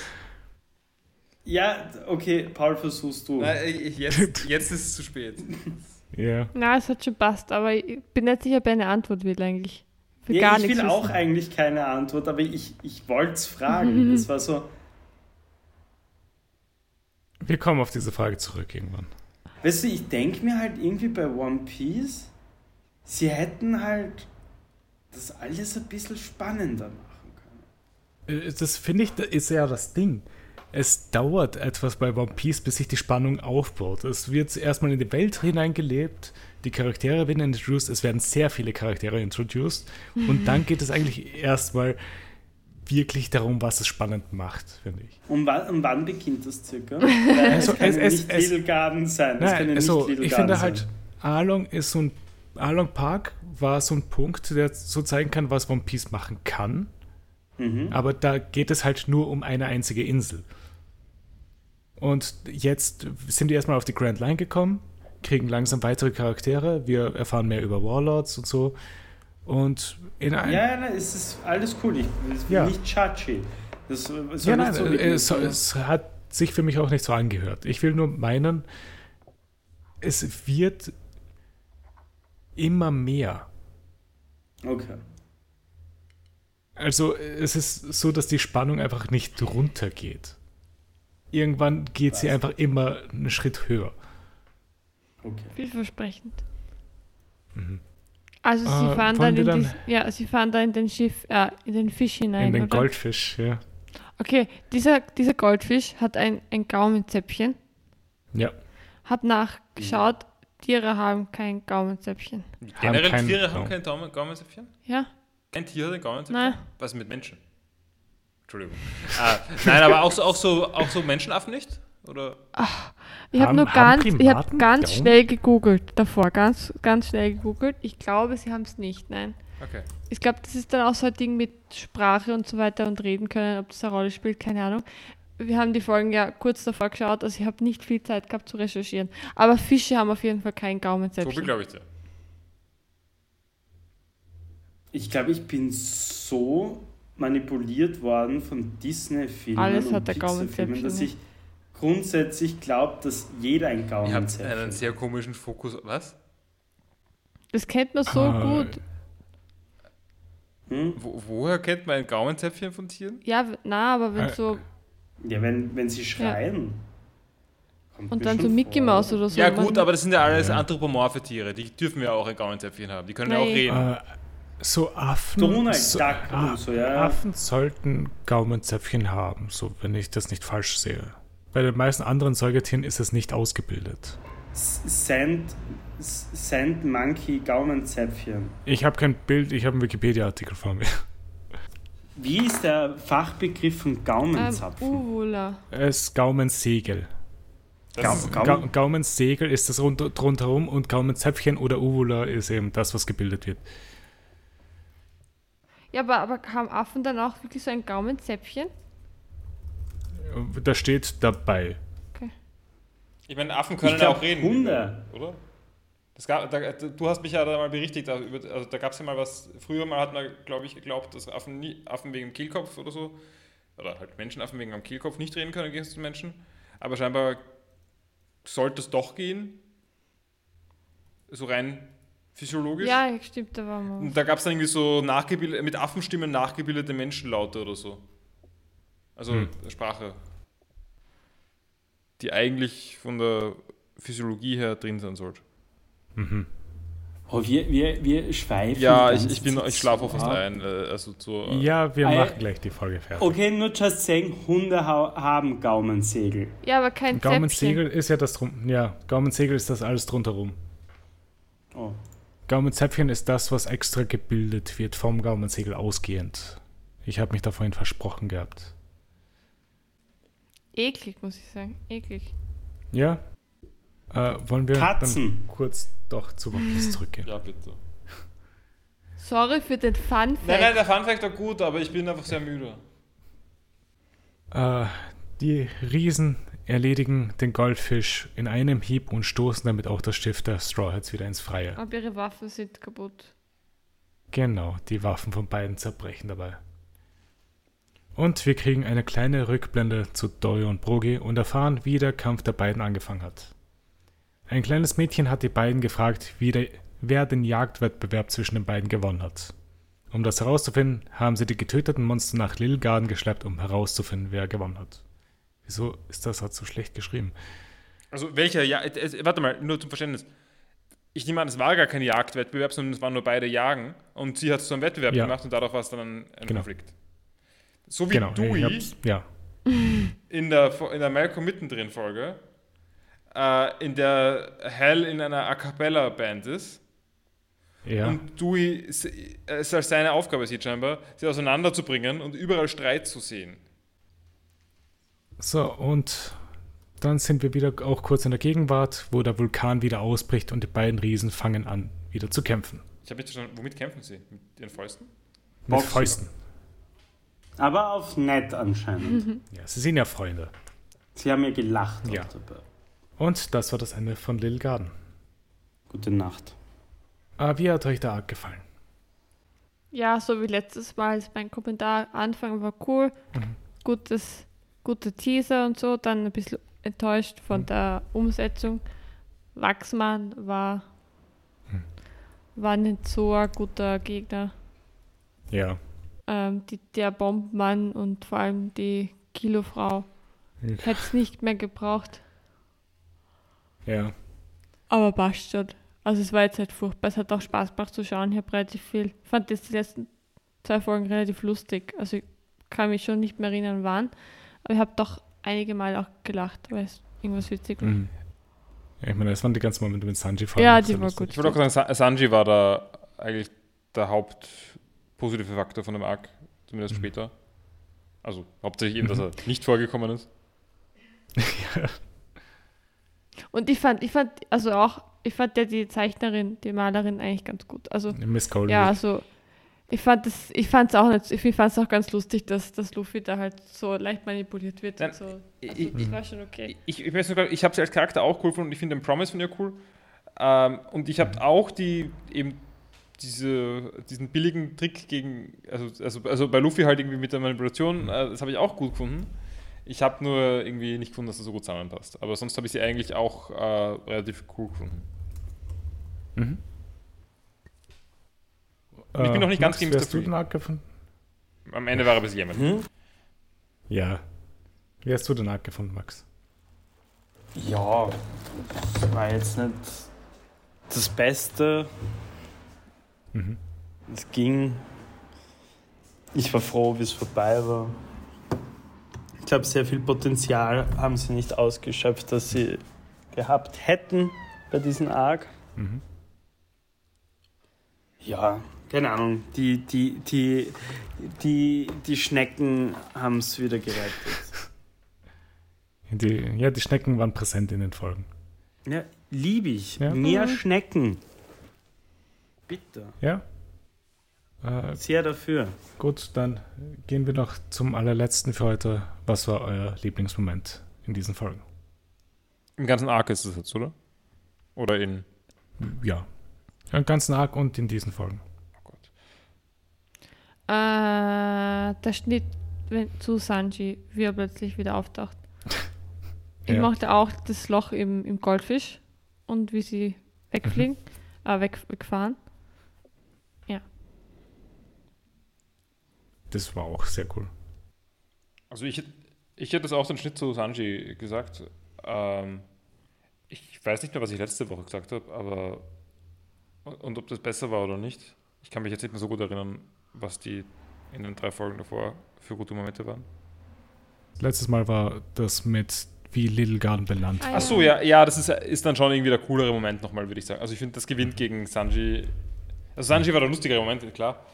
Ja, okay, Paul, versuchst du. jetzt, jetzt ist es zu spät. Ja. Na, es hat schon passt, aber ich bin nicht sicher, ob er eine Antwort will eigentlich. Für Ja, gar ich nichts will auch wissen. eigentlich keine Antwort, aber ich, ich wollte es fragen. Das war so. Wir kommen auf diese Frage zurück irgendwann. Weißt du, ich denke mir halt irgendwie bei One Piece, sie hätten halt das alles ein bisschen spannender machen können. Äh, Das finde ich, das ist ja das Ding. Es dauert etwas bei One Piece, bis sich die Spannung aufbaut. Es wird erstmal in die Welt hineingelebt, die Charaktere werden introduced, es werden sehr viele Charaktere introduced und dann geht es eigentlich erstmal wirklich darum, was es spannend macht, finde ich. Um wann, um wann beginnt das circa? Also, es kann es- es- nicht es- Little Garden sein. Das kann ja Nein, nicht also Little ich Garden finde halt, Arlong ist so ein Arlong Park war so ein Punkt, der so zeigen kann, was One Piece machen kann. Mhm. Aber da geht es halt nur um eine einzige Insel. Und jetzt sind die erstmal auf die Grand Line gekommen, kriegen langsam weitere Charaktere, wir erfahren mehr über Warlords und so. Und in ein, Ja, ja, nein, es ist alles cool. Ich es ist Ja. nicht chachi. Das soll ja, nein, so es, es hat sich für mich auch nicht so angehört. Ich will nur meinen, es wird immer mehr. Okay. Also es ist so, dass die Spannung einfach nicht runtergeht. Irgendwann geht sie Was? einfach immer einen Schritt höher. Okay. Vielversprechend. Also sie Äh, fahren dann in dann- die, ja, sie fahren da in den Schiff, äh, in den Fisch hinein. in den oder? Goldfisch, ja. Okay, dieser, dieser Goldfisch hat ein, ein Gaumenzäpfchen. Ja. Hab nachgeschaut, Tiere haben kein Gaumenzäpfchen. Generell kein- Tiere haben kein Gaumenzäpfchen? Ja? Kein Tier hat ein Gaumenzäpfchen? Nein. Was mit Menschen? Entschuldigung. ah, nein, aber auch so, auch, so, auch so Menschenaffen nicht? Oder? Ich habe nur haben ganz, ich habe Primaten ganz schnell gegoogelt davor, ganz, ganz schnell gegoogelt. Ich glaube, sie haben es nicht, nein. Okay. Ich glaube, das ist dann auch so ein Ding mit Sprache und so weiter und reden können, ob das eine Rolle spielt, keine Ahnung. Wir haben die Folgen ja kurz davor geschaut, also ich habe nicht viel Zeit gehabt zu recherchieren. Aber Fische haben auf jeden Fall kein So viel glaube ich dir. Ich glaube, ich bin so manipuliert worden von Disney-Filmen Alles und hat der Pixar-Filmen, Gaumenzäpfchen, dass ja. ich grundsätzlich glaube, dass jeder ein Ihr habt Gaumenzäpfchen einen hat. sehr komischen Fokus. Was? Das kennt man so Ah, gut. Hm? Wo, woher kennt man ein Gaumenzäpfchen von Tieren? Ja, na, aber wenn Äh, so. Ja, wenn, wenn sie schreien. Kommt Und dann so Mickey vor. Mouse oder so. ja gut, aber das sind ja alles Ja. anthropomorphe Tiere. Die dürfen ja auch ein Gaumenzäpfchen haben. Die können ja auch reden. Äh, so Affen. Donald so, Duck Ah, und so, ja. Affen sollten Gaumenzäpfchen haben, so wenn ich das nicht falsch sehe. Bei den meisten anderen Säugetieren ist es nicht ausgebildet. S- Sand, S- Sand Monkey Gaumenzäpfchen. Ich habe kein Bild, ich habe einen Wikipedia-Artikel vor mir. Wie ist der Fachbegriff von ähm, Gaumenzapfen? Uvula. Es ist Gaumensegel. Gaum, Ga Gaum, Gaumensegel ist das rund, drumherum und Gaumenzäpfchen oder Uvula ist eben das, was gebildet wird. Ja, aber, aber haben Affen dann auch wirklich so ein Gaumenzäpfchen? Da steht dabei. Ich meine, Affen können glaub, auch reden. Hunde. Oder? Das gab, da, du hast mich ja da mal berichtigt, also, also da gab es ja mal was, früher mal hat man, glaube ich, geglaubt, dass Affen, nie, Affen wegen dem Kehlkopf oder so, oder halt Menschenaffen wegen am Kehlkopf nicht reden können gegen den Menschen, aber scheinbar sollte es doch gehen, so rein physiologisch. Ja, stimmt, da war mal. Und da gab es dann irgendwie so nachgebildet, mit Affenstimmen nachgebildete Menschenlaute oder so. Also Hm. Sprache. Die eigentlich von der Physiologie her drin sein sollte. Mhm. Oh, wir, wir, wir schweifen. Ja, ich, ich, bin, ich schlafe auch fast ein. äh, Also zur, Ja, wir Ei- machen gleich die Folge fertig. Okay, nur just saying, Hunde ha haben Gaumensegel. Ja, aber kein Zäpfchen. Gaumensegel ist ja das drum. Ja, Gaumensegel ist das alles drunterrum. Oh. Gaumenzäpfchen ist das, was extra gebildet wird vom Gaumensegel ausgehend. Ich habe mich da vorhin versprochen gehabt. Eklig, muss ich sagen. Eklig. Ja? Äh, wollen wir Katzen. dann kurz doch zu Piece zurückgehen? ja, bitte. Sorry für den Fun Fact. Nein, nein, der Funfact war gut, aber ich bin einfach sehr müde. Äh, die Riesen erledigen den Goldfisch in einem Hieb und stoßen damit auch das Schiff der Straw Hats wieder ins Freie. Aber ihre Waffen sind kaputt. Genau, die Waffen von beiden zerbrechen dabei. Und wir kriegen eine kleine Rückblende zu Dory und Brogi und erfahren, wie der Kampf der beiden angefangen hat. Ein kleines Mädchen hat die beiden gefragt, wie der, wer den Jagdwettbewerb zwischen den beiden gewonnen hat. Um das herauszufinden, haben sie die getöteten Monster nach Lilgarden geschleppt, um herauszufinden, wer gewonnen hat. Wieso ist das halt so schlecht geschrieben? Also welcher, ja, äh, äh, warte mal, nur zum Verständnis. Ich nehme an, es war gar kein Jagdwettbewerb, sondern es waren nur beide Jagen und sie hat es zu einem Wettbewerb Ja. gemacht und dadurch war es dann ein, Genau. Konflikt. So wie Genau, Dewey ja. in der, in der Malcolm mittendrin Folge, äh, in der Hell in einer A Cappella Band ist Ja, und Dewey es es als seine Aufgabe sieht scheinbar, sie auseinanderzubringen und überall Streit zu sehen. So, und dann sind wir wieder auch kurz in der Gegenwart, wo der Vulkan wieder ausbricht und die beiden Riesen fangen an, wieder zu kämpfen. Ich habe nicht verstanden, womit kämpfen sie? Mit ihren Fäusten? Mit Boxen. Fäusten. Aber auf nett anscheinend. Mhm. Ja, sie sind ja Freunde. Sie haben ja gelacht Ja. auch dabei. Und das war das Ende von Lil Garden. Gute Nacht. Aber wie hat euch der Arc gefallen? Ja, so wie letztes Mal ist mein Kommentar. Anfang war cool. Mhm. Gutes, gute Teaser und so. Dann ein bisschen enttäuscht von Mhm. der Umsetzung. Wachsmann war, Mhm. war nicht so ein guter Gegner. Ja. Ähm, die, der Bombenmann und vor allem die Kilofrau hätte es nicht mehr gebraucht. Ja. Aber passt schon. Also es war jetzt halt furchtbar. Es hat auch Spaß gemacht zu schauen. Ich habe relativ viel, fand jetzt die letzten zwei Folgen relativ lustig. Also ich kann mich schon nicht mehr erinnern, wann. Aber ich habe doch einige Mal auch gelacht, weil es irgendwas witzig war. Mhm. ja. Ich meine, das waren die ganzen Momente mit Sanji vor Ja, die war lustig. gut. Ich wollte auch sagen, Sa- Sanji war da eigentlich der hauptpositive Faktor von dem Arc, zumindest Mhm. später. Also hauptsächlich eben, dass er nicht vorgekommen ist. Und ich fand, ich fand, also auch, ich fand ja die Zeichnerin, die Malerin eigentlich ganz gut. Also Miss Goldrick. ja, also ich fand es, ich fand es auch nicht, ich fand es auch ganz lustig, dass, dass Luffy da halt so leicht manipuliert wird Nein, und so. Also, ich- das war schon okay. Ich, ich, sogar, ich habe sie als Charakter auch cool gefunden und ich finde den Promise von ihr cool. Ähm, und ich habe auch die eben diese, diesen billigen Trick gegen, also, also, also bei Luffy halt irgendwie mit der Manipulation, äh, das habe ich auch gut gefunden. Ich habe nur irgendwie nicht gefunden, dass das so gut zusammenpasst. Aber sonst habe ich sie eigentlich auch äh, relativ cool gefunden. Mhm. Und ich bin noch nicht ganz Max, gegen wie Mr. hast du Free. den Arc gefunden? Am Ende war er bisschen jämmerlich. Hm? Ja. Wie hast du den Arc gefunden, Max? Ja, das war jetzt nicht das Beste. Mhm. Es ging. Ich war froh, wie es vorbei war. Ich glaube, sehr viel Potenzial haben sie nicht ausgeschöpft, das sie gehabt hätten bei diesem Arc. Mhm. Ja, keine Ahnung. Die, die, die, die, die Schnecken haben es wieder gerettet. Die, ja, die Schnecken waren präsent in den Folgen. Ja, liebe ich. Ja. Mehr Mhm. Schnecken. Bitte. Ja. Äh, Sehr dafür. gut, dann gehen wir noch zum allerletzten für heute. Was war euer Lieblingsmoment in diesen Folgen? Im ganzen Arc ist es jetzt, oder? Oder in. ja. Einen ganzen Arc und in diesen Folgen. Äh, der Schnitt wenn, zu Sanji, wie er plötzlich wieder auftaucht. Ich Ja. mochte auch das Loch im, im Goldfisch und wie sie wegfliegen, äh, weg, wegfahren. Das war auch sehr cool. Also ich, ich hätte das auch den Schnitt zu Sanji gesagt. Ähm, ich weiß nicht mehr, was ich letzte Woche gesagt habe, aber und ob das besser war oder nicht. Ich kann mich jetzt nicht mehr so gut erinnern, was die in den drei Folgen davor für gute Momente waren. Letztes Mal war das mit wie Little Garden benannt. Ah, Ach so, ja, ja, das ist, ist dann schon irgendwie der coolere Moment nochmal, würde ich sagen. Also ich finde, das gewinnt gegen Sanji. Also Sanji war der lustigere Moment, klar.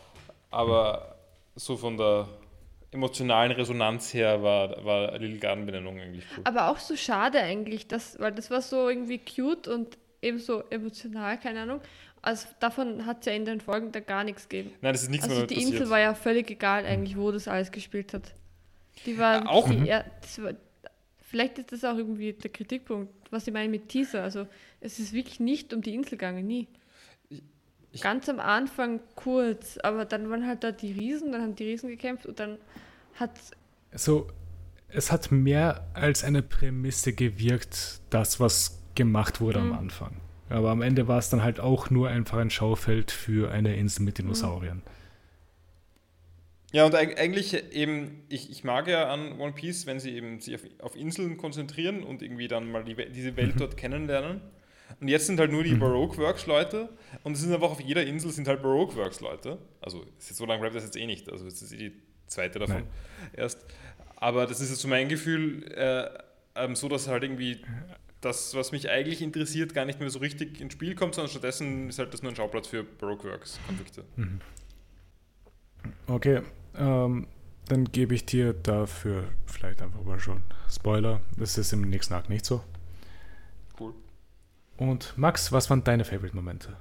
Aber so von der emotionalen Resonanz her war, war Little Garden Benennung eigentlich cool. Aber auch so schade eigentlich, dass, weil das war so irgendwie cute und eben so emotional, keine Ahnung. Also davon hat es ja in den Folgen da gar nichts gegeben. Nein, das ist nichts Also mehr die passiert. Insel war ja völlig egal eigentlich, wo das alles gespielt hat. Die war Äh, auch- die, Mhm. ja, das war, vielleicht ist das auch irgendwie der Kritikpunkt, was ich meine mit Teaser. Also es ist wirklich nicht um die Insel gegangen, nie. ich- Ganz am Anfang kurz, aber dann waren halt da die Riesen, dann haben die Riesen gekämpft und dann hat So, es hat mehr als eine Prämisse gewirkt, das, was gemacht wurde Mhm. am Anfang. Aber am Ende war es dann halt auch nur einfach ein Schaufeld für eine Insel mit Dinosauriern. Ja, und eig- eigentlich eben, ich, ich mag ja an One Piece, wenn sie eben sich auf, auf Inseln konzentrieren und irgendwie dann mal die, diese Welt dort kennenlernen. Und jetzt sind halt nur die Baroque Works Leute und es sind einfach auf jeder Insel sind halt Baroque Works Leute. Also ist jetzt so lange bleibt das jetzt eh nicht. Also es ist eh die zweite davon Nein. erst. Aber das ist jetzt so mein Gefühl, äh, ähm, so dass halt irgendwie das, was mich eigentlich interessiert, gar nicht mehr so richtig ins Spiel kommt, sondern stattdessen ist halt das nur ein Schauplatz für Baroque Works Konflikte. Okay, ähm, dann gebe ich dir dafür vielleicht einfach mal schon Spoiler. Das ist im nächsten Arc nicht so. Cool. Und Max, was waren deine Favorite-Momente?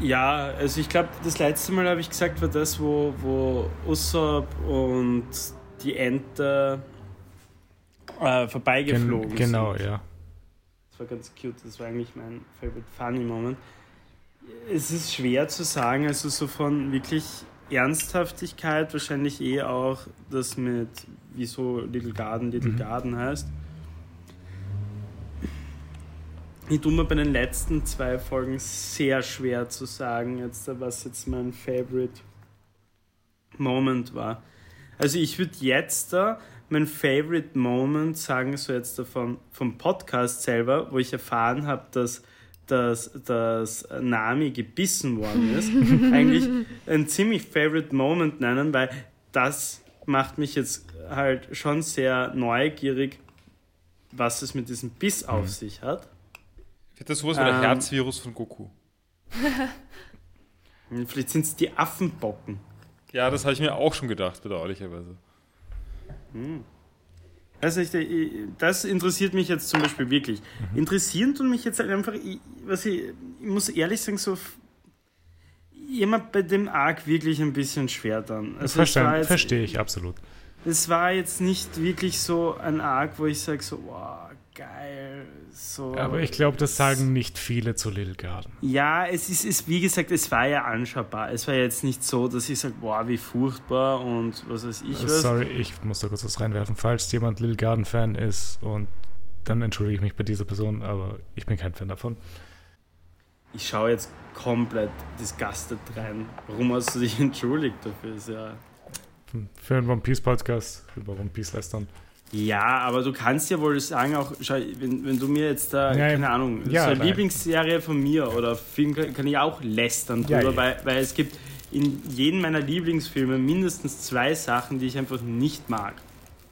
Ja, also ich glaube, das letzte Mal habe ich gesagt, war das, wo, wo Usopp und die Ente äh, vorbeigeflogen Gen genau, sind. ja. Das war ganz cute, das war eigentlich mein favorite funny Moment. Es ist schwer zu sagen, also so von wirklich Ernsthaftigkeit, wahrscheinlich eh auch das mit, wieso Little Garden Little Mhm. Garden heißt. Ich tue mir bei den letzten zwei Folgen sehr schwer zu sagen, jetzt, was jetzt mein favorite Moment war. Also ich würde jetzt da mein favorite Moment sagen, so jetzt da vom, Podcast selber, wo ich erfahren habe, dass, dass, dass Nami gebissen worden ist, eigentlich ein ziemlich favorite Moment nennen, weil das macht mich jetzt halt schon sehr neugierig, was es mit diesem Biss auf sich hat. Wird das sowas wie der Ähm. Herzvirus von Goku? Vielleicht sind es die Affenbocken. Ja, das habe ich mir auch schon gedacht, bedauerlicherweise. Also ich, ich- das interessiert mich jetzt zum Beispiel wirklich. Interessieren tun mich jetzt halt einfach, ich, was ich, ich muss ehrlich sagen, so jemand bei dem Arc wirklich ein bisschen schwer dann. Also Verstehe jetzt- verstehe ich absolut. Es war jetzt nicht wirklich so ein Arc, wo ich sage so, wow, geil. So. Aber ich glaube, das sagen nicht viele zu Little Garden. Ja, es ist, ist, wie gesagt, es war ja anschaubar. Es war jetzt nicht so, dass ich sage, boah, wie furchtbar und was weiß ich was. Sorry, ich muss da kurz was reinwerfen. Falls jemand Little Garden-Fan ist und dann entschuldige ich mich bei dieser Person, aber ich bin kein Fan davon. Ich schaue jetzt komplett disgusted rein. Warum hast du dich entschuldigt dafür? Ist ja, Für einen One Piece Podcast, über One Piece lästern. Ja, aber du kannst ja wohl sagen, auch, schau, wenn, wenn du mir jetzt da, Ja, keine Ahnung, ja, so eine. Lieblingsserie von mir oder Film kann, kann ich auch lästern drüber, ja. Weil, weil es gibt in jedem meiner Lieblingsfilme mindestens zwei Sachen, die ich einfach nicht mag.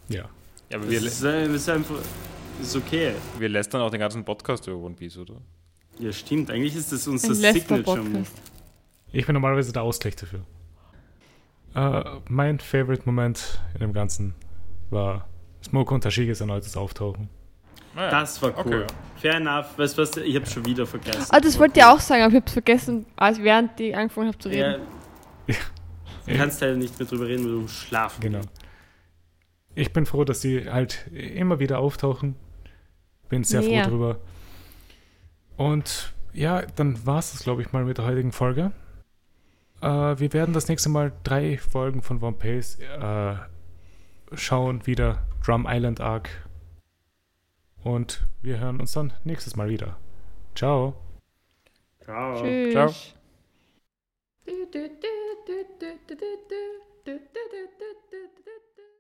Ja. Ja, aber Das wir, ist, das ist einfach, das ist okay. wir lästern auch den ganzen Podcast über One Piece, oder? Ja, stimmt. Eigentlich ist das unser ein Signature Move. Lester-Podcast. Ich bin normalerweise der Ausgleich dafür. Äh, mein Favorite-Moment in dem Ganzen war Smoke und Tashiges erneutes Auftauchen. Naja, Das war cool. Okay. Fair enough. Weißt was? Ich hab's schon wieder vergessen. Ah, das wollte ich auch sagen, aber ich habe es vergessen, als während ich angefangen habe zu Ja, reden. du kannst leider nicht mehr drüber reden, weil du schlafen Genau. Ich bin froh, dass sie halt immer wieder auftauchen. Bin sehr Mehr. froh drüber. Und ja, dann war es das, glaube ich, mal mit der heutigen Folge. Äh, wir werden das nächste Mal drei Folgen von One Piece äh, schauen, wieder Drum Island Arc. Und wir hören uns dann nächstes Mal wieder. Ciao. Ciao. Tschüss. Ciao. Du, du, du,